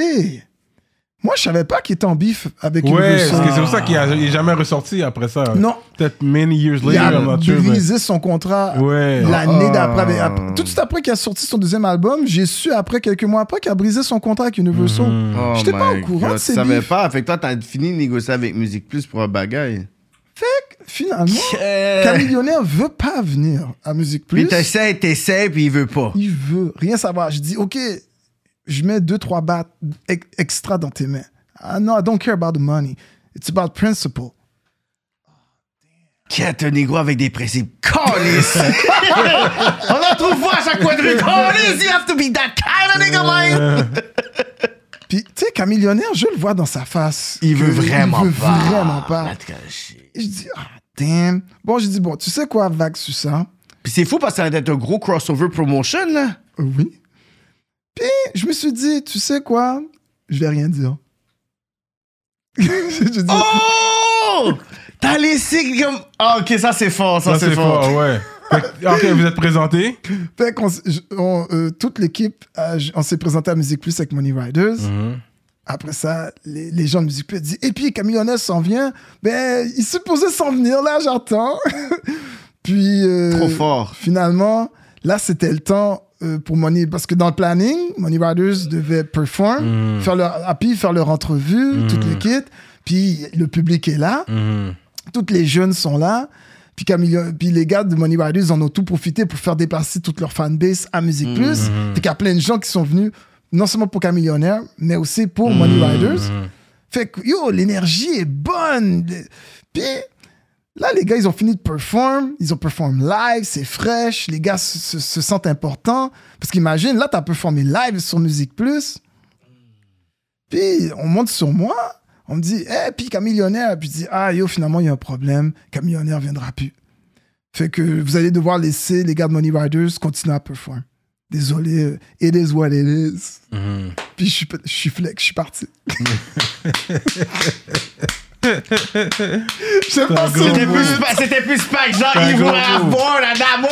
Moi, je savais pas qu'il était en bif avec Ouais, Universal. parce que c'est pour ça qu'il n'est jamais ressorti après ça. Non, Peut-être many years il later, a I'm not sure. mais- brisé son contrat Ouais. l'année Ah. d'après. Mais ap- Tout de suite après qu'il a sorti son deuxième album, j'ai su après, quelques mois après, qu'il a brisé son contrat avec Universal. Mhm. Oh J'étais pas my au courant God, de ces Tu savais pas? Fait que toi, t'as fini de négocier avec Musique Plus pour un bagaille. Finalement, Camillionnaire veut pas venir à Musique Plus. Puis t'essayes, t'essayes, puis il veut pas. Il veut rien savoir. Je dis, OK, je mets deux, trois bahts ex- extra dans tes mains. Ah non, I don't care about the money. It's about principle. Quête un négro avec des principes? Calice! On en trouve pas à chaque coin de rue. Calice, you have to be that kind of nigga, man! Puis, tu sais, qu'un millionnaire, je le vois dans sa face. Il veut vraiment il veut pas. vraiment pas. Je dis, ah, damn. Bon, je dis, bon, tu sais quoi, vague sur ça? Puis c'est fou parce que ça va être un gros crossover promotion, là. Oui. Puis, je me suis dit, tu sais quoi? Je vais rien dire. je dis, Oh! T'as laissé comme. Ah, ok, ça c'est fort, ça, Ça, c'est fort. ouais. Fait que- ok, vous êtes présenté. Fait qu'on on, euh, toute l'équipe, euh, on s'est présenté à Musique Plus avec Money Riders. Mhm. Après ça, les, les gens de Musique Plus disent Et puis, Camillonnais s'en vient. Ben, il supposait s'en venir, là, j'attends. puis. euh, Trop fort. Finalement, là, c'était le temps euh, pour Money. Parce que dans le planning, Money Riders devait perform, Mhm. faire leur, puis faire leur entrevue, Mm. toute l'équipe. Puis le public est là. Mhm. Toutes les jeunes sont là. Puis, Camillo- puis les gars de Money Riders en ont tout profité pour faire déplacer toute leur fanbase à Musique Mm. Plus. Puis qu'il y a plein de gens qui sont venus, non seulement pour Camillionnaire, mais aussi pour Mm. Money Riders. Fait que, yo, l'énergie est bonne. Le- Puis là, les gars, ils ont fini de perform. Ils ont perform live, c'est fraîche. Les gars se, se- se sentent importants. Parce qu'imagine, là, t'as performé live sur Musique Plus. Puis on monte sur moi. On me dit, eh, puis Camillionnaire. Puis je dis, ah, yo, finalement, il y a un problème. Camillionnaire viendra plus. Fait que vous allez devoir laisser les gars de Money Riders continuer à perform. Désolé, euh, it is what it is. Mhm. Puis je suis, je suis flex, je suis parti. C'était plus, c'était plus que genre, il voulait avoir la dame.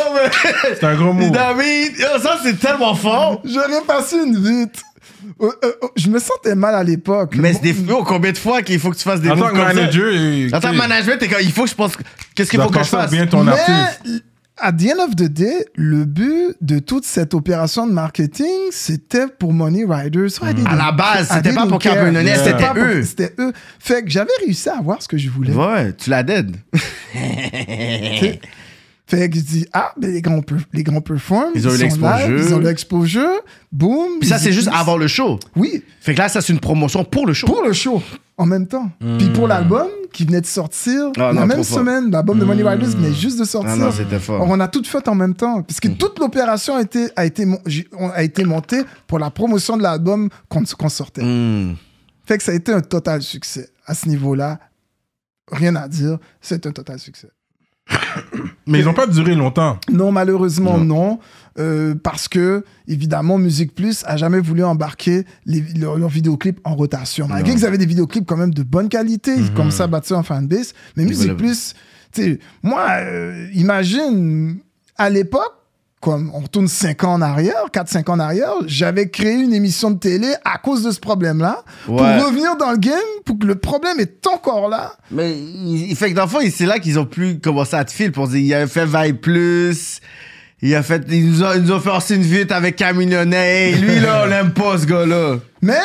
C'est un gros mot. Yo, ça c'est tellement fort. J'aurais passé une vite. Euh, euh, euh, je me sentais mal à l'époque. Mais c'est des yo, combien de fois qu'il faut que tu fasses des En tant que manager, En tant que management, t'es comme, il faut que je pense. Qu'est-ce qu'il faut que je fasse? bien ton mais, artiste. À the end of the day, le but de toute cette opération de marketing, c'était pour Money Riders. So didn't- À la base, c'était pas pour care. Carbonnet, c'était eux. C'était eux. Fait que j'avais réussi à avoir ce que je voulais. Ouais, tu l'as dead. Fait que je dis, ah, ben les grands, les grands perform. Ils ont l'exposure. Ils ont l'exposure. Boum. Puis ça, c'est juste avant le show. Oui, Fait que là, ça, c'est une promotion pour le show. pour le show, en même temps. Puis pour l'album qui venait de sortir, Ah la non, même semaine, l'album de Money Riders venait juste de sortir. Ah non, c'était fort. Alors, on a tout fait en même temps. Puisque toute l'opération a été, a, été, a été montée pour la promotion de l'album qu'on sortait. Hmm. Fait que ça a été un total succès. À ce niveau-là, rien à dire, c'est un total succès. Mais ils ont pas duré longtemps. Non, malheureusement, non. Euh, parce que, évidemment, Musique Plus a jamais voulu embarquer les, leurs leurs vidéoclips en rotation. Malgré qu'ils avaient des vidéoclips quand même de bonne qualité, ils comme ça battus en fanbase. Mais Musique Plus, tu sais, moi, euh, imagine, à l'époque, comme on retourne 5 ans en arrière, 4-5 ans en arrière, j'avais créé une émission de télé à cause de ce problème-là, Ouais. pour revenir dans le game, pour que le problème est encore là. Mais il, fait que dans le fond, c'est là qu'ils ont pu commencer à te filer pour dire il a fait Vibe Plus. Il a fait, ils nous ont, ils nous aussi une vite avec Camillionnet. Hey, lui, là, on l'aime pas, ce gars-là. Mais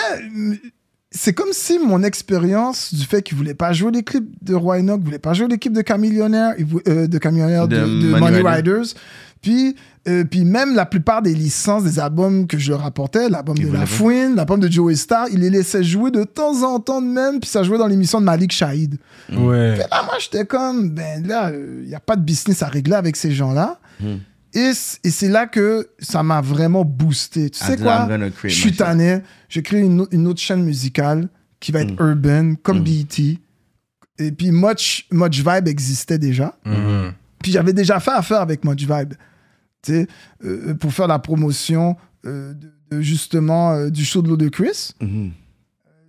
c'est comme si mon expérience du fait qu'il voulait pas jouer les clips de Roy Enoch, voulait pas jouer l'équipe de Camillionnaire, il euh, de Camillionnaire, de, De de Money Money Rider. Riders. Puis, euh, puis même la plupart des licences des albums que je leur apportais, l'album de La. Fouine, l'album de Joey Star, il les laissait jouer de temps en temps de même, puis ça jouait dans l'émission de Malik Shahid. Ouais. Là, moi, j'étais comme, ben là, il n'y a pas de business à régler avec ces gens-là. Hmm. Et, c'est là que ça m'a vraiment boosté. Tu sais quoi? Je suis tanné. J'ai créé une, une autre chaîne musicale qui va être Hmm. urban, comme BET. Et puis Much, Much Vibe existait déjà. Mhm. Puis j'avais déjà fait affaire avec Much Vibe. Tu sais, euh, pour faire la promotion euh, de, justement euh, du show de l'eau de Chris. Mhm.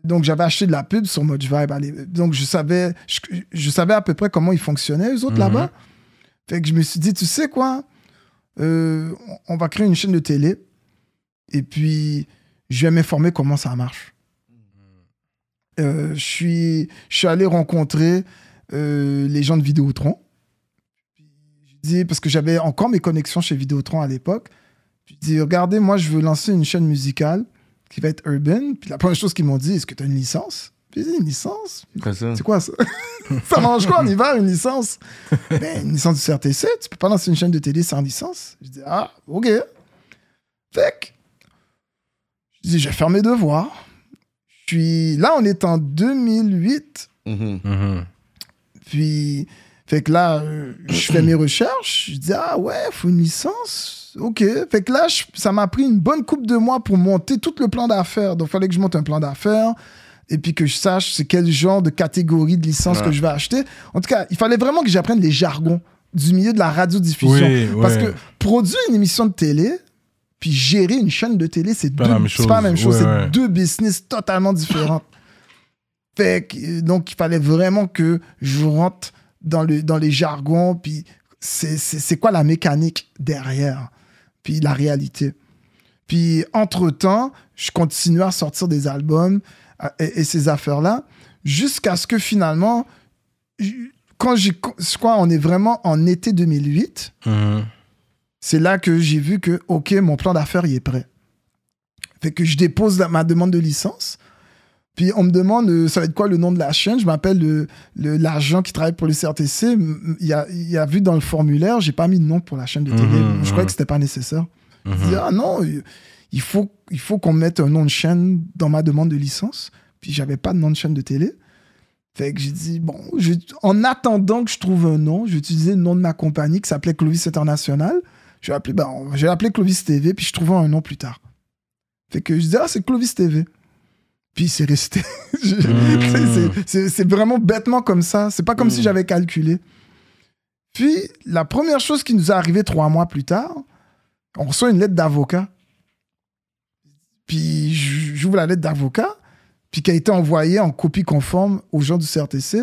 Donc, j'avais acheté de la pub sur Much Vibe. Donc, je savais, je, je savais à peu près comment ils fonctionnaient, eux autres, Mhm. là-bas. Fait que je me suis dit, tu sais quoi? Euh, on va créer une chaîne de télé. Et puis, je vais m'informer comment ça marche. Euh, je suis, je suis allé rencontrer euh, les gens de Vidéotron. Je dis, parce que j'avais encore mes connexions chez Vidéotron à l'époque. Je dis, regardez, moi, je veux lancer une chaîne musicale qui va être urban. Puis la première chose qu'ils m'ont dit, est-ce que tu as une licence? Puis j'ai dit, une licence? C'est quoi ça? ça mange quoi en hiver, une licence? ben, une licence du CRTC, tu peux pas lancer une chaîne de télé sans licence. Je dis, ah, ok. Fait que, je dis, je vais faire mes devoirs. Puis là, on est en 2008. Mhm. Mhm. Puis, Fait que là, euh, je fais mes recherches. Je dis, ah ouais, faut une licence. OK. Fait que là, je- ça m'a pris une bonne coupe de mois pour monter tout le plan d'affaires. Donc, il fallait que je monte un plan d'affaires et puis que je sache c'est quel genre de catégorie de licence Ouais. que je vais acheter. En tout cas, il fallait vraiment que j'apprenne les jargons du milieu de la radiodiffusion. Oui, Parce ouais. que produire une émission de télé, puis gérer une chaîne de télé, c'est Pas deux- la même c'est pas la même chose. Ouais, c'est ouais. deux business totalement différents. fait que, donc, il fallait vraiment que je rentre dans, le, dans les jargons, puis c'est- c'est c'est quoi la mécanique derrière, puis la réalité. Puis, entre-temps, je continuais à sortir des albums et, et ces affaires-là, jusqu'à ce que finalement, quand j'ai, je crois, on est vraiment en été 2008, Mhm. c'est là que j'ai vu que, OK, mon plan d'affaires, il est prêt. Fait que je dépose la- ma demande de licence. Puis on me demande, euh, ça va être quoi le nom de la chaîne? Je m'appelle le- le- l'agent qui travaille pour le CRTC. Il a, il a vu dans le formulaire, j'ai pas mis de nom pour la chaîne de télé. Mhm, je croyais mhm. que c'était pas nécessaire. Mhm. dit, ah non, il- faut, il faut qu'on mette un nom de chaîne dans ma demande de licence. Puis j'avais pas de nom de chaîne de télé. Fait que j'ai dit, bon, je- en attendant que je trouve un nom, j'ai utilisé le nom de ma compagnie qui s'appelait Clovis International. Je vais appeler, ben, je vais appeler Clovis TV, puis je trouvais un nom plus tard. Fait que je dis, ah, c'est Clovis TV. Puis c'est resté. Je- c'est- vraiment bêtement comme ça. C'est pas comme si Mm. j'avais calculé. Puis la première chose qui nous est arrivée trois mois plus tard, on reçoit une lettre d'avocat. Puis j'ouvre la lettre d'avocat, puis qui a été envoyée en copie conforme aux gens du CRTC.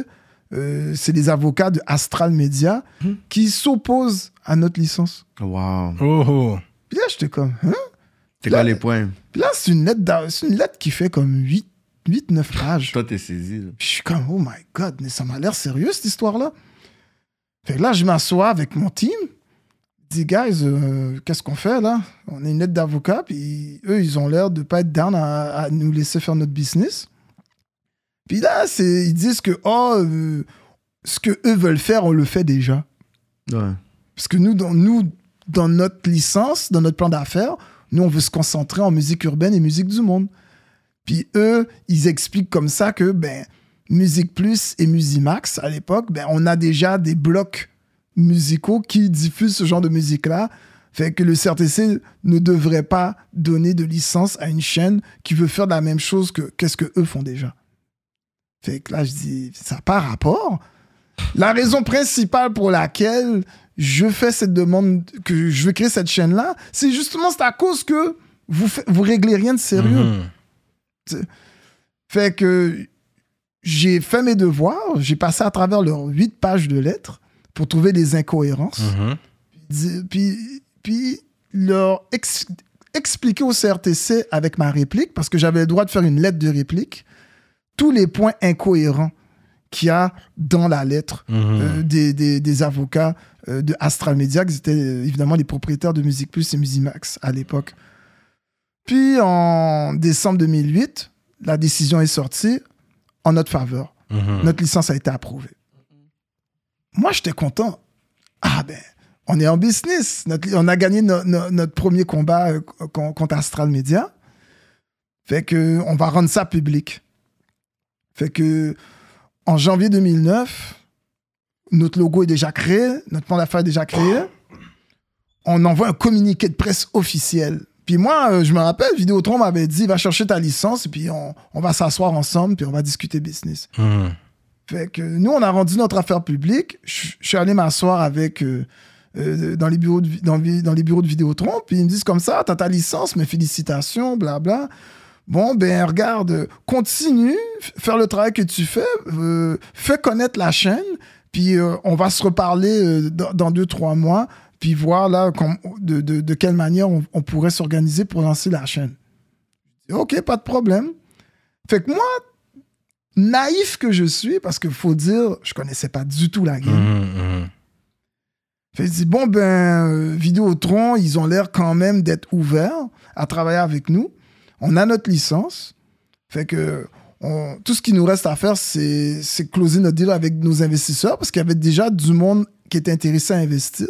Euh, c'est les avocats de Astral Media qui s'opposent à notre licence. Wow. Oh, oh. Puis là, j'étais comme, hein? C'est Là- quoi les points? Puis là, c'est une lettre, d'a- c'est une lettre qui fait comme 8, 8 9 pages. Toi, t'es saisi. là. Puis je suis comme, oh my god, mais ça m'a l'air sérieux cette histoire-là. Fait que là, je m'assois avec mon team. Dis, guys, euh, qu'est-ce qu'on fait là? On a une lettre d'avocat, puis eux, ils ont l'air de pas être down à, à nous laisser faire notre business. Puis là, c'est, ils disent que, oh, euh, ce que eux veulent faire, on le fait déjà. Ouais. Parce que nous, dans, nous, dans notre licence, dans notre plan d'affaires, nous, on veut se concentrer en musique urbaine et musique du monde. Puis eux, ils expliquent comme ça que, ben, Musique Plus et Musimax, à l'époque, ben, on a déjà des blocs musicaux qui diffusent ce genre de musique-là. Fait que le CRTC ne devrait pas donner de licence à une chaîne qui veut faire de la même chose que qu'est-ce que eux font déjà. Fait que là, je dis, ça n'a pas rapport. La raison principale pour laquelle je fais cette demande, que je veux créer cette chaîne-là, c'est justement c'est à cause que vous, vous réglez rien de sérieux. Mhm. Fait que j'ai fait mes devoirs, j'ai passé à travers leurs huit pages de lettres pour trouver des incohérences, Mhm. Di- puis, puis leur ex- expliquer au CRTC avec ma réplique, parce que j'avais le droit de faire une lettre de réplique, tous les points incohérents qu'il y a dans la lettre Mhm. euh, des, des- des avocats euh, de Astral Media, qui étaient euh, évidemment les propriétaires de Musique Plus et Musimax à l'époque. Puis en décembre 2008, la décision est sortie en notre faveur. Mhm. Notre licence a été approuvée. Moi, j'étais content. Ah ben, on est en business. On a gagné no- no- notre premier combat euh, con- contre Astral Media. Fait que on va rendre ça public. Fait que en janvier 2009, notre logo est déjà créé, notre plan d'affaires est déjà créé. On envoie un communiqué de presse officiel. Puis moi, euh, je me rappelle, Vidéotron m'avait dit, va chercher ta licence, et puis on, va s'asseoir ensemble, puis on va discuter business. Mhm. Fait que nous, on a rendu notre affaire publique. Je suis allé m'asseoir avec euh, euh, dans les bureaux de dans, les bureaux de Vidéotron, puis ils me disent comme ça, t'as ta licence, mais félicitations, blabla. Bon, ben regarde, continue, faire le travail que tu fais, euh, fais connaître la chaîne, puis euh, on va se reparler euh, dans, dans deux, trois mois, puis voir là com- de, de- de quelle manière on pourrait s'organiser pour lancer la chaîne. Ok, pas de problème. Fait que moi, naïf que je suis, parce qu'il faut dire, je connaissais pas du tout la game. Mhm. Mhm. Fait que je dis, bon, ben, euh, Vidéotron, ils ont l'air quand même d'être ouverts à travailler avec nous. On a notre licence. Fait que on- tout ce qui nous reste à faire, c'est c'est closer notre deal avec nos investisseurs parce qu'il y avait déjà du monde qui était intéressé à investir.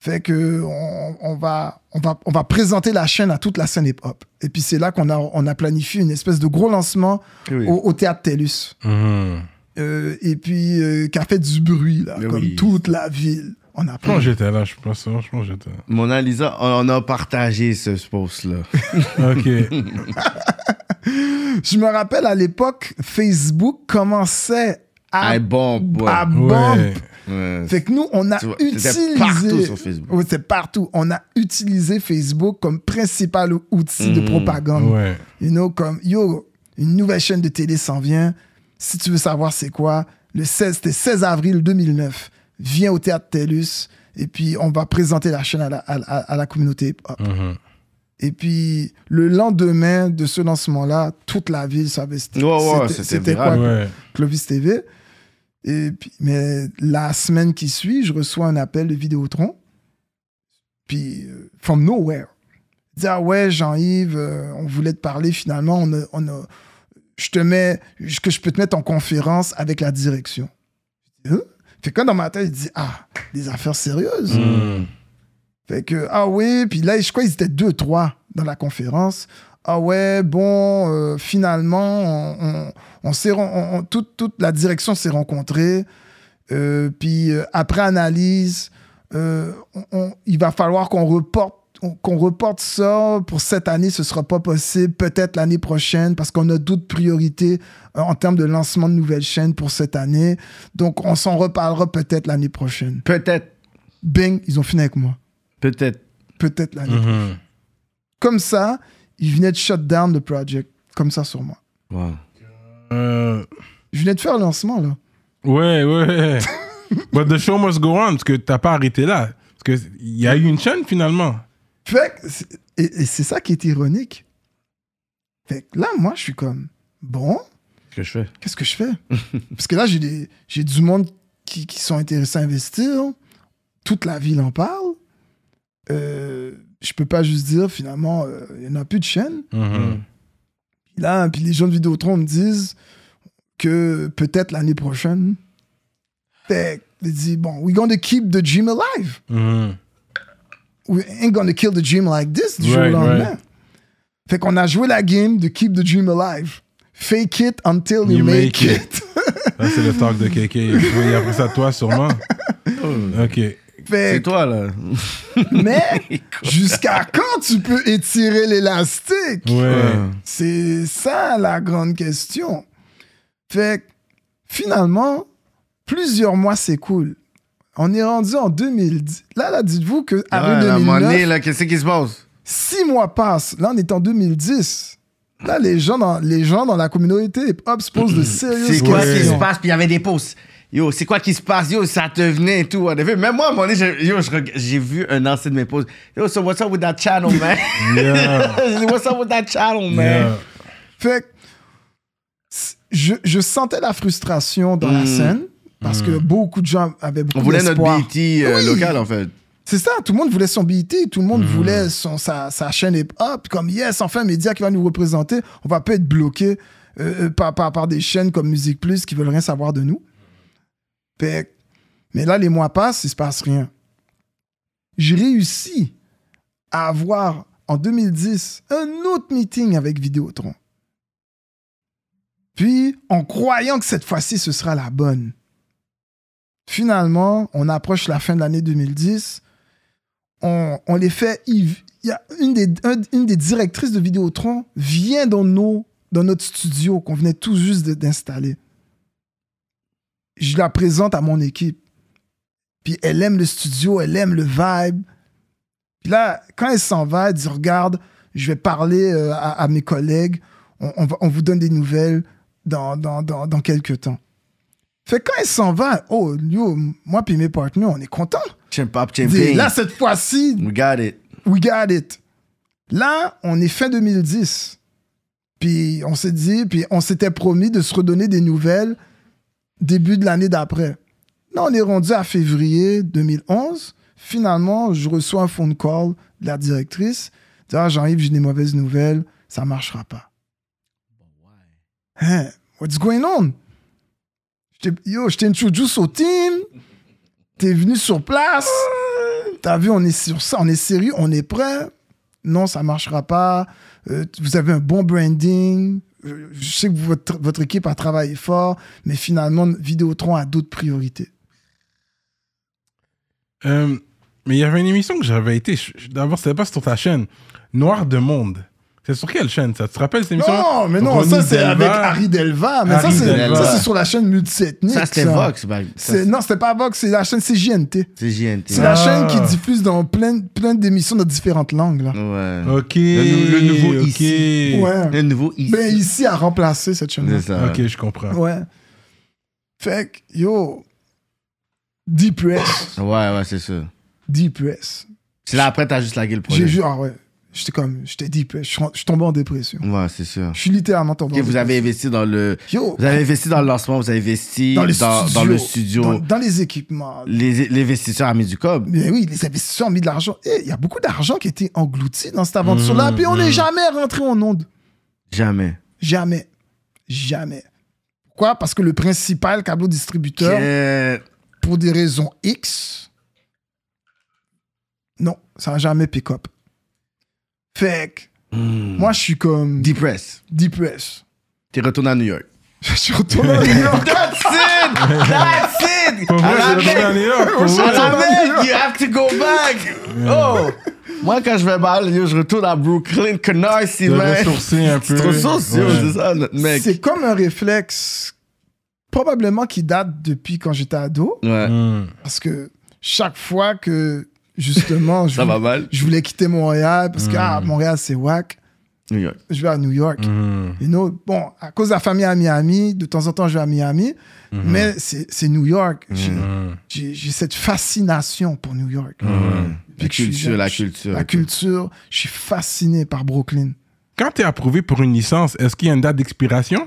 Fait que on, on va, on, va, on va présenter la chaîne à toute la scène hip-hop. Et puis c'est là qu'on a, on a planifié une espèce de gros lancement Oui. au, au théâtre TELUS. Mhm. euh, et puis euh, qui a fait du bruit, là, Mais comme oui. toute la ville. On a Je j'étais là, je pense. Je pense que j'étais Mona Lisa, on a partagé ce post-là. là. Ok. Je me rappelle à l'époque, Facebook commençait à, Ah, bon, ouais. à bump. Ouais. Ouais. Fait que nous, on a utilisé. partout sur Facebook. C'est partout. On a utilisé Facebook comme principal outil de Mhm. propagande. Ouais. You know, comme, yo, une nouvelle chaîne de télé s'en vient. Si tu veux savoir c'est quoi, le 16, c'était 16 avril 2009. Viens au théâtre TELUS et puis on va présenter la chaîne à la, à, à- à la communauté hip-hop. Mhm. Et puis le lendemain de ce lancement-là, toute la ville savait c'était Ouais, ouais, c'était- c'était c'était viral. quoi Ouais. Clovis TV. Et puis, mais la semaine qui suit, je reçois un appel de Vidéotron. Puis, euh, from nowhere. Il dit, ah ouais, Jean-Yves, euh, on voulait te parler finalement. On a, on a- je te mets, que je peux te mettre en conférence avec la direction. Je dis, Hein? Fait que dans ma tête, il dit, ah, des affaires sérieuses. Mhm. Fait que, ah oui, puis là, je crois qu'ils étaient deux, trois dans la conférence. Ah ouais, bon, euh, finalement, on, on- toute, toute la direction s'est rencontrée. Euh, puis euh, après analyse, il va falloir qu'on reporte, on- qu'on reporte ça pour cette année. Ce sera pas possible. Peut-être l'année prochaine parce qu'on a d'autres priorités en termes de lancement de nouvelles chaînes pour cette année. Donc, on s'en reparlera peut-être l'année prochaine. Peut-être, Bing, ils ont fini avec moi peut-être. peut-être l'année. Mhm. Comme ça, il venait de shut down le project. Comme ça sur moi. Wow. Euh, Je venais de faire le lancement, là. Ouais, ouais. But the show must go on, parce que t'as pas arrêté là. Parce qu'il y a eu une chaîne finalement. Fait que et, et c'est ça qui est ironique. Fait que là, moi, je suis comme, bon, Ce que je fais? qu'est-ce que je fais? Parce que là, j'ai des- j'ai du monde qui, qui sont intéressés à investir. Toute la ville en parle. Euh, je peux pas juste dire, finalement, euh, il y en a plus de chaîne. Mhm. Puis là, puis les gens de Vidéotron me disent que peut-être l'année prochaine. Fait que, ils disent, bon, we're going to keep the dream alive. Mhm. We ain't going to kill the dream like this du jour au Right, lendemain. right. Fait qu'on a joué la game de keep the dream alive. Fake it until you, You make, make it. Là, c'est le talk de KK. Oui, après ça, toi, sûrement. Ok. C'est Fait toi, là. mais jusqu'à quand tu peux étirer l'élastique? Ouais. C'est ça la grande question. Fait finalement, plusieurs mois s'écoulent. On est rendu en 2010. Là, là, dites-vous que Ouais, à un moment 2009, donné, là, qu'est-ce qui se passe? six mois passent. Là, on est en 2010. Là, les gens dans, les gens dans la communauté hip-hop se posent de sérieuses C'est quoi qui se questions. passe? Puis il y avait des posts. Yo, c'est quoi qui se passe? Yo, ça te venait et tout. whatever. Même moi, à un moment donné, j'ai- yo, je reg- j'ai vu un ancien de mes posts. Yo, so what's up with that channel, man? Yeah. what's up with that channel, man? Yeah. Fait que, c- je, je sentais la frustration dans la Mm. scène parce que beaucoup de gens avaient beaucoup On voulait notre d'espoir. BT euh, Oui. local, en fait. C'est ça, tout le monde voulait son BT, tout le monde voulait son, sa, sa chaîne hip-hop, comme yes, enfin un média qui va nous représenter, on va pas être bloqué euh, euh, par, par, par des chaînes comme Musique Plus qui veulent rien savoir de nous. Mais là, les mois passent, il se passe rien. J'ai réussi à avoir, en 2010, un autre meeting avec Vidéotron. Puis, en croyant que cette fois-ci, ce sera la bonne. Finalement, on approche la fin de l'année 2010 on, une des, directrices de Vidéotron vient dans, dans notre studio qu'on venait tout juste d'installer. Je la présente à mon équipe. Puis elle aime le studio, elle aime le vibe. Puis là, quand elle s'en va, elle dit Regarde, je vais parler euh, à, à mes collègues, on, on va- on vous donne des nouvelles dans, dans, dans, dans quelques temps. Fait quand elle s'en va, oh, yo, moi puis mes partenaires, on est contents. Pop, Dis, champagne. Là, cette fois-ci, We got it. we got it. Là, on est fin 2010. Puis on s'est dit, puis on s'était promis de se redonner des nouvelles début de l'année d'après. Là, on est rendu à février 2011. Finalement, je reçois un phone call de la directrice. Dit, ah, Jean-Yves, j'ai des mauvaises nouvelles. Ça marchera pas. Hein? What's going on? Yo, je t'ai introduce au team. T'es venu sur place. T'as vu, on est sur ça, on est sérieux, on est prêt. Non, ça marchera pas. Euh, vous avez un bon branding. Je sais que votre, équipe a travaillé fort, mais finalement, Vidéotron a d'autres priorités. Euh, mais il y avait une émission que j'avais été. D'abord, c'était pas sur ta chaîne. Noir de Monde. C'est sur quelle chaîne ça? Tu te rappelles cette émission Non, mais non, ça c'est Delva. avec Harry Delva. Mais Harry ça, c'est, Delva. ça, c'est sur la chaîne multiethnique. Ça, c'était Vox. bah, ça, C'est, non, c'était pas Vox, c'est la chaîne CJNT. C'est JNT. C'est la Ah. chaîne qui diffuse dans plein, plein d'émissions dans différentes langues. Là. Ouais. Ok. Le, le nouveau ok. ici. Ouais. Le nouveau ici. Ben, ici a remplacé cette chaîne-là. C'est ça. Ok, je comprends. Ouais. Fait que, yo, Depress. Ouais, ouais, c'est ça. Depress. C'est là après, t'as juste lagué le J'ai projet. vu, ah ouais. J'étais comme. Je suis je suis tombé en dépression. Ouais, c'est sûr. Je suis littéralement tombé en vous avez investi dans le. Yo, Vous avez investi dans le lancement, vous avez investi dans, dans, les dans, studios, le studio. Dans, dans les équipements. Les, l'investisseur a mis du cob. Mais oui, les investisseurs ont mis de l'argent. Et il y a beaucoup d'argent qui a été englouti dans cette aventure-là. Mmh, Puis on n'est mmh. jamais rentré en onde. Jamais. Jamais. Jamais. Pourquoi? Parce que le principal câble distributeur, pour des raisons X, non, ça n'a jamais pick-up. Fait que, Hmm. moi, je suis comme Depress. depressed. T'es retourné à New York. Je suis retourné à New York. That's it! That's it! Pour retourné à. New York. pour. À la retourné à New Mecque, you have to go back! Oh! Moi, quand je vais mal, yo, je retourne à Brooklyn, Canarsie, De man. ressourcer un peu. Yo, Ouais. c'est ça, notre mec. C'est comme un réflexe, probablement qui date depuis quand j'étais ado. Ouais, Hmm. Parce que chaque fois que, justement, je, ça va voulais, mal. je voulais quitter Montréal, parce que Mm. ah, Montréal, c'est whack, New York. je vais à New York. Hmm. You know, bon, à cause de la famille à Miami, de temps en temps, je vais à Miami, Mhm. mais c'est New York. J'ai- Hmm. J'ai cette fascination pour New York. La culture, la je- culture. La culture, je suis fasciné par Brooklyn. Quand tu es approuvé pour une licence, est-ce qu'il y a une date d'expiration?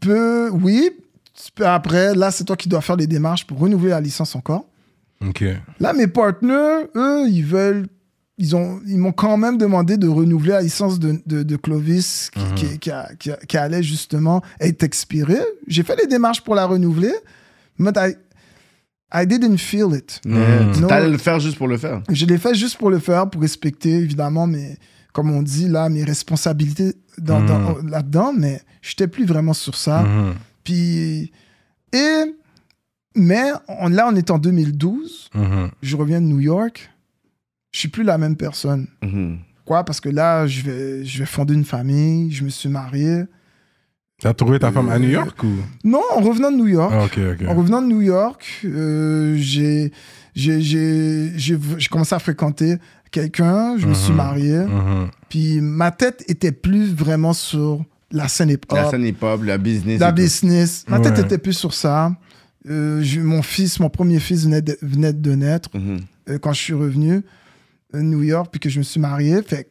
Peu, oui, tu peux- après, là, c'est toi qui dois faire les démarches pour renouveler la licence encore. Là, mes partenaires, eux, ils veulent. Ils ont, ils m'ont quand même demandé de renouveler la licence de, de, de Clovis qui, Mhm. qui, qui a- qui a- qui allait justement être expirée. J'ai fait les démarches pour la renouveler, mais I, I didn't feel it. Mais Mm. T'allais le faire juste pour le faire. Je l'ai fait juste pour le faire, pour respecter évidemment mes, comme on dit là, mes responsabilités dans- là-dedans, mais j'étais plus vraiment sur ça. Mhm. Puis, et, mais on- là, on est en 2012 Mhm. je reviens de New York, je suis plus la même personne. Mhm. Pourquoi? Parce que là, je vais, je vais fonder une famille, je me suis marié. T'as trouvé ta femme à New York ou? Non, en revenant de New York, Ah, en revenant de New York, euh, j'ai, j'ai, j'ai, j'ai, j'ai commencé à fréquenter quelqu'un, je me suis Mhm. marié, puis ma tête était plus vraiment sur la scène hip-hop, La scène hip-hop, la business. la business. Ma tête Ouais. était plus sur ça. Euh, mon fils, mon premier fils venait de, venait de naître. Mhm. euh, quand je suis revenu à New York puis que je me suis marié. Fait que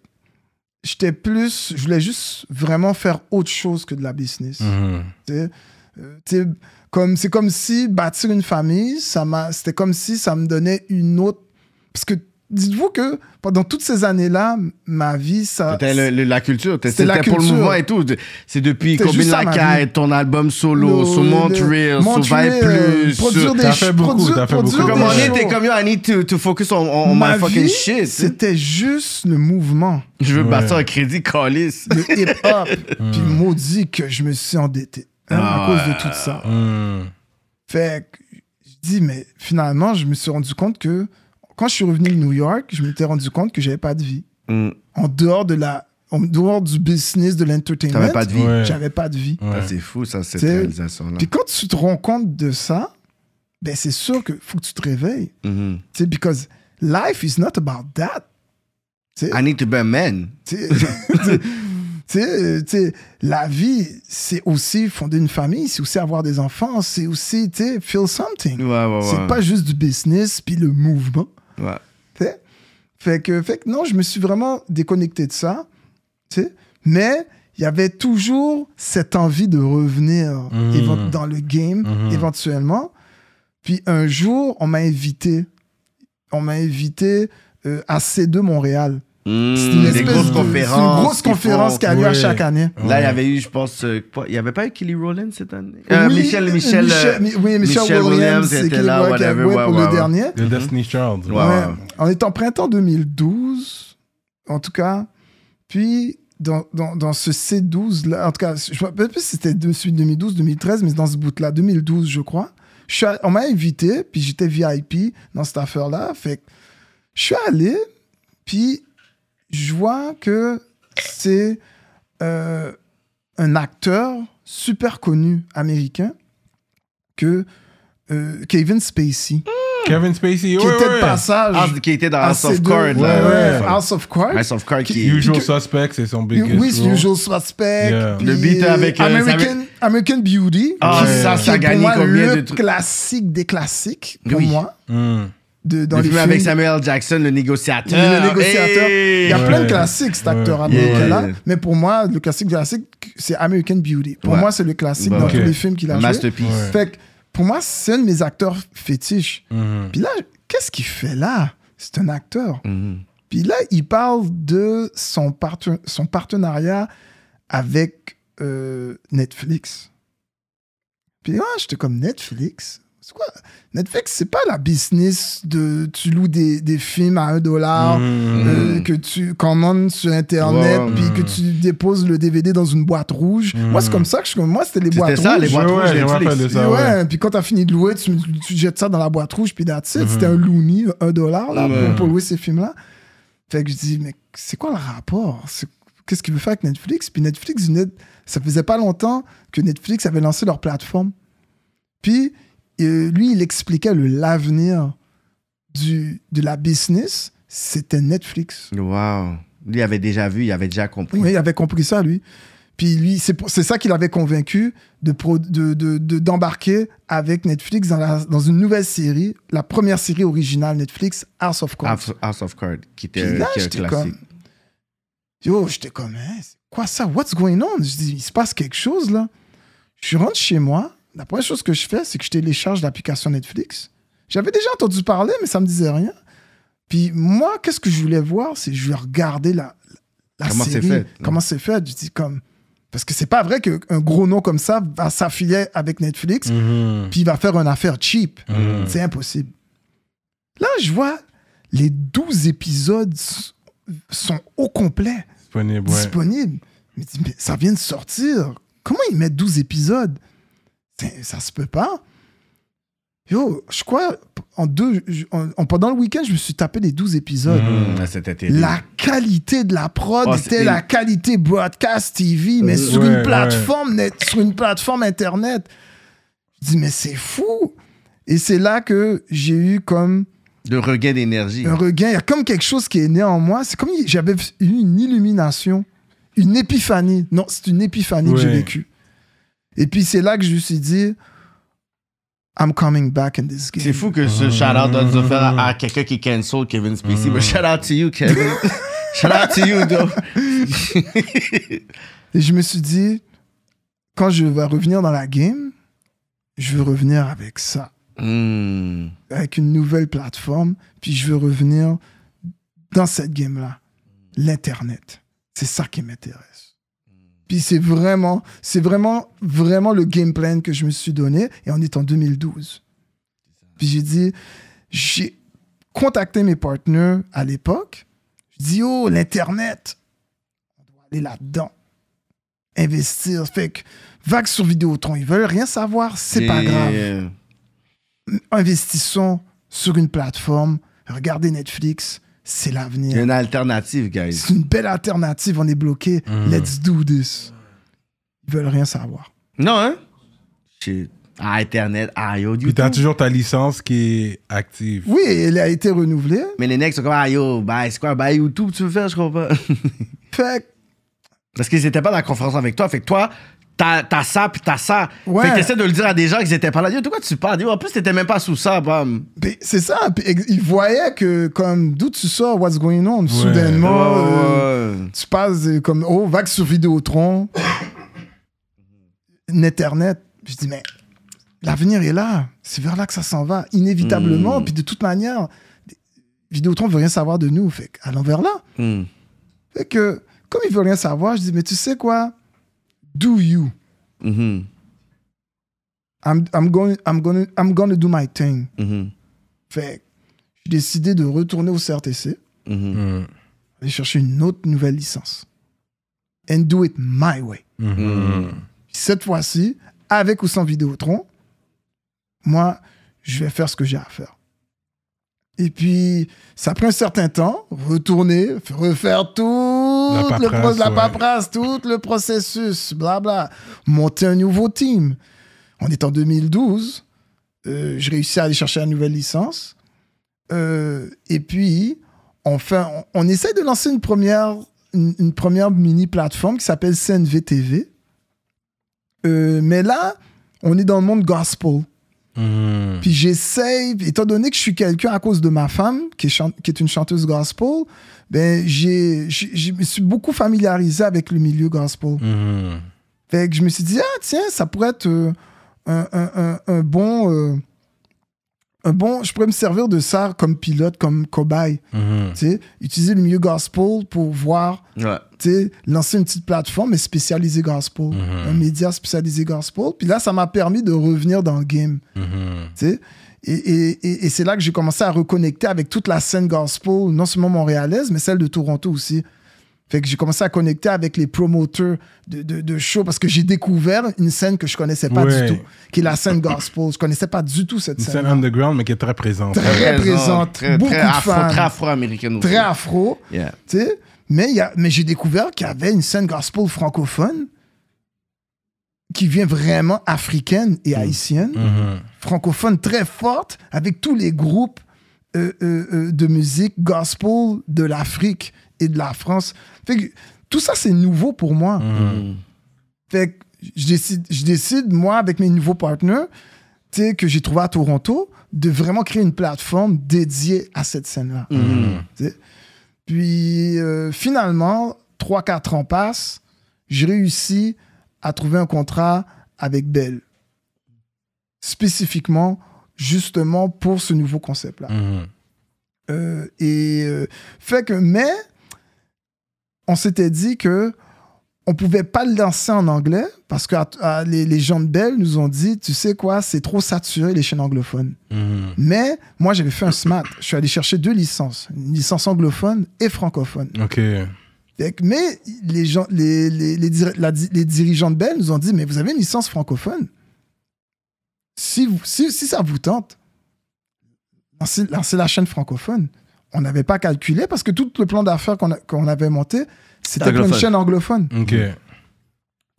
j'étais plus, je voulais juste vraiment faire autre chose que de la business. Mhm. Euh, comme c'est comme si bâtir une famille, ça m'a, c'était comme si ça me donnait une autre. Parce que dites-vous que pendant toutes ces années-là, ma vie, ça. C'était le- le- la culture. C'était pour le mouvement et tout. C'est depuis ma Lacaille, ton album solo, le- sur le- Montreal, sur Vibe Plus. produire des T'as fait beaucoup, produire- t'as fait beaucoup. Comme on Ouais. était shows. comme yo, I need to, to focus on, on Ma my fucking vie, shit. C'était juste le mouvement. Je veux Ouais. bâtir un crédit, calice. le hip-hop. Puis maudit que je me suis endetté hein, Ah à cause de tout ça. Fait que je dis, mais finalement, je me suis rendu compte que quand je suis revenu de New York, je m'étais rendu compte que j'avais pas de vie. Mm. En dehors de la, en dehors du business de l'entertainment, T'avais pas de vie. Ouais. j'avais pas de vie. Ouais. C'est fou, ça, cette C'est- réalisation-là. Puis quand tu te rends compte de ça, ben c'est sûr que faut que tu te réveilles. Tu sais, because life is not about that. Tu sais, I need to be a man. Tu sais, tu sais, tu sais, la vie, c'est aussi fonder une famille, c'est aussi avoir des enfants, c'est aussi, tu sais, feel something. Ouais, ouais, ouais. C'est pas juste du business puis le mouvement. Ouais. Fait que, fait que non, je me suis vraiment déconnecté de ça. Mais il y avait toujours cette envie de revenir Mhm. dans le game Mhm. éventuellement. Puis un jour, on m'a invité. On m'a invité euh, à C2 Montréal. Mm, C'est une des espèce grosses de- conférences. C'est une grosse conférence font. qui a lieu à Ouais. chaque année. Là, il y avait eu, je pense, euh, quoi, il n'y avait pas eu Kelly Rowland cette année? Euh, Oui, Michel, Michel, euh, Mi- oui, Michel, Michel Williams, était là, whatever, ouais, pour ouais, le ouais. dernier. The Destiny Child. Ouais. Ouais. On est en printemps 2012, en tout cas. Puis, dans, dans, dans ce C12-là, en tout cas, je ne me rappelle plus si c'était de- celui de 2012, 2013, mais dans ce bout-là, 2012, je crois. Je suis allé- on m'a invité, puis j'étais VIP dans cette affaire-là. Fait je suis allé, puis je vois que c'est euh, un acteur super connu américain que euh, Kevin Spacey, Kevin Spacey, qui ouais, était de ouais. passage Ah, qui était dans House of Cards. ouais. House of Cards. House of Cards qui. Usual Suspect, c'est son biggest Oui, c'est role. Usual Suspect. Yeah. Le beat avec, euh, American, American Beauty. Ah, qui, ça, qui ça a gagné moi combien le de trucs? classique des classiques pour Oui. moi. Mm. De, dans Le les film films. avec Samuel Jackson, le négociateur. Le négociateur. Hey! Il y a plein de classiques, cet acteur Ouais. américain-là. Yeah. Mais pour moi, le classique classique, c'est American Beauty. Pour Ouais. moi, c'est le classique Bah, dans tous les films qu'il a joué. Masterpiece. Ouais. Fait que pour moi, c'est un de mes acteurs fétiches. Mhm. Puis là, qu'est-ce qu'il fait là? C'est un acteur. Mhm. Puis là, il parle de son, son partenariat avec euh, Netflix. Puis là, j'étais comme Netflix? C'est quoi? Netflix, c'est pas la business de tu loues des, des films à un dollar, Mhm. euh, que tu commandes sur Internet, puis que tu déposes le DVD dans une boîte rouge. Moi, c'est comme ça que je. Moi, c'était les C'était boîtes ça, rouges. les boîtes Ouais, rouges ouais, ça. Puis ouais. ouais, puis quand t'as fini de louer, tu, tu jettes ça dans la boîte rouge, puis that's it. Mhm. C'était un loony, un dollar, là, pour, pour louer ces films-là. Fait que je dis, mais c'est quoi le rapport? Qu'est-ce qu'il veut faire avec Netflix? Puis Netflix ça faisait pas longtemps que Netflix avait lancé leur plateforme. Puis euh, lui, il expliquait le l'avenir du de la business, c'était Netflix. Wow. Lui, il avait déjà vu, il avait déjà compris. Oui, il avait compris ça, lui. Puis lui, c'est ça qui l'avait convaincu de pro- de- de- de- d'embarquer avec Netflix dans, la- dans une nouvelle série, la première série originale Netflix, House of Cards. House, House of Cards, qui était, là, qui classique. comme... Yo, j'étais comme, hein, quoi ça? What's going on? Je dis, il se passe quelque chose, là. Je rentre chez moi. La première chose que je fais, c'est que je télécharge l'application Netflix. J'avais déjà entendu parler, mais ça me disait rien. Puis moi, qu'est-ce que je voulais voir? C'est je voulais regarder la, la Comment c'est série. fait. Comment c'est fait? Je dis comme... Parce que c'est pas vrai qu'un gros nom comme ça va s'affilier avec Netflix, Mhm. puis il va faire une affaire cheap. Mhm. C'est impossible. Là, je vois les 12 épisodes sont au complet Disponible, ouais. disponibles. Je me dis, mais ça vient de sortir. Comment ils mettent 12 épisodes? Ça se peut pas. Yo, je crois, en deux, en- en- pendant le week-end, je me suis tapé les 12 épisodes. Terrible. La qualité de la prod Oh, était la qualité broadcast TV, mais Euh, sur ouais, une ouais. plateforme net, sur une plateforme internet. Je dis mais c'est fou. Et c'est là que j'ai eu comme De regain d'énergie. un regain. Il y a comme quelque chose qui est né en moi. C'est comme j'avais eu une illumination, une épiphanie. Non, c'est une épiphanie que j'ai vécue. Et puis c'est là que je me suis dit, I'm coming back in this game. C'est fou que ce shout-out doit se faire à, à quelqu'un qui cancel Kevin Spacey. Mais shout out to you, Kevin. shout out to you, though. Et je me suis dit, quand je vais revenir dans la game, je veux revenir avec ça, Hmm. avec une nouvelle plateforme, puis je veux revenir dans cette game-là, l'Internet. C'est ça qui m'intéresse. Puis c'est vraiment, c'est vraiment, vraiment le game plan que je me suis donné, et on est en 2012. Puis j'ai dit, j'ai contacté mes partenaires à l'époque. Je dis, oh, l'Internet, on doit aller là-dedans. Investir. Fait que, vague sur Vidéotron, ils veulent rien savoir, c'est pas grave. Yeah. Investissons sur une plateforme, regardez Netflix, c'est Il y a l'avenir. une alternative, guys. C'est une belle alternative, on est bloqué. Mhm. Let's do this. Ils veulent rien savoir. Non, hein? Shit. Ah, Internet, ah, yo, Puis t'as toujours ta licence qui est active. Oui, elle a été renouvelée. Mais les necks sont comme, ah, yo, bah, c'est quoi, bah, YouTube, tu veux faire, je comprends pas. Fait Parce qu'ils étaient pas dans la conférence avec toi. Fait que toi, t'as t'as ça, puis t'as ça. Ouais. Fait que t'essaies de le dire à des gens qu'ils étaient pas là. Yo, de quoi tu parles? Yo, en plus, t'étais même pas sous ça, bam. Puis c'est ça. Puis ils voyaient que, comme, d'où tu sors, what's going on, soudainement, Ouais, euh, tu passes euh, comme, oh, vague sur Vidéotron, Internet. Je dis, mais l'avenir est là. C'est vers là que ça s'en va, inévitablement. Mm. Puis de toute manière, Vidéotron veut rien savoir de nous. Fait allons vers là. Hmm. Fait que, comme il veut rien savoir, je dis, mais tu sais quoi? Do you? Mhm. I'm, I'm, going, I'm, gonna, I'm gonna do my thing. Mhm. Fait que j'ai décidé de retourner au CRTC, Mhm. Mhm. aller chercher une autre nouvelle licence. and do it my way. Mhm. Cette fois-ci, avec ou sans Vidéotron, moi, je vais faire ce que j'ai à faire. Et puis, ça prend un certain temps, retourner, refaire tout La le paperasse, pro- la ouais. tout le processus, blabla, monter un nouveau team. On est en 2012, euh, je réussis à aller chercher la nouvelle licence. Euh, et puis, on, fait, on, on essaie de lancer une première, une, une première mini plateforme qui s'appelle CNVTV. Euh, mais là, on est dans le monde gospel. Mhm. Puis j'essaye, étant donné que je suis quelqu'un à cause de ma femme, qui est, chan- qui est une chanteuse gospel, ben j'ai, je me suis beaucoup familiarisé avec le milieu gospel. Mhm. Fait que je me suis dit, ah tiens, ça pourrait être euh, un, un- un- un bon... euh, un bon... Je pourrais me servir de ça comme pilote, comme cobaye. Mhm. Tu sais, utiliser le milieu gospel pour voir Ouais. lancer une petite plateforme, mais spécialisée gospel. Un média spécialisé gospel. Puis là, ça m'a permis de revenir dans le game. Mhm. tu sais. Et, et- et- et c'est là que j'ai commencé à reconnecter avec toute la scène gospel, non seulement montréalaise, mais celle de Toronto aussi. Fait que j'ai commencé à connecter avec les promoteurs de, de, de shows parce que j'ai découvert une scène que je connaissais pas Ouais. du tout, qui est la scène gospel. Je connaissais pas du tout cette Une scène. scène underground, mais qui est très présente. Très Présent, présente, très, beaucoup très de afro, fans. Très afro-américaine aussi. Très afro. Yeah. Tu sais, mais, il y a- mais j'ai découvert qu'il y avait une scène gospel francophone qui vient vraiment africaine et haïtienne, Mhm. francophone très forte, avec tous les groupes euh, euh, euh, de musique gospel de l'Afrique et de la France. Fait que tout ça, c'est nouveau pour moi. Mm. Fait que je décide, je décide, moi, avec mes nouveaux partenaires, que j'ai trouvé à Toronto, de vraiment créer une plateforme dédiée à cette scène-là. Mm. Puis euh, finalement, 3-4 ans passent, j'ai réussi à trouver un contrat avec Bell. Spécifiquement, justement pour ce nouveau concept-là. Mhm. Euh, et euh, fait que, mais on s'était dit que on pouvait pas le lancer en anglais parce que à- à- les, les gens de Bell nous ont dit, tu sais quoi, c'est trop saturé les chaînes anglophones. Mhm. Mais moi, j'avais fait un SMAT. Je suis allé chercher deux licences, une licence anglophone et francophone. Ok. Mais les, gens, les, les, les, la dirigeants de Bell nous ont dit, mais vous avez une licence francophone? Si, vous- si, si ça vous tente, lancez, lancez la chaîne francophone. On n'avait pas calculé parce que tout le plan d'affaires qu'on avait monté, c'était pour une Anglophone. chaîne anglophone. Ok.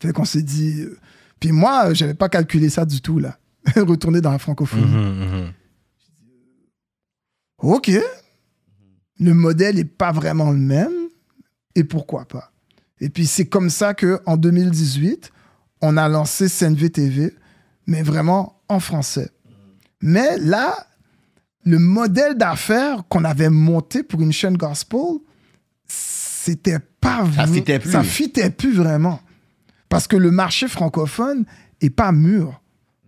Fait qu'on s'est dit... euh, Puis moi, euh, j'avais pas calculé ça du tout, là. Retourner dans la francophonie. Mhm, mhm. OK. Le modèle n'est pas vraiment le même. Et pourquoi pas? Et puis, c'est comme ça qu'en 2018, on a lancé CNV TV, mais vraiment en français. Mais là, le modèle d'affaires qu'on avait monté pour une chaîne gospel, c'était pas Ça fitait plus. Ça fitait plus vraiment. Parce que le marché francophone est pas mûr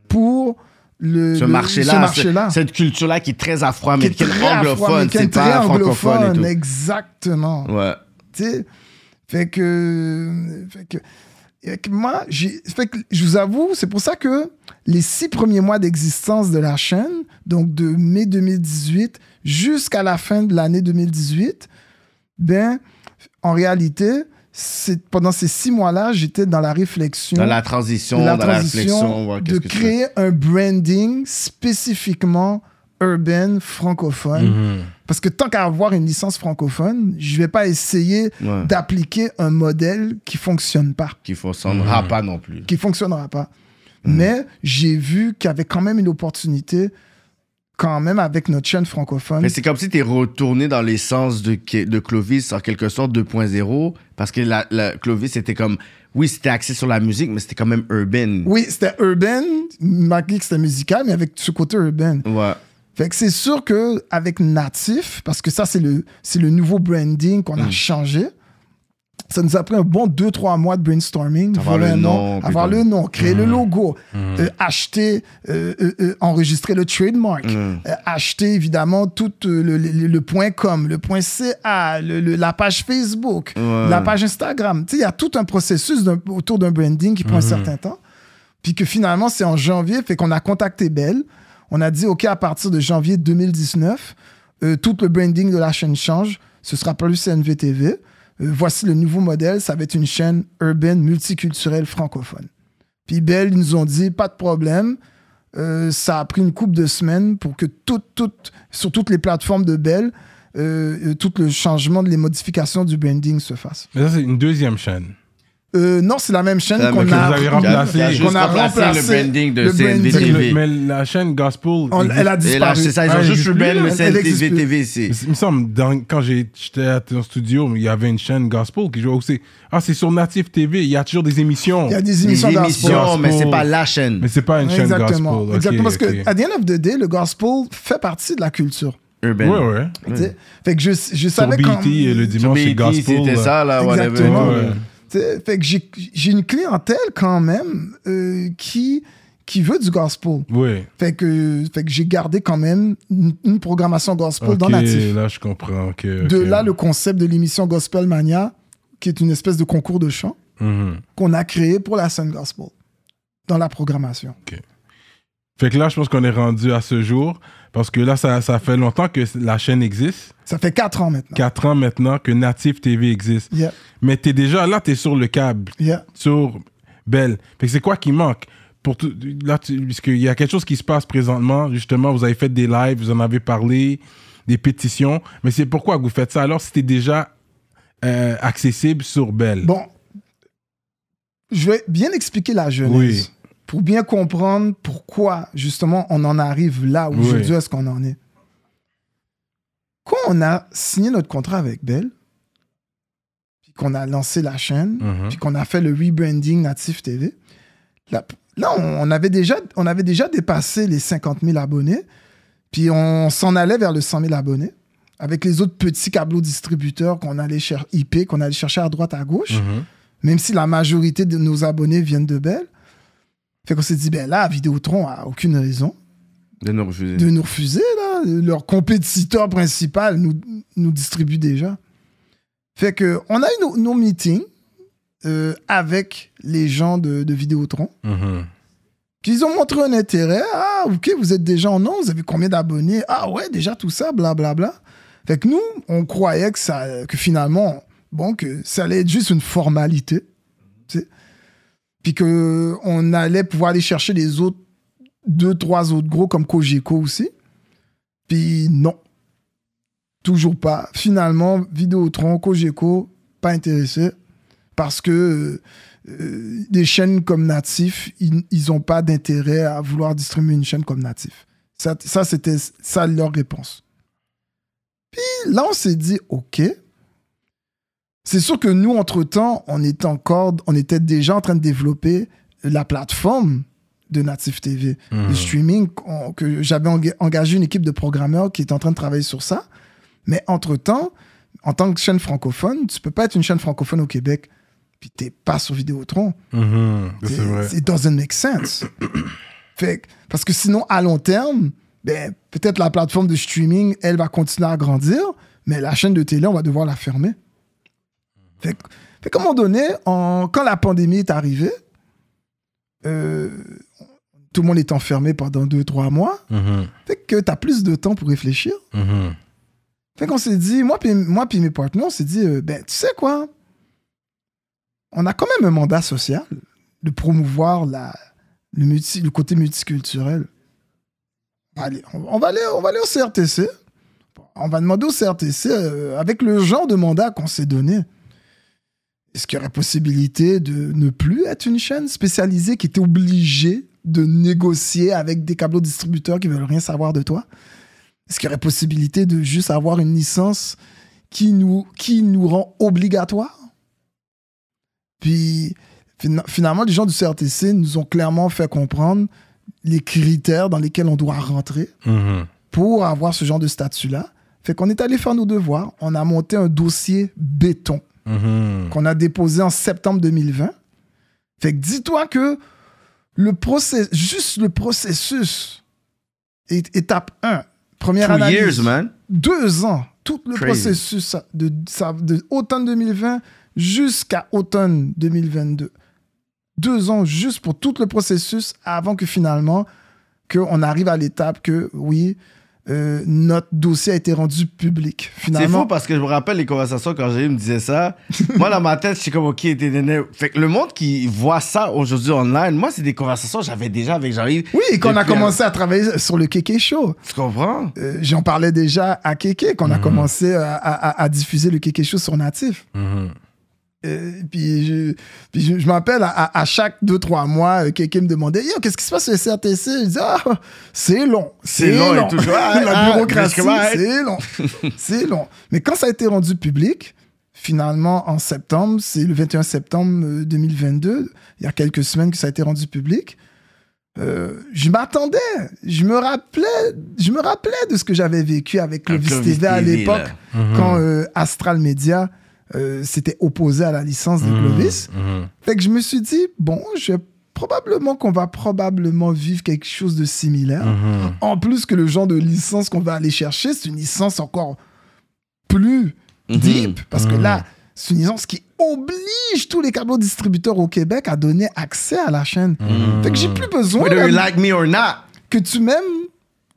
pour le, Ce marché-là, ce marché-là. cette culture-là qui est très Qui est afro-américaine, anglophone, c'est pas francophone et anglophone, tout. exactement. Ouais. Tu sais, fait que, fait que, fait que moi, fait que je vous avoue, c'est pour ça que les six premiers mois d'existence de la chaîne, donc de mai 2018 jusqu'à la fin de l'année 2018, ben, en réalité, pendant ces six mois-là, j'étais dans la réflexion Dans la transition, de la dans la transition réflexion, voir de créer un branding spécifiquement urbain francophone. Mhm. Parce que tant qu'à avoir une licence francophone, je vais pas essayer Ouais. d'appliquer un modèle qui fonctionne pas, Qu'il fonctionnera pas non plus. qui fonctionnera pas. Mhm. Mais j'ai vu qu'il y avait quand même une opportunité, quand même avec notre chaîne francophone. Mais c'est comme si tu es retourné dans l'essence de, de Clovis, en quelque sorte 2.0, parce que la, la- Clovis, c'était comme, oui, c'était axé sur la musique, mais c'était quand même urbain. Oui, c'était urbain, malgré que c'était musical, mais avec ce côté urbain. Ouais. Fait que c'est sûr que avec Natif, parce que ça, c'est le, c'est le nouveau branding qu'on a Mm. changé, ça nous a pris un bon 2-3 mois de brainstorming. Avoir voir le nom, avoir comme- le nom, créer Mm. le logo, euh, acheter, euh, euh, enregistrer le trademark, Mm. acheter évidemment tout le, le- le point .com, le point .ca, le- la page Facebook, la page Instagram. Tu sais, il y a tout un processus autour d'un branding qui prend un certain temps. Puis que finalement, c'est en janvier, fait qu'on a contacté Bell. On a dit, OK, à partir de janvier 2019, euh, tout le branding de la chaîne change. Ce sera plus CNVTV. Euh, voici le nouveau modèle, ça va être une chaîne urbaine multiculturelle francophone. Puis Bell, ils nous ont dit, pas de problème. Euh, ça a pris une couple de semaines pour que tout, sur toutes les plateformes de Bell, euh, tout le changement, les modifications du branding se fasse. Mais ça, c'est une deuxième chaîne. Euh, non, c'est la même chaîne qu'on a, a- remplacé. Qu'on a remplacé le branding de le CNV branding. Fait que le- TV. mais la chaîne Gospel. On- existe- elle a disparu. c'est ça, ils ont juste rebelle le là. Elle existe CNTV plus. TV. c'est- Il me semble, dans- quand j'étais à ton studio, il y avait une chaîne Gospel qui jouait aussi. Ah, c'est sur Native TV, il y a toujours des émissions. Il y a des Des émissions émissions, gospel. mais c'est pas la chaîne. Mais c'est pas une chaîne Exactement. Gospel. Ok, Exactement. Parce ok. que, à the end of the day, le gospel fait partie de la culture. Urban. Ouais, ouais. Fait que je, savais quand... et le Sur dimanche, c'est BET, Gospel. c'était ça, là, whatever. Exactement. Fait que j'ai une clientèle quand même euh, qui, qui veut du gospel. Fait que, fait que j'ai gardé quand même une, une programmation gospel dans Natif. là, je comprends. ok, De là, le concept de l'émission Gospel Mania, qui est une espèce de concours de chant Mhm. qu'on a créé pour la scène gospel dans la programmation. Fait que là, je pense qu'on est rendu à ce jour. Parce que là, ça, ça fait longtemps que la chaîne existe. Ça fait quatre ans maintenant. Quatre ans maintenant que Native TV existe. Yeah, Mais t'es déjà là, t'es sur le câble. yeah. sur Belle. Fait que c'est quoi qui manque? Pour tout, là, tu- puisqu'il y a quelque chose qui se passe présentement, justement, vous avez fait des lives, vous en avez parlé, des pétitions, mais c'est pourquoi vous faites ça? Alors c'était déjà euh, accessible sur Belle. Bon, je vais bien expliquer la genèse. Oui. Pour bien comprendre pourquoi, justement, on en arrive là où Oui. aujourd'hui est-ce qu'on en est. Quand on a signé notre contrat avec Bell, puis qu'on a lancé la chaîne, Mhm. puis qu'on a fait le rebranding Natif TV, là, là, on, on avait déjà, on avait déjà dépassé les 50 000 abonnés, puis on s'en allait vers le 100 000 abonnés, avec les autres petits câbleaux distributeurs qu'on allait chercher, IP, qu'on allait chercher à droite, à gauche Mhm. même si la majorité de nos abonnés viennent de Bell. Fait qu'on s'est dit, ben là, Vidéotron a aucune raison De nous refuser. de nous refuser, là. Leur compétiteur principal nous, nous distribue déjà. Fait que on a eu nos, nos meetings euh, avec les gens de, de Vidéotron. Mhm. Puis ils ont montré un intérêt. Ah, ok, vous êtes déjà en nom, vous avez combien d'abonnés? Ah ouais, déjà tout ça, blablabla. Fait que nous, on croyait que, ça, que finalement, bon, que ça allait être juste une formalité. tu sais. Puis qu'on allait pouvoir aller chercher les autres, deux, trois autres gros comme Cogeco aussi. Puis non. Toujours pas. Finalement, Vidéotron, Cogeco, pas intéressé. Parce que euh, des chaînes comme Natif, ils n'ont pas d'intérêt à vouloir distribuer une chaîne comme Natif. Ça, ça c'était ça leur réponse. Puis là, on s'est dit, OK. C'est sûr que nous, entre-temps, on était encore, on était déjà en train de développer la plateforme de Natif TV, Mhm. de streaming, que j'avais enga- engagé une équipe de programmeurs qui est en train de travailler sur ça. Mais entre-temps, en tant que chaîne francophone, tu peux pas être une chaîne francophone au Québec puis t'es pas sur Vidéotron. Mhm. C'est vrai. It doesn't make sense. fait, parce que sinon, à long terme, ben, peut-être la plateforme de streaming, elle va continuer à grandir, mais la chaîne de télé, on va devoir la fermer. Fait, fait qu'à un moment donné, quand la pandémie est arrivée, euh, tout le monde est enfermé pendant deux, trois mois, Mhm. fait que tu as plus de temps pour réfléchir. Mhm. Fait qu'on s'est dit, moi puis moi puis mes partenaires, on s'est dit, euh, ben tu sais quoi, on a quand même un mandat social de promouvoir la, le, multi- le côté multiculturel. On va, aller, on, on va aller, on va aller au CRTC. On va demander au CRTC, euh, avec le genre de mandat qu'on s'est donné, est-ce qu'il y aurait possibilité de ne plus être une chaîne spécialisée qui était obligée de négocier avec des câbleaux distributeurs qui veulent rien savoir de toi? Est-ce qu'il y aurait possibilité de juste avoir une licence qui nous, qui nous rend obligatoire? Puis fina- finalement, les gens du CRTC nous ont clairement fait comprendre les critères dans lesquels on doit rentrer Mhm. pour avoir ce genre de statut-là. Fait qu'on est allé faire nos devoirs. On a monté un dossier béton Mhm. qu'on a déposé en septembre 2020. Fait que dis-toi que le process, juste le processus, est- étape 1, première Two analyse, years, man. deux ans, tout le Crazy. processus de, de automne 2020 jusqu'à automne 2022. Deux ans juste pour tout le processus avant que finalement qu'on arrive à l'étape que oui, euh, notre dossier a été rendu public. C'est Finalement, fou parce que je me rappelle les conversations quand j'ai me disait ça. moi, dans ma tête, je suis comme, OK, t'es néné. Fait que le monde qui voit ça aujourd'hui online, moi, c'est des conversations que j'avais déjà avec Jean-Yves. oui, et qu'on a un- commencé à travailler sur le Kéké Show. Tu comprends? Euh, J'en parlais déjà à Kéké, qu'on a commencé à, à- à- à diffuser le Kéké Show sur Natif. Euh, puis je, puis je, je m'appelle à, chaque deux, trois mois, euh, quelqu'un me demandait Yo, qu'est-ce qui se passe sur le CRTC Je dis Ah, c'est long. C'est long et toujours, ah, La ah, bureaucratie, ouais. c'est long. c'est long. Mais quand ça a été rendu public, finalement, en septembre, c'est le 21 septembre euh, 2022, il y a quelques semaines que ça a été rendu public. euh, je m'attendais, je me rappelais, je me rappelais de ce que j'avais vécu avec Clovis TV à l'époque, quand euh, Astral Media euh, s'était opposé à la licence de Clovis. Fait que je me suis dit, bon, je vais probablement qu'on va probablement vivre quelque chose de similaire. En plus que le genre de licence qu'on va aller chercher, c'est une licence encore plus deep. Parce que là, c'est une licence qui oblige tous les câbles distributeurs au Québec à donner accès à la chaîne. Fait que j'ai plus besoin Whether you de- like me or not. que tu m'aimes,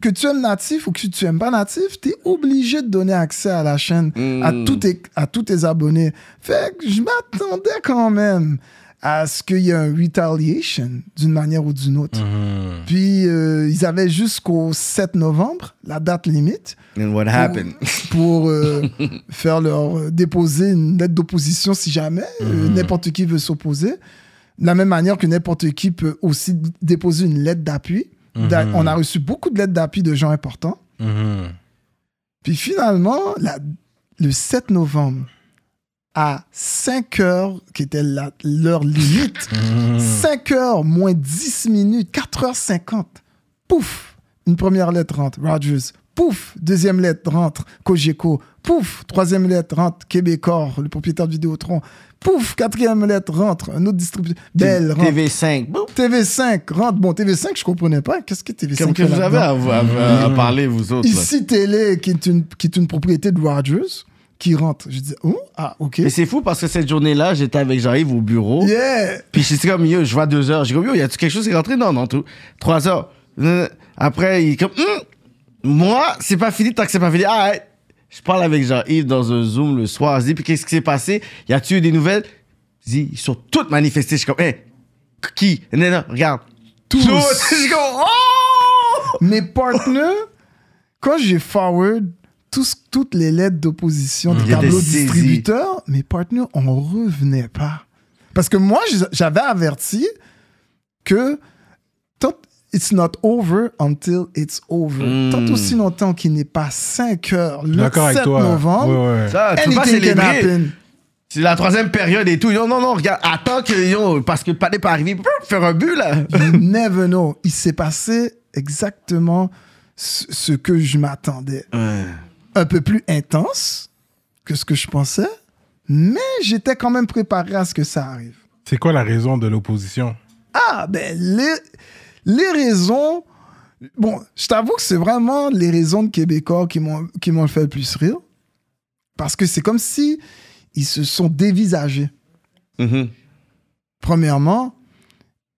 que tu aimes natif ou que tu aimes pas natif, tu es obligé de donner accès à la chaîne à, Mm. tous tes, à tous tes abonnés. Fait que je m'attendais quand même à ce qu'il y ait un retaliation d'une manière ou d'une autre. Puis euh, ils avaient jusqu'au 7 novembre, la date limite, And what happened? pour euh, faire leur euh, déposer une lettre d'opposition si jamais euh, n'importe qui veut s'opposer. De la même manière que n'importe qui peut aussi déposer une lettre d'appui. D'a- On a reçu beaucoup de lettres d'appui de gens importants. Puis finalement, la- le 7 novembre, à 5 heures, qui était l'heure limite, 5 heures moins 10 minutes, 4h50, pouf, une première lettre rentre, Rogers. Pouf, deuxième lettre rentre, Cogeco. Pouf, troisième lettre rentre, Québecor, le propriétaire de Vidéotron. Pouf, quatrième lettre rentre, un autre distributeur. Belle rentre. TV5. Boum. TV5 rentre. Bon, TV5, je comprenais pas. Qu'est-ce que TV5 Comme que vous avez à, à- à parler, vous autres. là. Ici Télé, qui est une, qui est une propriété de Rogers, qui rentre. Je dis, oh, ah, ok. Mais c'est fou parce que cette journée-là, j'étais avec Jean-Yves au bureau. Yeah! Puis j'étais comme, yo, je vois deux heures. J'ai comme, yo, y a-tu quelque chose qui est rentré? Non, non, tout. Trois heures. Euh, Après, il est comme, Hum, moi, c'est pas fini tant que c'est pas fini. Ah. Je parle avec Jean-Yves dans un Zoom le soir. Je dis, puis qu'est-ce qui s'est passé? Y a-tu eu des nouvelles? Je dis, ils sont toutes manifestées. Je suis comme, hé, qui? Non, non, regarde. Tous. Toutes. Je suis comme, oh! Mes partners, quand j'ai forward tous, toutes les lettres d'opposition tableaux saisis. distributeurs, mes partners, on revenait pas. Parce que moi, j'avais averti que it's not over until it's over. Mm. Tant aussi longtemps qu'il n'est pas 5 heures, le D'accord avec 7 toi. novembre, Ouais, ouais. Ça, tu pas anything can célébrer. C'est la troisième période et tout. Non, non, non, regarde, attends que, yo, parce que le palais pas arrivé, pouf, faire un but, là. You never know. Il s'est passé exactement ce ce que je m'attendais. Ouais. Un peu plus intense que ce que je pensais, mais j'étais quand même préparé à ce que ça arrive. C'est quoi la raison de l'opposition? Ah, ben, les, les raisons. Bon, je t'avoue que c'est vraiment les raisons de Québécois qui m'ont fait le plus rire. Parce que c'est comme si ils se sont dévisagés. Mhm. Premièrement,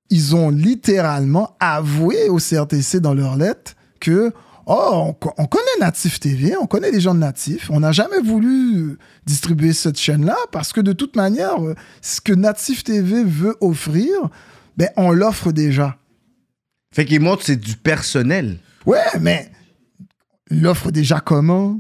ils ont littéralement avoué au CRTC dans leur lettre que oh, on, co- on connaît Natif TV, on connaît les gens de Natif, on n'a jamais voulu distribuer cette chaîne-là parce que de toute manière, ce que Natif TV veut offrir, ben, on l'offre déjà. Fait qu'ils montrent c'est du personnel. Ouais, mais l'offre déjà comment?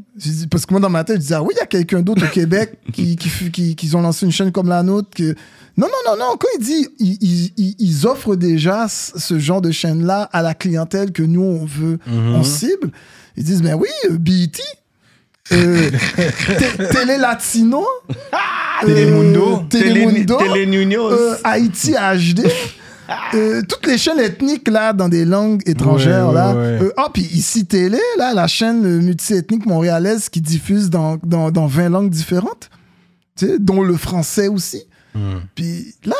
Parce que moi, dans ma tête, je disais, ah oui, il y a quelqu'un d'autre au Québec qui, qui, qui, qui ont lancé une chaîne comme la nôtre. Que... Non, non, non, non. Quand il dit, ils, ils- ils- offrent déjà ce genre de chaîne-là à la clientèle que nous, on veut, on cible. Ils disent, ben oui, BET. Euh, Té- Télé Latino, Télémundo. euh, Télémundo, Haïti HD, euh, toutes les chaînes ethniques là dans des langues étrangères Ouais, ouais, là. ouais. Euh, ah puis ici télé là, la chaîne euh, multiethnique montréalaise qui diffuse dans, dans, dans 20 langues différentes, tu sais, dont le français aussi. Puis là,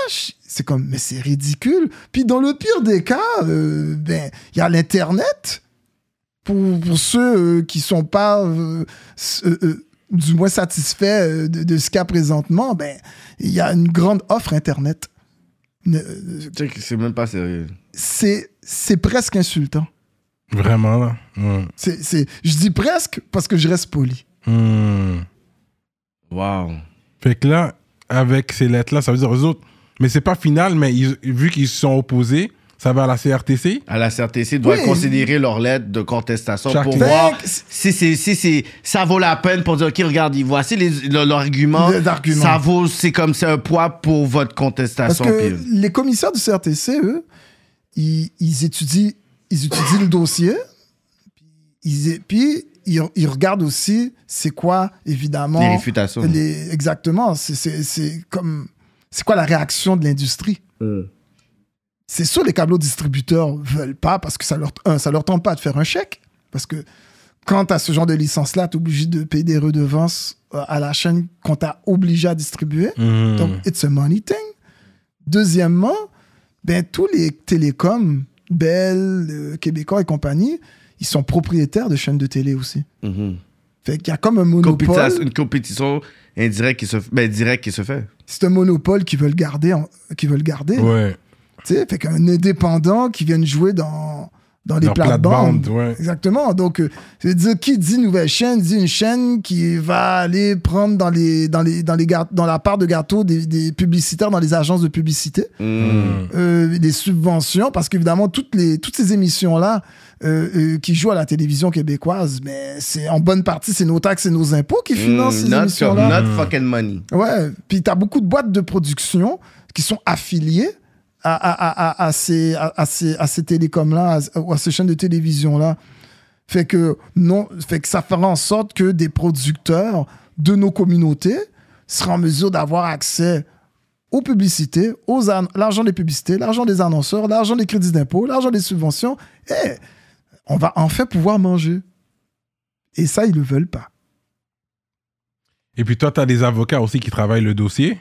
c'est comme, mais c'est ridicule. Puis dans le pire des cas, euh, ben, il y a l'Internet. Pour, pour ceux euh, qui sont pas, du moins satisfaits de, de ce qu'il y a présentement, ben, il y a une grande offre Internet. C'est même pas sérieux. C'est c'est presque insultant. Vraiment, là? Ouais. C'est, c'est, je dis presque parce que je reste poli. Hmm. Wow. Fait que là, avec ces lettres-là, ça veut dire aux autres. Mais c'est pas final, mais ils- vu qu'ils se sont opposés, ça va à la CRTC. À la CRTC doit Oui. considérer leur lettre de contestation Chaque- pour voir que si, si c'est, ça vaut la peine pour dire, OK, regarde, voici l'argument. Ça vaut, c'est comme c'est un poids pour votre Parce contestation. que puis- les commissaires du CRTC, eux, ils, ils étudient, ils étudient le dossier, puis ils, puis ils, ils regardent aussi c'est quoi, évidemment. Les réfutations. les- exactement. C'est, comme. C'est quoi la réaction de l'industrie? Euh. C'est sûr, les câbleaux distributeurs veulent pas parce que ça leur, un, ça leur tente pas de faire un chèque. Parce que quand tu as ce genre de licence-là, tu es obligé de payer des redevances euh, à la chaîne qu'on t'a obligé à distribuer. Hmm. Donc, it's a money thing. Deuxièmement, ben, tous les télécoms, Bell, euh, Québécois et compagnie, ils sont propriétaires de chaînes de télé aussi. Mhm. Fait qu'il y a comme un monopole. Compétition- une compétition indirecte qui se, ben, directe qui se fait. C'est un monopole qu'ils veulent garder. en- qu'ils veulent garder. Ouais. Tu sais, fait qu'un indépendant qui vient jouer dans, dans les plates-bandes. plate-bande, ouais. Exactement. Donc, euh, dire, qui dit nouvelle chaîne, dit une chaîne qui va aller prendre dans, les, dans, les, dans, les dans la part de gâteau des, des publicitaires dans les agences de publicité, Mhm. euh, des subventions, parce qu'évidemment, toutes, les, toutes ces émissions-là euh, euh, qui jouent à la télévision québécoise, mais c'est en bonne partie, c'est nos taxes et nos impôts qui financent ces Mm, not, émissions-là. not fucking money. Ouais, puis tu as beaucoup de boîtes de production qui sont affiliées à, à, à, à, ces, à, ces, à ces télécoms-là, à, à ces chaînes de télévision-là. Fait que, non, fait que ça fera en sorte que des producteurs de nos communautés seront en mesure d'avoir accès aux publicités, aux l'argent des publicités, l'argent des annonceurs, l'argent des crédits d'impôt, l'argent des subventions. Et on va enfin pouvoir manger. Et ça, ils ne le veulent pas. Et puis toi, tu as des avocats aussi qui travaillent le dossier.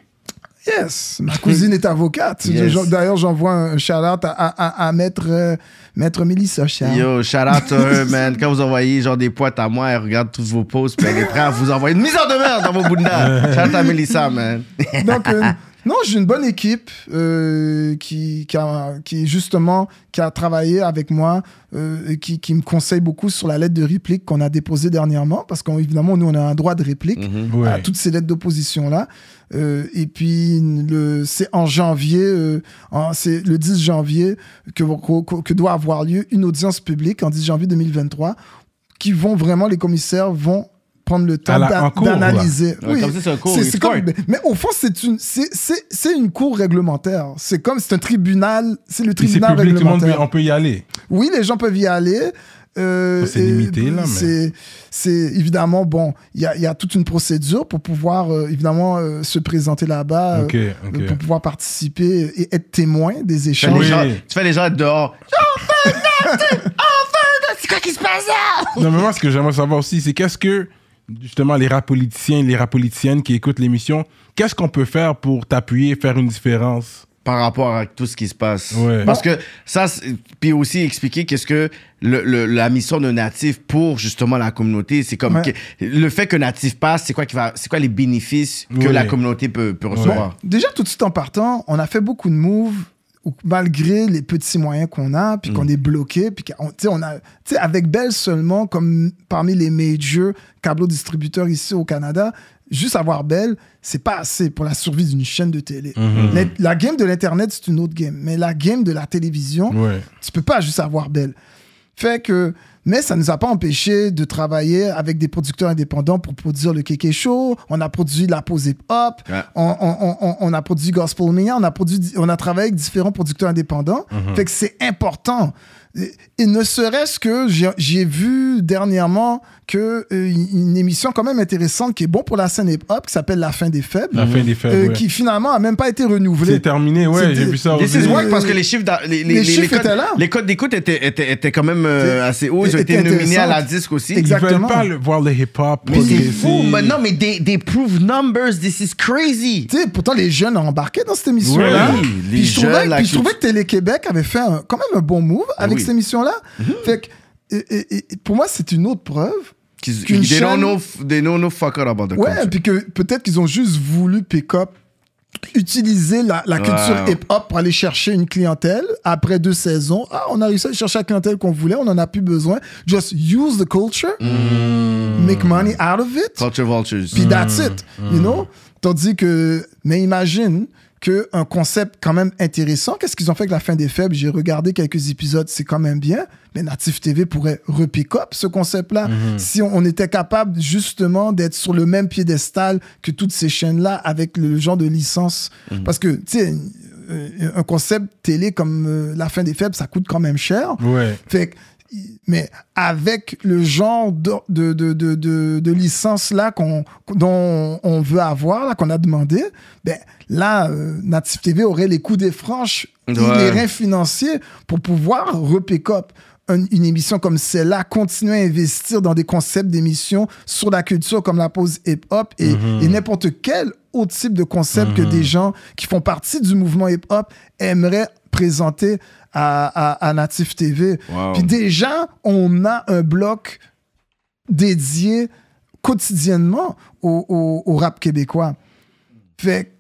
Yes, ma cousine est avocate. Yes. D'ailleurs, j'envoie un shout-out à, à, à, à maître, euh, maître Mélissa Charles. Yo, shout out to her, man. Quand vous envoyez genre des potes à moi, elle regarde tous vos posts, puis elle est prête à vous envoyer une mise en demeure dans vos bundas. Shout out à Melissa, man. Donc, euh, non, j'ai une bonne équipe euh, qui, qui, a, qui, justement, qui a travaillé avec moi, euh, et qui, qui me conseille beaucoup sur la lettre de réplique qu'on a déposée dernièrement, parce qu'évidemment, nous, on a un droit de réplique Mhm. Ouais. à toutes ces lettres d'opposition-là. Euh, et puis, le, c'est en janvier, euh, c'est le 10 janvier que, que, que doit avoir lieu une audience publique, en 10 janvier 2023, qui vont vraiment, les commissaires vont prendre le temps d'analyser. Ouais, comme ça, c'est un cours, comme- mais, au fond, c'est une, c'est, c'est, c'est une cour réglementaire. C'est comme, c'est un tribunal, c'est le tribunal public, tout le monde peut, réglementaire. on peut y aller. Oui, les gens peuvent y aller. Euh, c'est limité, là, mais- C'est, c'est évidemment, bon, il y a, il y a toute une procédure pour pouvoir, euh, évidemment, euh, se présenter là-bas, Ok, euh, ok. pour pouvoir participer et être témoin des Tu fais, échanges. les Oui. gens, tu fais les gens dehors. C'est quoi qui se passe là? Non, mais moi, ce que j'aimerais savoir aussi, c'est qu'est-ce que, justement, les rap politiciens et les rap politiciennes qui écoutent l'émission, qu'est-ce qu'on peut faire pour t'appuyer, faire une différence? Par rapport à tout ce qui se passe. Ouais. Parce que ça, puis aussi expliquer qu'est-ce que le, le- la mission de natif pour justement la communauté, c'est comme Ouais. que- le fait que natif passe, c'est quoi qui va, c'est quoi les bénéfices que Ouais. la communauté peut, peut recevoir? Déjà, tout de suite en partant, on a fait beaucoup de moves où, malgré les petits moyens qu'on a, puis qu'on est bloqué, puis qu'on on a, avec Bell seulement, comme parmi les major câbleaux distributeurs ici au Canada, juste avoir Bell, c'est pas assez pour la survie d'une chaîne de télé. Mhm. La, la game de l'Internet, c'est une autre game. Mais la game de la télévision, Ouais. tu peux pas juste avoir Bell. Fait que, mais ça nous a pas empêché de travailler avec des producteurs indépendants pour produire le Kéké Show. On a produit la pause hip hop. Ouais. On, on- on- on a produit Gospel Mania. On a produit, on a travaillé avec différents producteurs indépendants. Fait que c'est important. Et, ne serait-ce que j'ai- vu dernièrement que euh, une émission quand même intéressante qui est bon pour la scène hip hop qui s'appelle La fin des faibles, La fin des fêtes, euh, ouais. qui finalement a même pas été renouvelée. C'est terminé, ouais, j'ai vu ça. This aussi. is work parce que les chiffres, les, les, Les chiffres codes, étaient là. les codes d'écoute étaient, étaient, étaient quand même euh, assez hauts. Ils ont été nominés à la disque aussi. Ils Exactement. veulent pas le- voir le hip-hop. Mais c'est fou. Mais non, mais des, des proof numbers, this is crazy. Tu sais, pourtant, les jeunes ont embarqué dans cette émission-là. Oui, les puis je trouvais, jeunes, puis je trouvais que Télé-Québec avait fait un- quand même un bon move avec oui. Cette émission-là. Fait que, et- et- et pour moi, c'est une autre preuve. Qu'ils- don't chaîne- know, they know no fuck out about the Ouais, culture. puis que peut-être qu'ils ont juste voulu pick up utiliser la, la culture Wow. hip-hop pour aller chercher une clientèle. Après deux saisons, ah, on a réussi à chercher la clientèle qu'on voulait, on en a plus besoin. Just use the culture, make money out of it. Culture Vultures. Puis that's it, you know? Tandis que, mais imagine qu'un concept quand même intéressant, qu'est-ce qu'ils ont fait avec la fin des faibles? J'ai regardé quelques épisodes, c'est quand même bien, mais Natif TV pourrait repick up ce concept-là. Si on, on était capable justement d'être sur le même piédestal que toutes ces chaînes-là avec le genre de licence. Parce que, tu sais, euh, un concept télé comme euh, La fin des faibles, ça coûte quand même cher. Ouais. Fait que, mais avec le genre de, de, de, de, de, de licence-là qu'on, dont on veut avoir, là, qu'on a demandé, ben, là, euh, Native TV aurait les coups des franches, Ouais. les reins financiers pour pouvoir repick up un- une émission comme celle-là, continuer à investir dans des concepts d'émissions sur la culture comme la pause hip-hop et, et n'importe quel autre type de concept que des gens qui font partie du mouvement hip-hop aimeraient présenter à, à, à Native TV. Wow. Puis déjà, on a un bloc dédié quotidiennement au, au- au rap québécois. Fait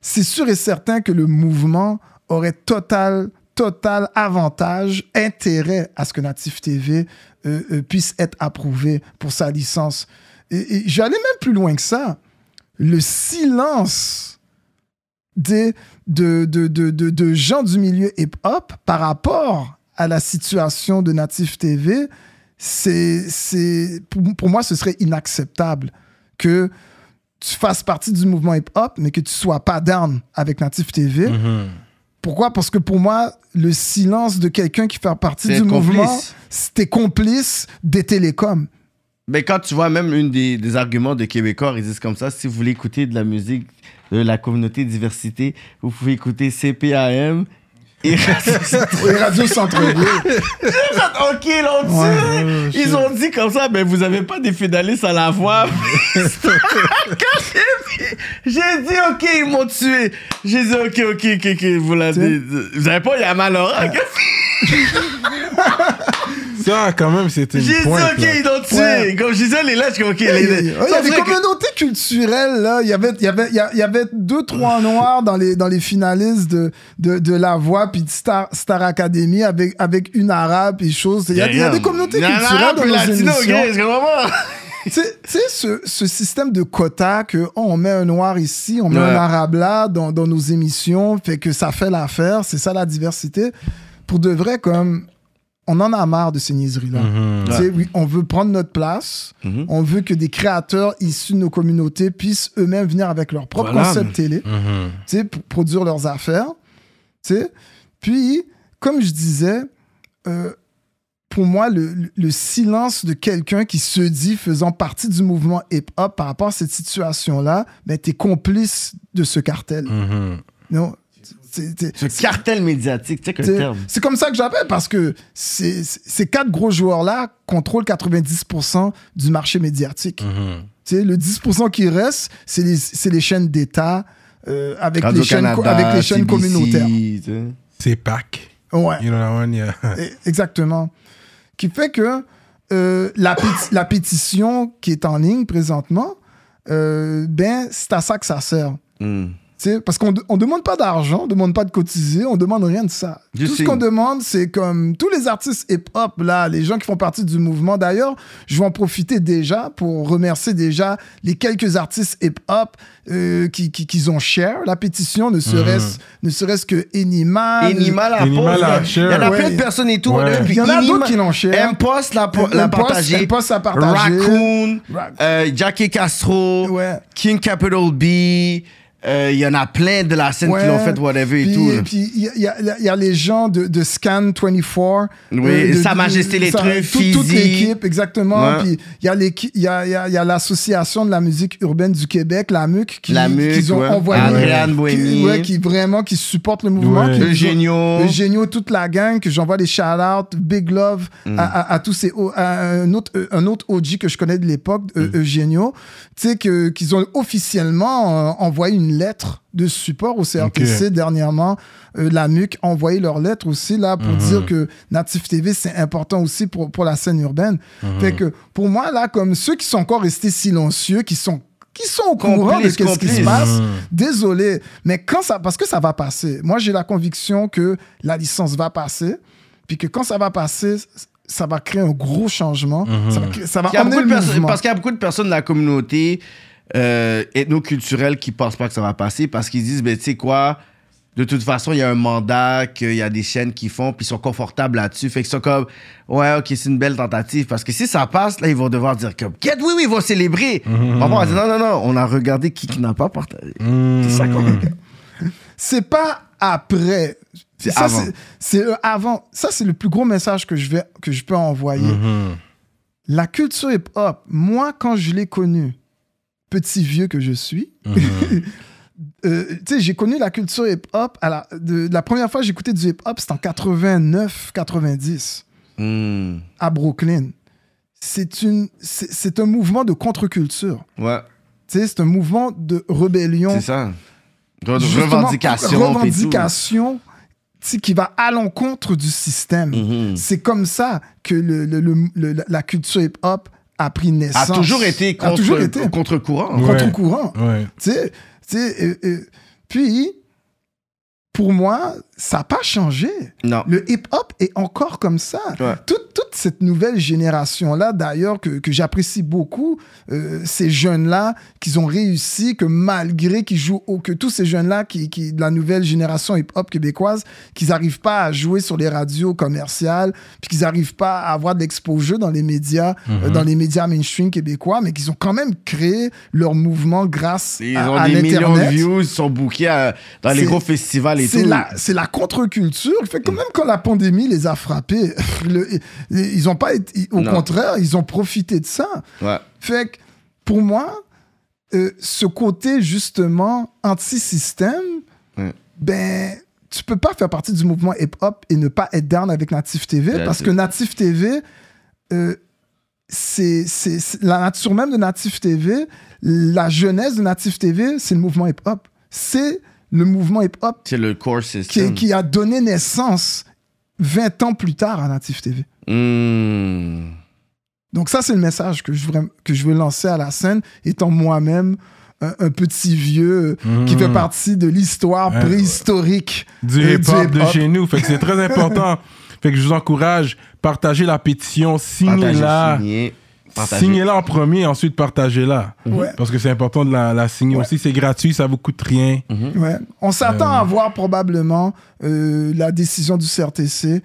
c'est sûr et certain que le mouvement aurait total, total avantage, intérêt à ce que Native TV euh, euh, puisse être approuvé pour sa licence. Et, et j'allais même plus loin que ça. Le silence des, de, de, de, de, de gens du milieu hip-hop par rapport à la situation de Native TV, c'est, c'est, pour, pour moi, ce serait inacceptable que tu fasses partie du mouvement hip-hop, mais que tu sois pas down avec Native TV. Mhm. Pourquoi? Parce que pour moi, le silence de quelqu'un qui fait partie C'est du mouvement, c'était complice des télécoms. Mais quand tu vois même une des, des arguments de Québécois, ils disent comme ça, si vous voulez écouter de la musique de la communauté diversité, vous pouvez écouter CPAM et Radio Centre-Ville. Ok, ils l'ont dit. Ouais, ils ont dit comme ça, mais vous avez pas des fédalistes à la voix. J'ai dit- ok, ils m'ont tué. J'ai dit ok, ok, ok, ok, vous l'avez. Vous avez pas Yamalora. Ça, quand même, c'était une J'ai dit pointe. ok, là. Ouais. Comme je disais, les comme ok. Les- il y Ça a des ferait que- communautés culturelles, là. Il y avait, il y avait, il y a- il y avait deux, trois noirs dans les, dans les finalistes de, de, de La Voix puis de Star, Star Academy avec, avec une arabe et choses. Il y a, il y a des communautés Il y en a un culturelles dans peu nos latino, ok, émissions. pas. Tu sais- tu sais, ce, ce système de quotas que oh, on met un noir ici, on met Ouais. un arabe là dans, dans nos émissions, fait que ça fait l'affaire, c'est ça la diversité. Pour de vrai, comme on en a marre de ces niaiseries-là. Mhm. Tu oui, on veut prendre notre place, Mhm. on veut que des créateurs issus de nos communautés puissent eux-mêmes venir avec leur propre Voilà. concept télé tu sais, pour produire leurs affaires. tu sais. Puis, comme je disais, euh, pour moi, le, le- le silence de quelqu'un qui se dit faisant partie du mouvement hip-hop par rapport à cette situation-là, ben, t'es complice de ce cartel. Mhm. Non? Ce cartel médiatique, tu sais c'est- terme. C'est comme ça que j'appelle parce que ces quatre gros joueurs-là contrôlent 90% du marché médiatique. Tu sais, le 10% qui reste, c'est les, c'est les chaînes d'État euh, avec, les chaînes, avec les chaînes CBC, communautaires. C'est Pâques. Ouais, You know that one, yeah. exactement. Qui fait que euh, la, péti- la pétition qui est en ligne présentement, euh, ben, c'est à ça que ça sert. Hmm. Parce qu'on ne on demande pas d'argent, on demande pas de cotiser, on demande rien de ça. Tout ce qu'on demande, c'est comme tous les artistes hip-hop, là, les gens qui font partie du mouvement. D'ailleurs, je vais en profiter déjà pour remercier déjà les quelques artistes hip-hop euh, qui, qui, qui ont share la pétition, ne serait-ce ne serait-ce que Enima. Enima la Enima la. Il y en a Ouais. plein de personnes et tout. Ouais. là, puis Il y en a d'autres qui l'ont share. M-Post l'a l'a partagé. M-Post l'a partagé. Raccoon, Ra- euh, Jackie Castro, Ouais. King Capital B. euh, Il y en a plein de la scène qui l'ont fait, whatever et puis, tout. là. Puis il y, a- il y y a les gens de, de Scan 24. Oui, Sa Majesté les Truffes, tout- Toute l'équipe, exactement. Ouais. Puis il y a il y a, il y a- il y a l'association de la musique urbaine du Québec, la MUC, qui, La MUC, qu'ils ont ouais. envoyé. Adriane qui- qui vraiment qui supporte le mouvement. Ouais. qui- Eugenio. Eugenio, toute la gang, que j'envoie des shout-outs, big love Mm. à, à- à tous ces. À un, autre, un autre OG que je connais de l'époque, Mm. euh, Eugenio, tu sais, que- qu'ils ont officiellement euh, envoyé une lettre de support au CRTC dernièrement. Euh, la MUC a envoyé leur lettre aussi là pour dire que Natif TV, c'est important aussi pour, pour la scène urbaine. Fait que pour moi, là, comme ceux qui sont encore restés silencieux, qui sont qui sont au courant de ce qui se passe. Désolé, mais quand ça, parce que ça va passer. Moi, j'ai la conviction que la licence va passer, puis que quand ça va passer, ça va créer un gros changement. Ça va, créer- ça va Il y a emmener beaucoup le de perso- mouvement. parce qu'il y a beaucoup de personnes de la communauté euh, ethno-culturelle qui pensent pas que ça va passer parce qu'ils disent, ben, tu sais quoi, de toute façon, il y a un mandat, qu'il y a des chaînes qui font, puis ils sont confortables là-dessus. Fait qu'ils sont comme, ouais, ok, c'est une belle tentative. Parce que si ça passe, là, ils vont devoir dire comme, Get, oui, oui, ils vont célébrer. On va dire, non, non, non, on a regardé qui, qui n'a pas partagé. C'est ça qu'on regarde. C'est pas après. C'est Ça, avant. c'est- euh, avant. Ça, c'est le plus gros message que je, vais, que je peux envoyer. Mhm. La culture hip-hop, moi, quand je l'ai connue, petit vieux que je suis, euh, tu sais, j'ai connu la culture hip-hop. La, de, la première fois que j'écoutais du hip-hop, c'était en 89-90 Hmm. à Brooklyn. C'est une- c'est c'est un mouvement de contre-culture. Ouais, Tu sais, C'est un mouvement de rébellion. c'est ça. Re- Justement, revendication. revendication qui va à l'encontre du système. Mhm. C'est comme ça que le, le- le- le- la culture hip-hop a pris naissance. A toujours été A toujours été contre, contre-courant. Ouais. contre-courant. Ouais. Tu sais, tu sais, euh, euh, puis, pour moi, ça n'a pas changé. Non. Le hip-hop est encore comme ça. Ouais. Toute, toute cette nouvelle génération-là, d'ailleurs, que, que j'apprécie beaucoup, euh, ces jeunes-là, qu'ils ont réussi, que malgré qu'ils jouent, que tous ces jeunes-là, qui, qui, de la nouvelle génération hip-hop québécoise, qu'ils n'arrivent pas à jouer sur les radios commerciales, puis qu'ils n'arrivent pas à avoir de l'exposure dans les médias, euh, dans les médias mainstream québécois, mais qu'ils ont quand même créé leur mouvement grâce Ils à, ont à des millions de views, ils sont bookés à- dans les gros festivals et C'est tout. la, c'est la contre-culture. Fait que même quand la pandémie les a frappés, le- ils ont pas été, au Non. contraire, ils ont profité de ça. Ouais. Fait que pour moi, euh, ce côté justement anti-système, Ouais. ben, tu peux pas faire partie du mouvement hip-hop et ne pas être down avec Natif TV That's parce que Natif TV, euh, c'est la nature même de Natif TV, la jeunesse de Natif TV, c'est le mouvement hip-hop. C'est le mouvement hip-hop C'est le core qui, system. qui a donné naissance 20 ans plus tard à Natif TV. Hmm. Donc ça, c'est le message que je, veux, que je veux lancer à la scène, étant moi-même un, un petit vieux euh, qui fait partie de l'histoire Ouais. préhistorique du hip-hop de chez nous. Fait que c'est très important. fait que je vous encourage, partagez la pétition, signez-la. Signez-la en premier, ensuite partagez-la. Ouais. Parce que c'est important de la, la signer Ouais. aussi. C'est gratuit, ça vous coûte rien. Ouais. On s'attend à voir probablement euh, la décision du CRTC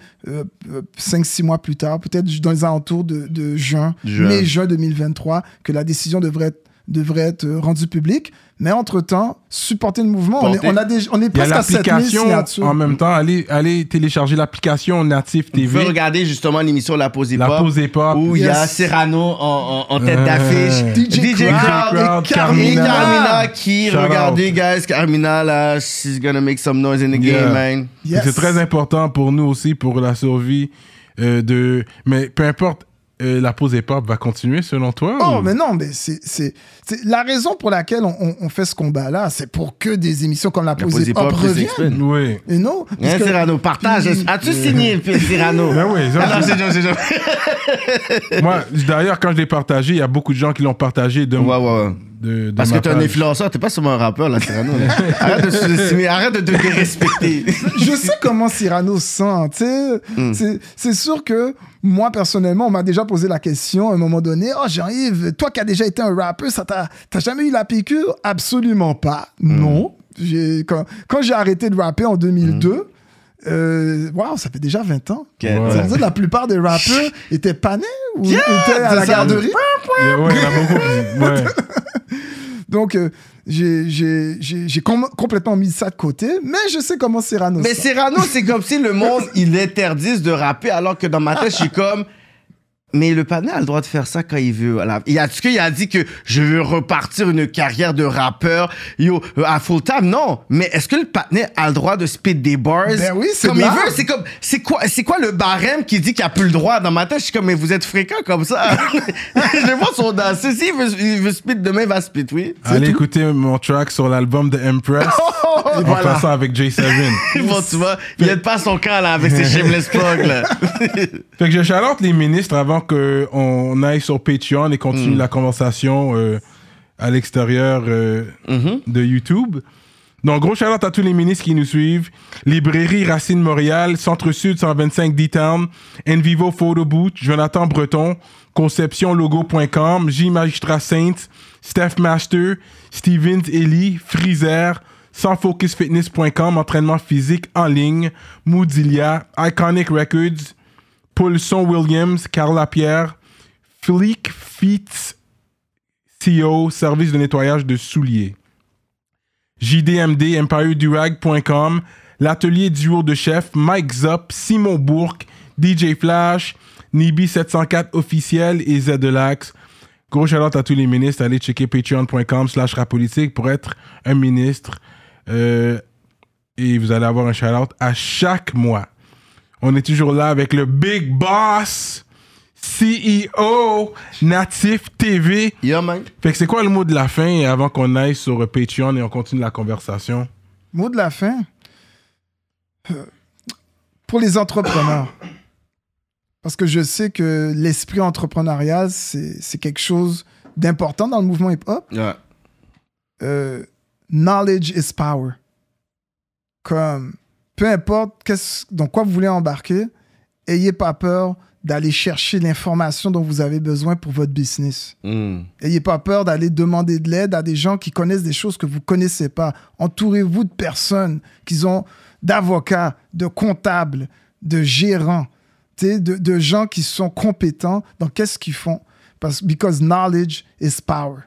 5-6 mois plus tard, peut-être dans les alentours de, de juin, Juin. mai-juin 2023, que la décision devrait être, devrait être euh, rendue publique. Mais entre-temps, supporter le mouvement. On est, on, a des, on est presque à 7000 l'application signatures. en même temps. Allez, allez télécharger l'application Native Vous pouvez TV. regarder justement l'émission La Pause La Hip-Hop, pause hip-hop. où il y a. Serrano en, en- en tête Euh, d'affiche. DJ Crowd, Crowd, et Carmina. Carmina. qui, Shout regardez, out. guys, Carmina, là, she's gonna make some noise in the Yeah. game, man. Yes. C'est très important pour nous aussi, pour la survie euh, de... Mais peu importe, euh, la pause hip-hop va continuer selon toi Oh, ou- mais non, mais c'est la raison pour laquelle on, on- on fait ce combat-là, c'est pour que des émissions comme la pause Pause hip-hop reviennent. Oui. Et non, Hein, parce que- Serrano, partage. As-tu signé, Serrano? Ben oui, ça, Ah non, joke. Moi, d'ailleurs, quand je l'ai partagé, il y a beaucoup de gens qui l'ont partagé de, Ouais, ouais, ouais. de, de Parce que t'es un influenceur, t'es pas seulement un rappeur, là, là. Arrête de sous-estimer, arrête de te dérespecter. je sais comment Cyrano se sent. tu sais. Mm. C'est- C'est sûr que moi, personnellement, on m'a déjà posé la question à un moment donné Oh, Jean-Yves, toi qui as déjà été un rappeur, ça t'a t'as jamais eu la piqûre Absolument pas. Mm. Non. J'ai- Quand, quand j'ai arrêté de rapper en 2002, euh, waouh, ça fait déjà 20 ans. Ouais. Ça veut dire que la plupart des rappeurs étaient pas nés ou Yeah, étaient à la garderie. Yeah, beaucoup ouais. Donc, euh, j'ai j'ai- j'ai- j'ai com- complètement mis ça de côté, mais je sais comment Cyrano Mais sent. Serrano, c'est comme si le monde, il interdise de rapper, alors que dans ma tête, je suis comme. Mais le panel a le droit de faire ça quand il veut. Il a, est-ce qu'il a dit que je veux repartir une carrière de rappeur yo, euh, à full time? Non. Mais est-ce que le panel a le droit de spit des bars? Ben oui, c'est Comme de il veut? C'est comme, c'est quoi, c'est quoi le barème qui dit qu'il a plus le droit? Dans ma tête, je suis comme, mais vous êtes fréquent comme ça. je vois son danser. S'il veut, il veut spit demain, il va spit, oui. Allez écouter mon track sur l'album de Empress. En voilà. passant avec J7. Bon, tu vois, il aide pas son camp, là, avec ses shameless plugs, là. Fait que je chalote les ministres avant qu'on aille sur Patreon et continue la conversation euh, à l'extérieur euh, Mhm. de YouTube. Donc, gros shout à tous les ministres qui nous suivent. Librairie Racine Montréal, Centre-Sud 125 D-Town, Envivo Photo Booth, Jonathan Breton, ConceptionLogo.com, J Magistrat Saints, Steph Master, Stevens Ellie, Freezer, sansfocusfitness.com, entraînement physique en ligne, Moodilia, Iconic Records, Paulson Williams, Carla Pierre, Fleek Feet CO, service de nettoyage de souliers. JDMD, EmpireDurag.com, l'atelier duo de chef, Mike Zop, Simon Bourque, DJ Flash, Nibi704 officiel et Zedelax. Gros shout à tous les ministres. Allez checker patreon.com slash rapolitique pour être un ministre. Euh, et vous allez avoir un shout à chaque mois. On est toujours là avec le Big Boss, CEO, Natif TV. Yeah, man. Fait que c'est quoi le mot de la fin avant qu'on aille sur Patreon et on continue la conversation? Mot de la fin? Euh, Pour les entrepreneurs. Parce que je sais que l'esprit entrepreneurial, c'est c'est quelque chose d'important dans le mouvement hip-hop. Ouais. Euh, knowledge is power. Comme, peu importe qu'est-ce- dans quoi vous voulez embarquer, ayez pas peur d'aller chercher l'information dont vous avez besoin pour votre business. Mm. Ayez pas peur d'aller demander de l'aide à des gens qui connaissent des choses que vous connaissez pas. Entourez-vous de personnes qui ont d'avocats, de comptables, de gérants, de gens qui sont compétents dans qu'est-ce qu'ils font. Parce because knowledge is power.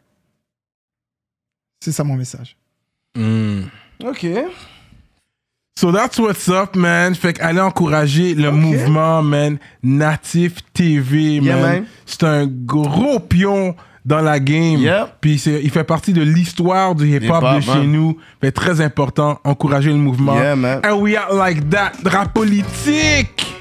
C'est ça mon message. OK. So that's what's up, man. Fait qu'allez encourager le mouvement, man. Natif TV, Yeah, man. man. C'est un gros pion dans la game. Yeah. Puis il fait partie de l'histoire du hip-hop de chez man. nous. Fait très important, encourager le mouvement. Yeah, man. And we are like that. Rap politique!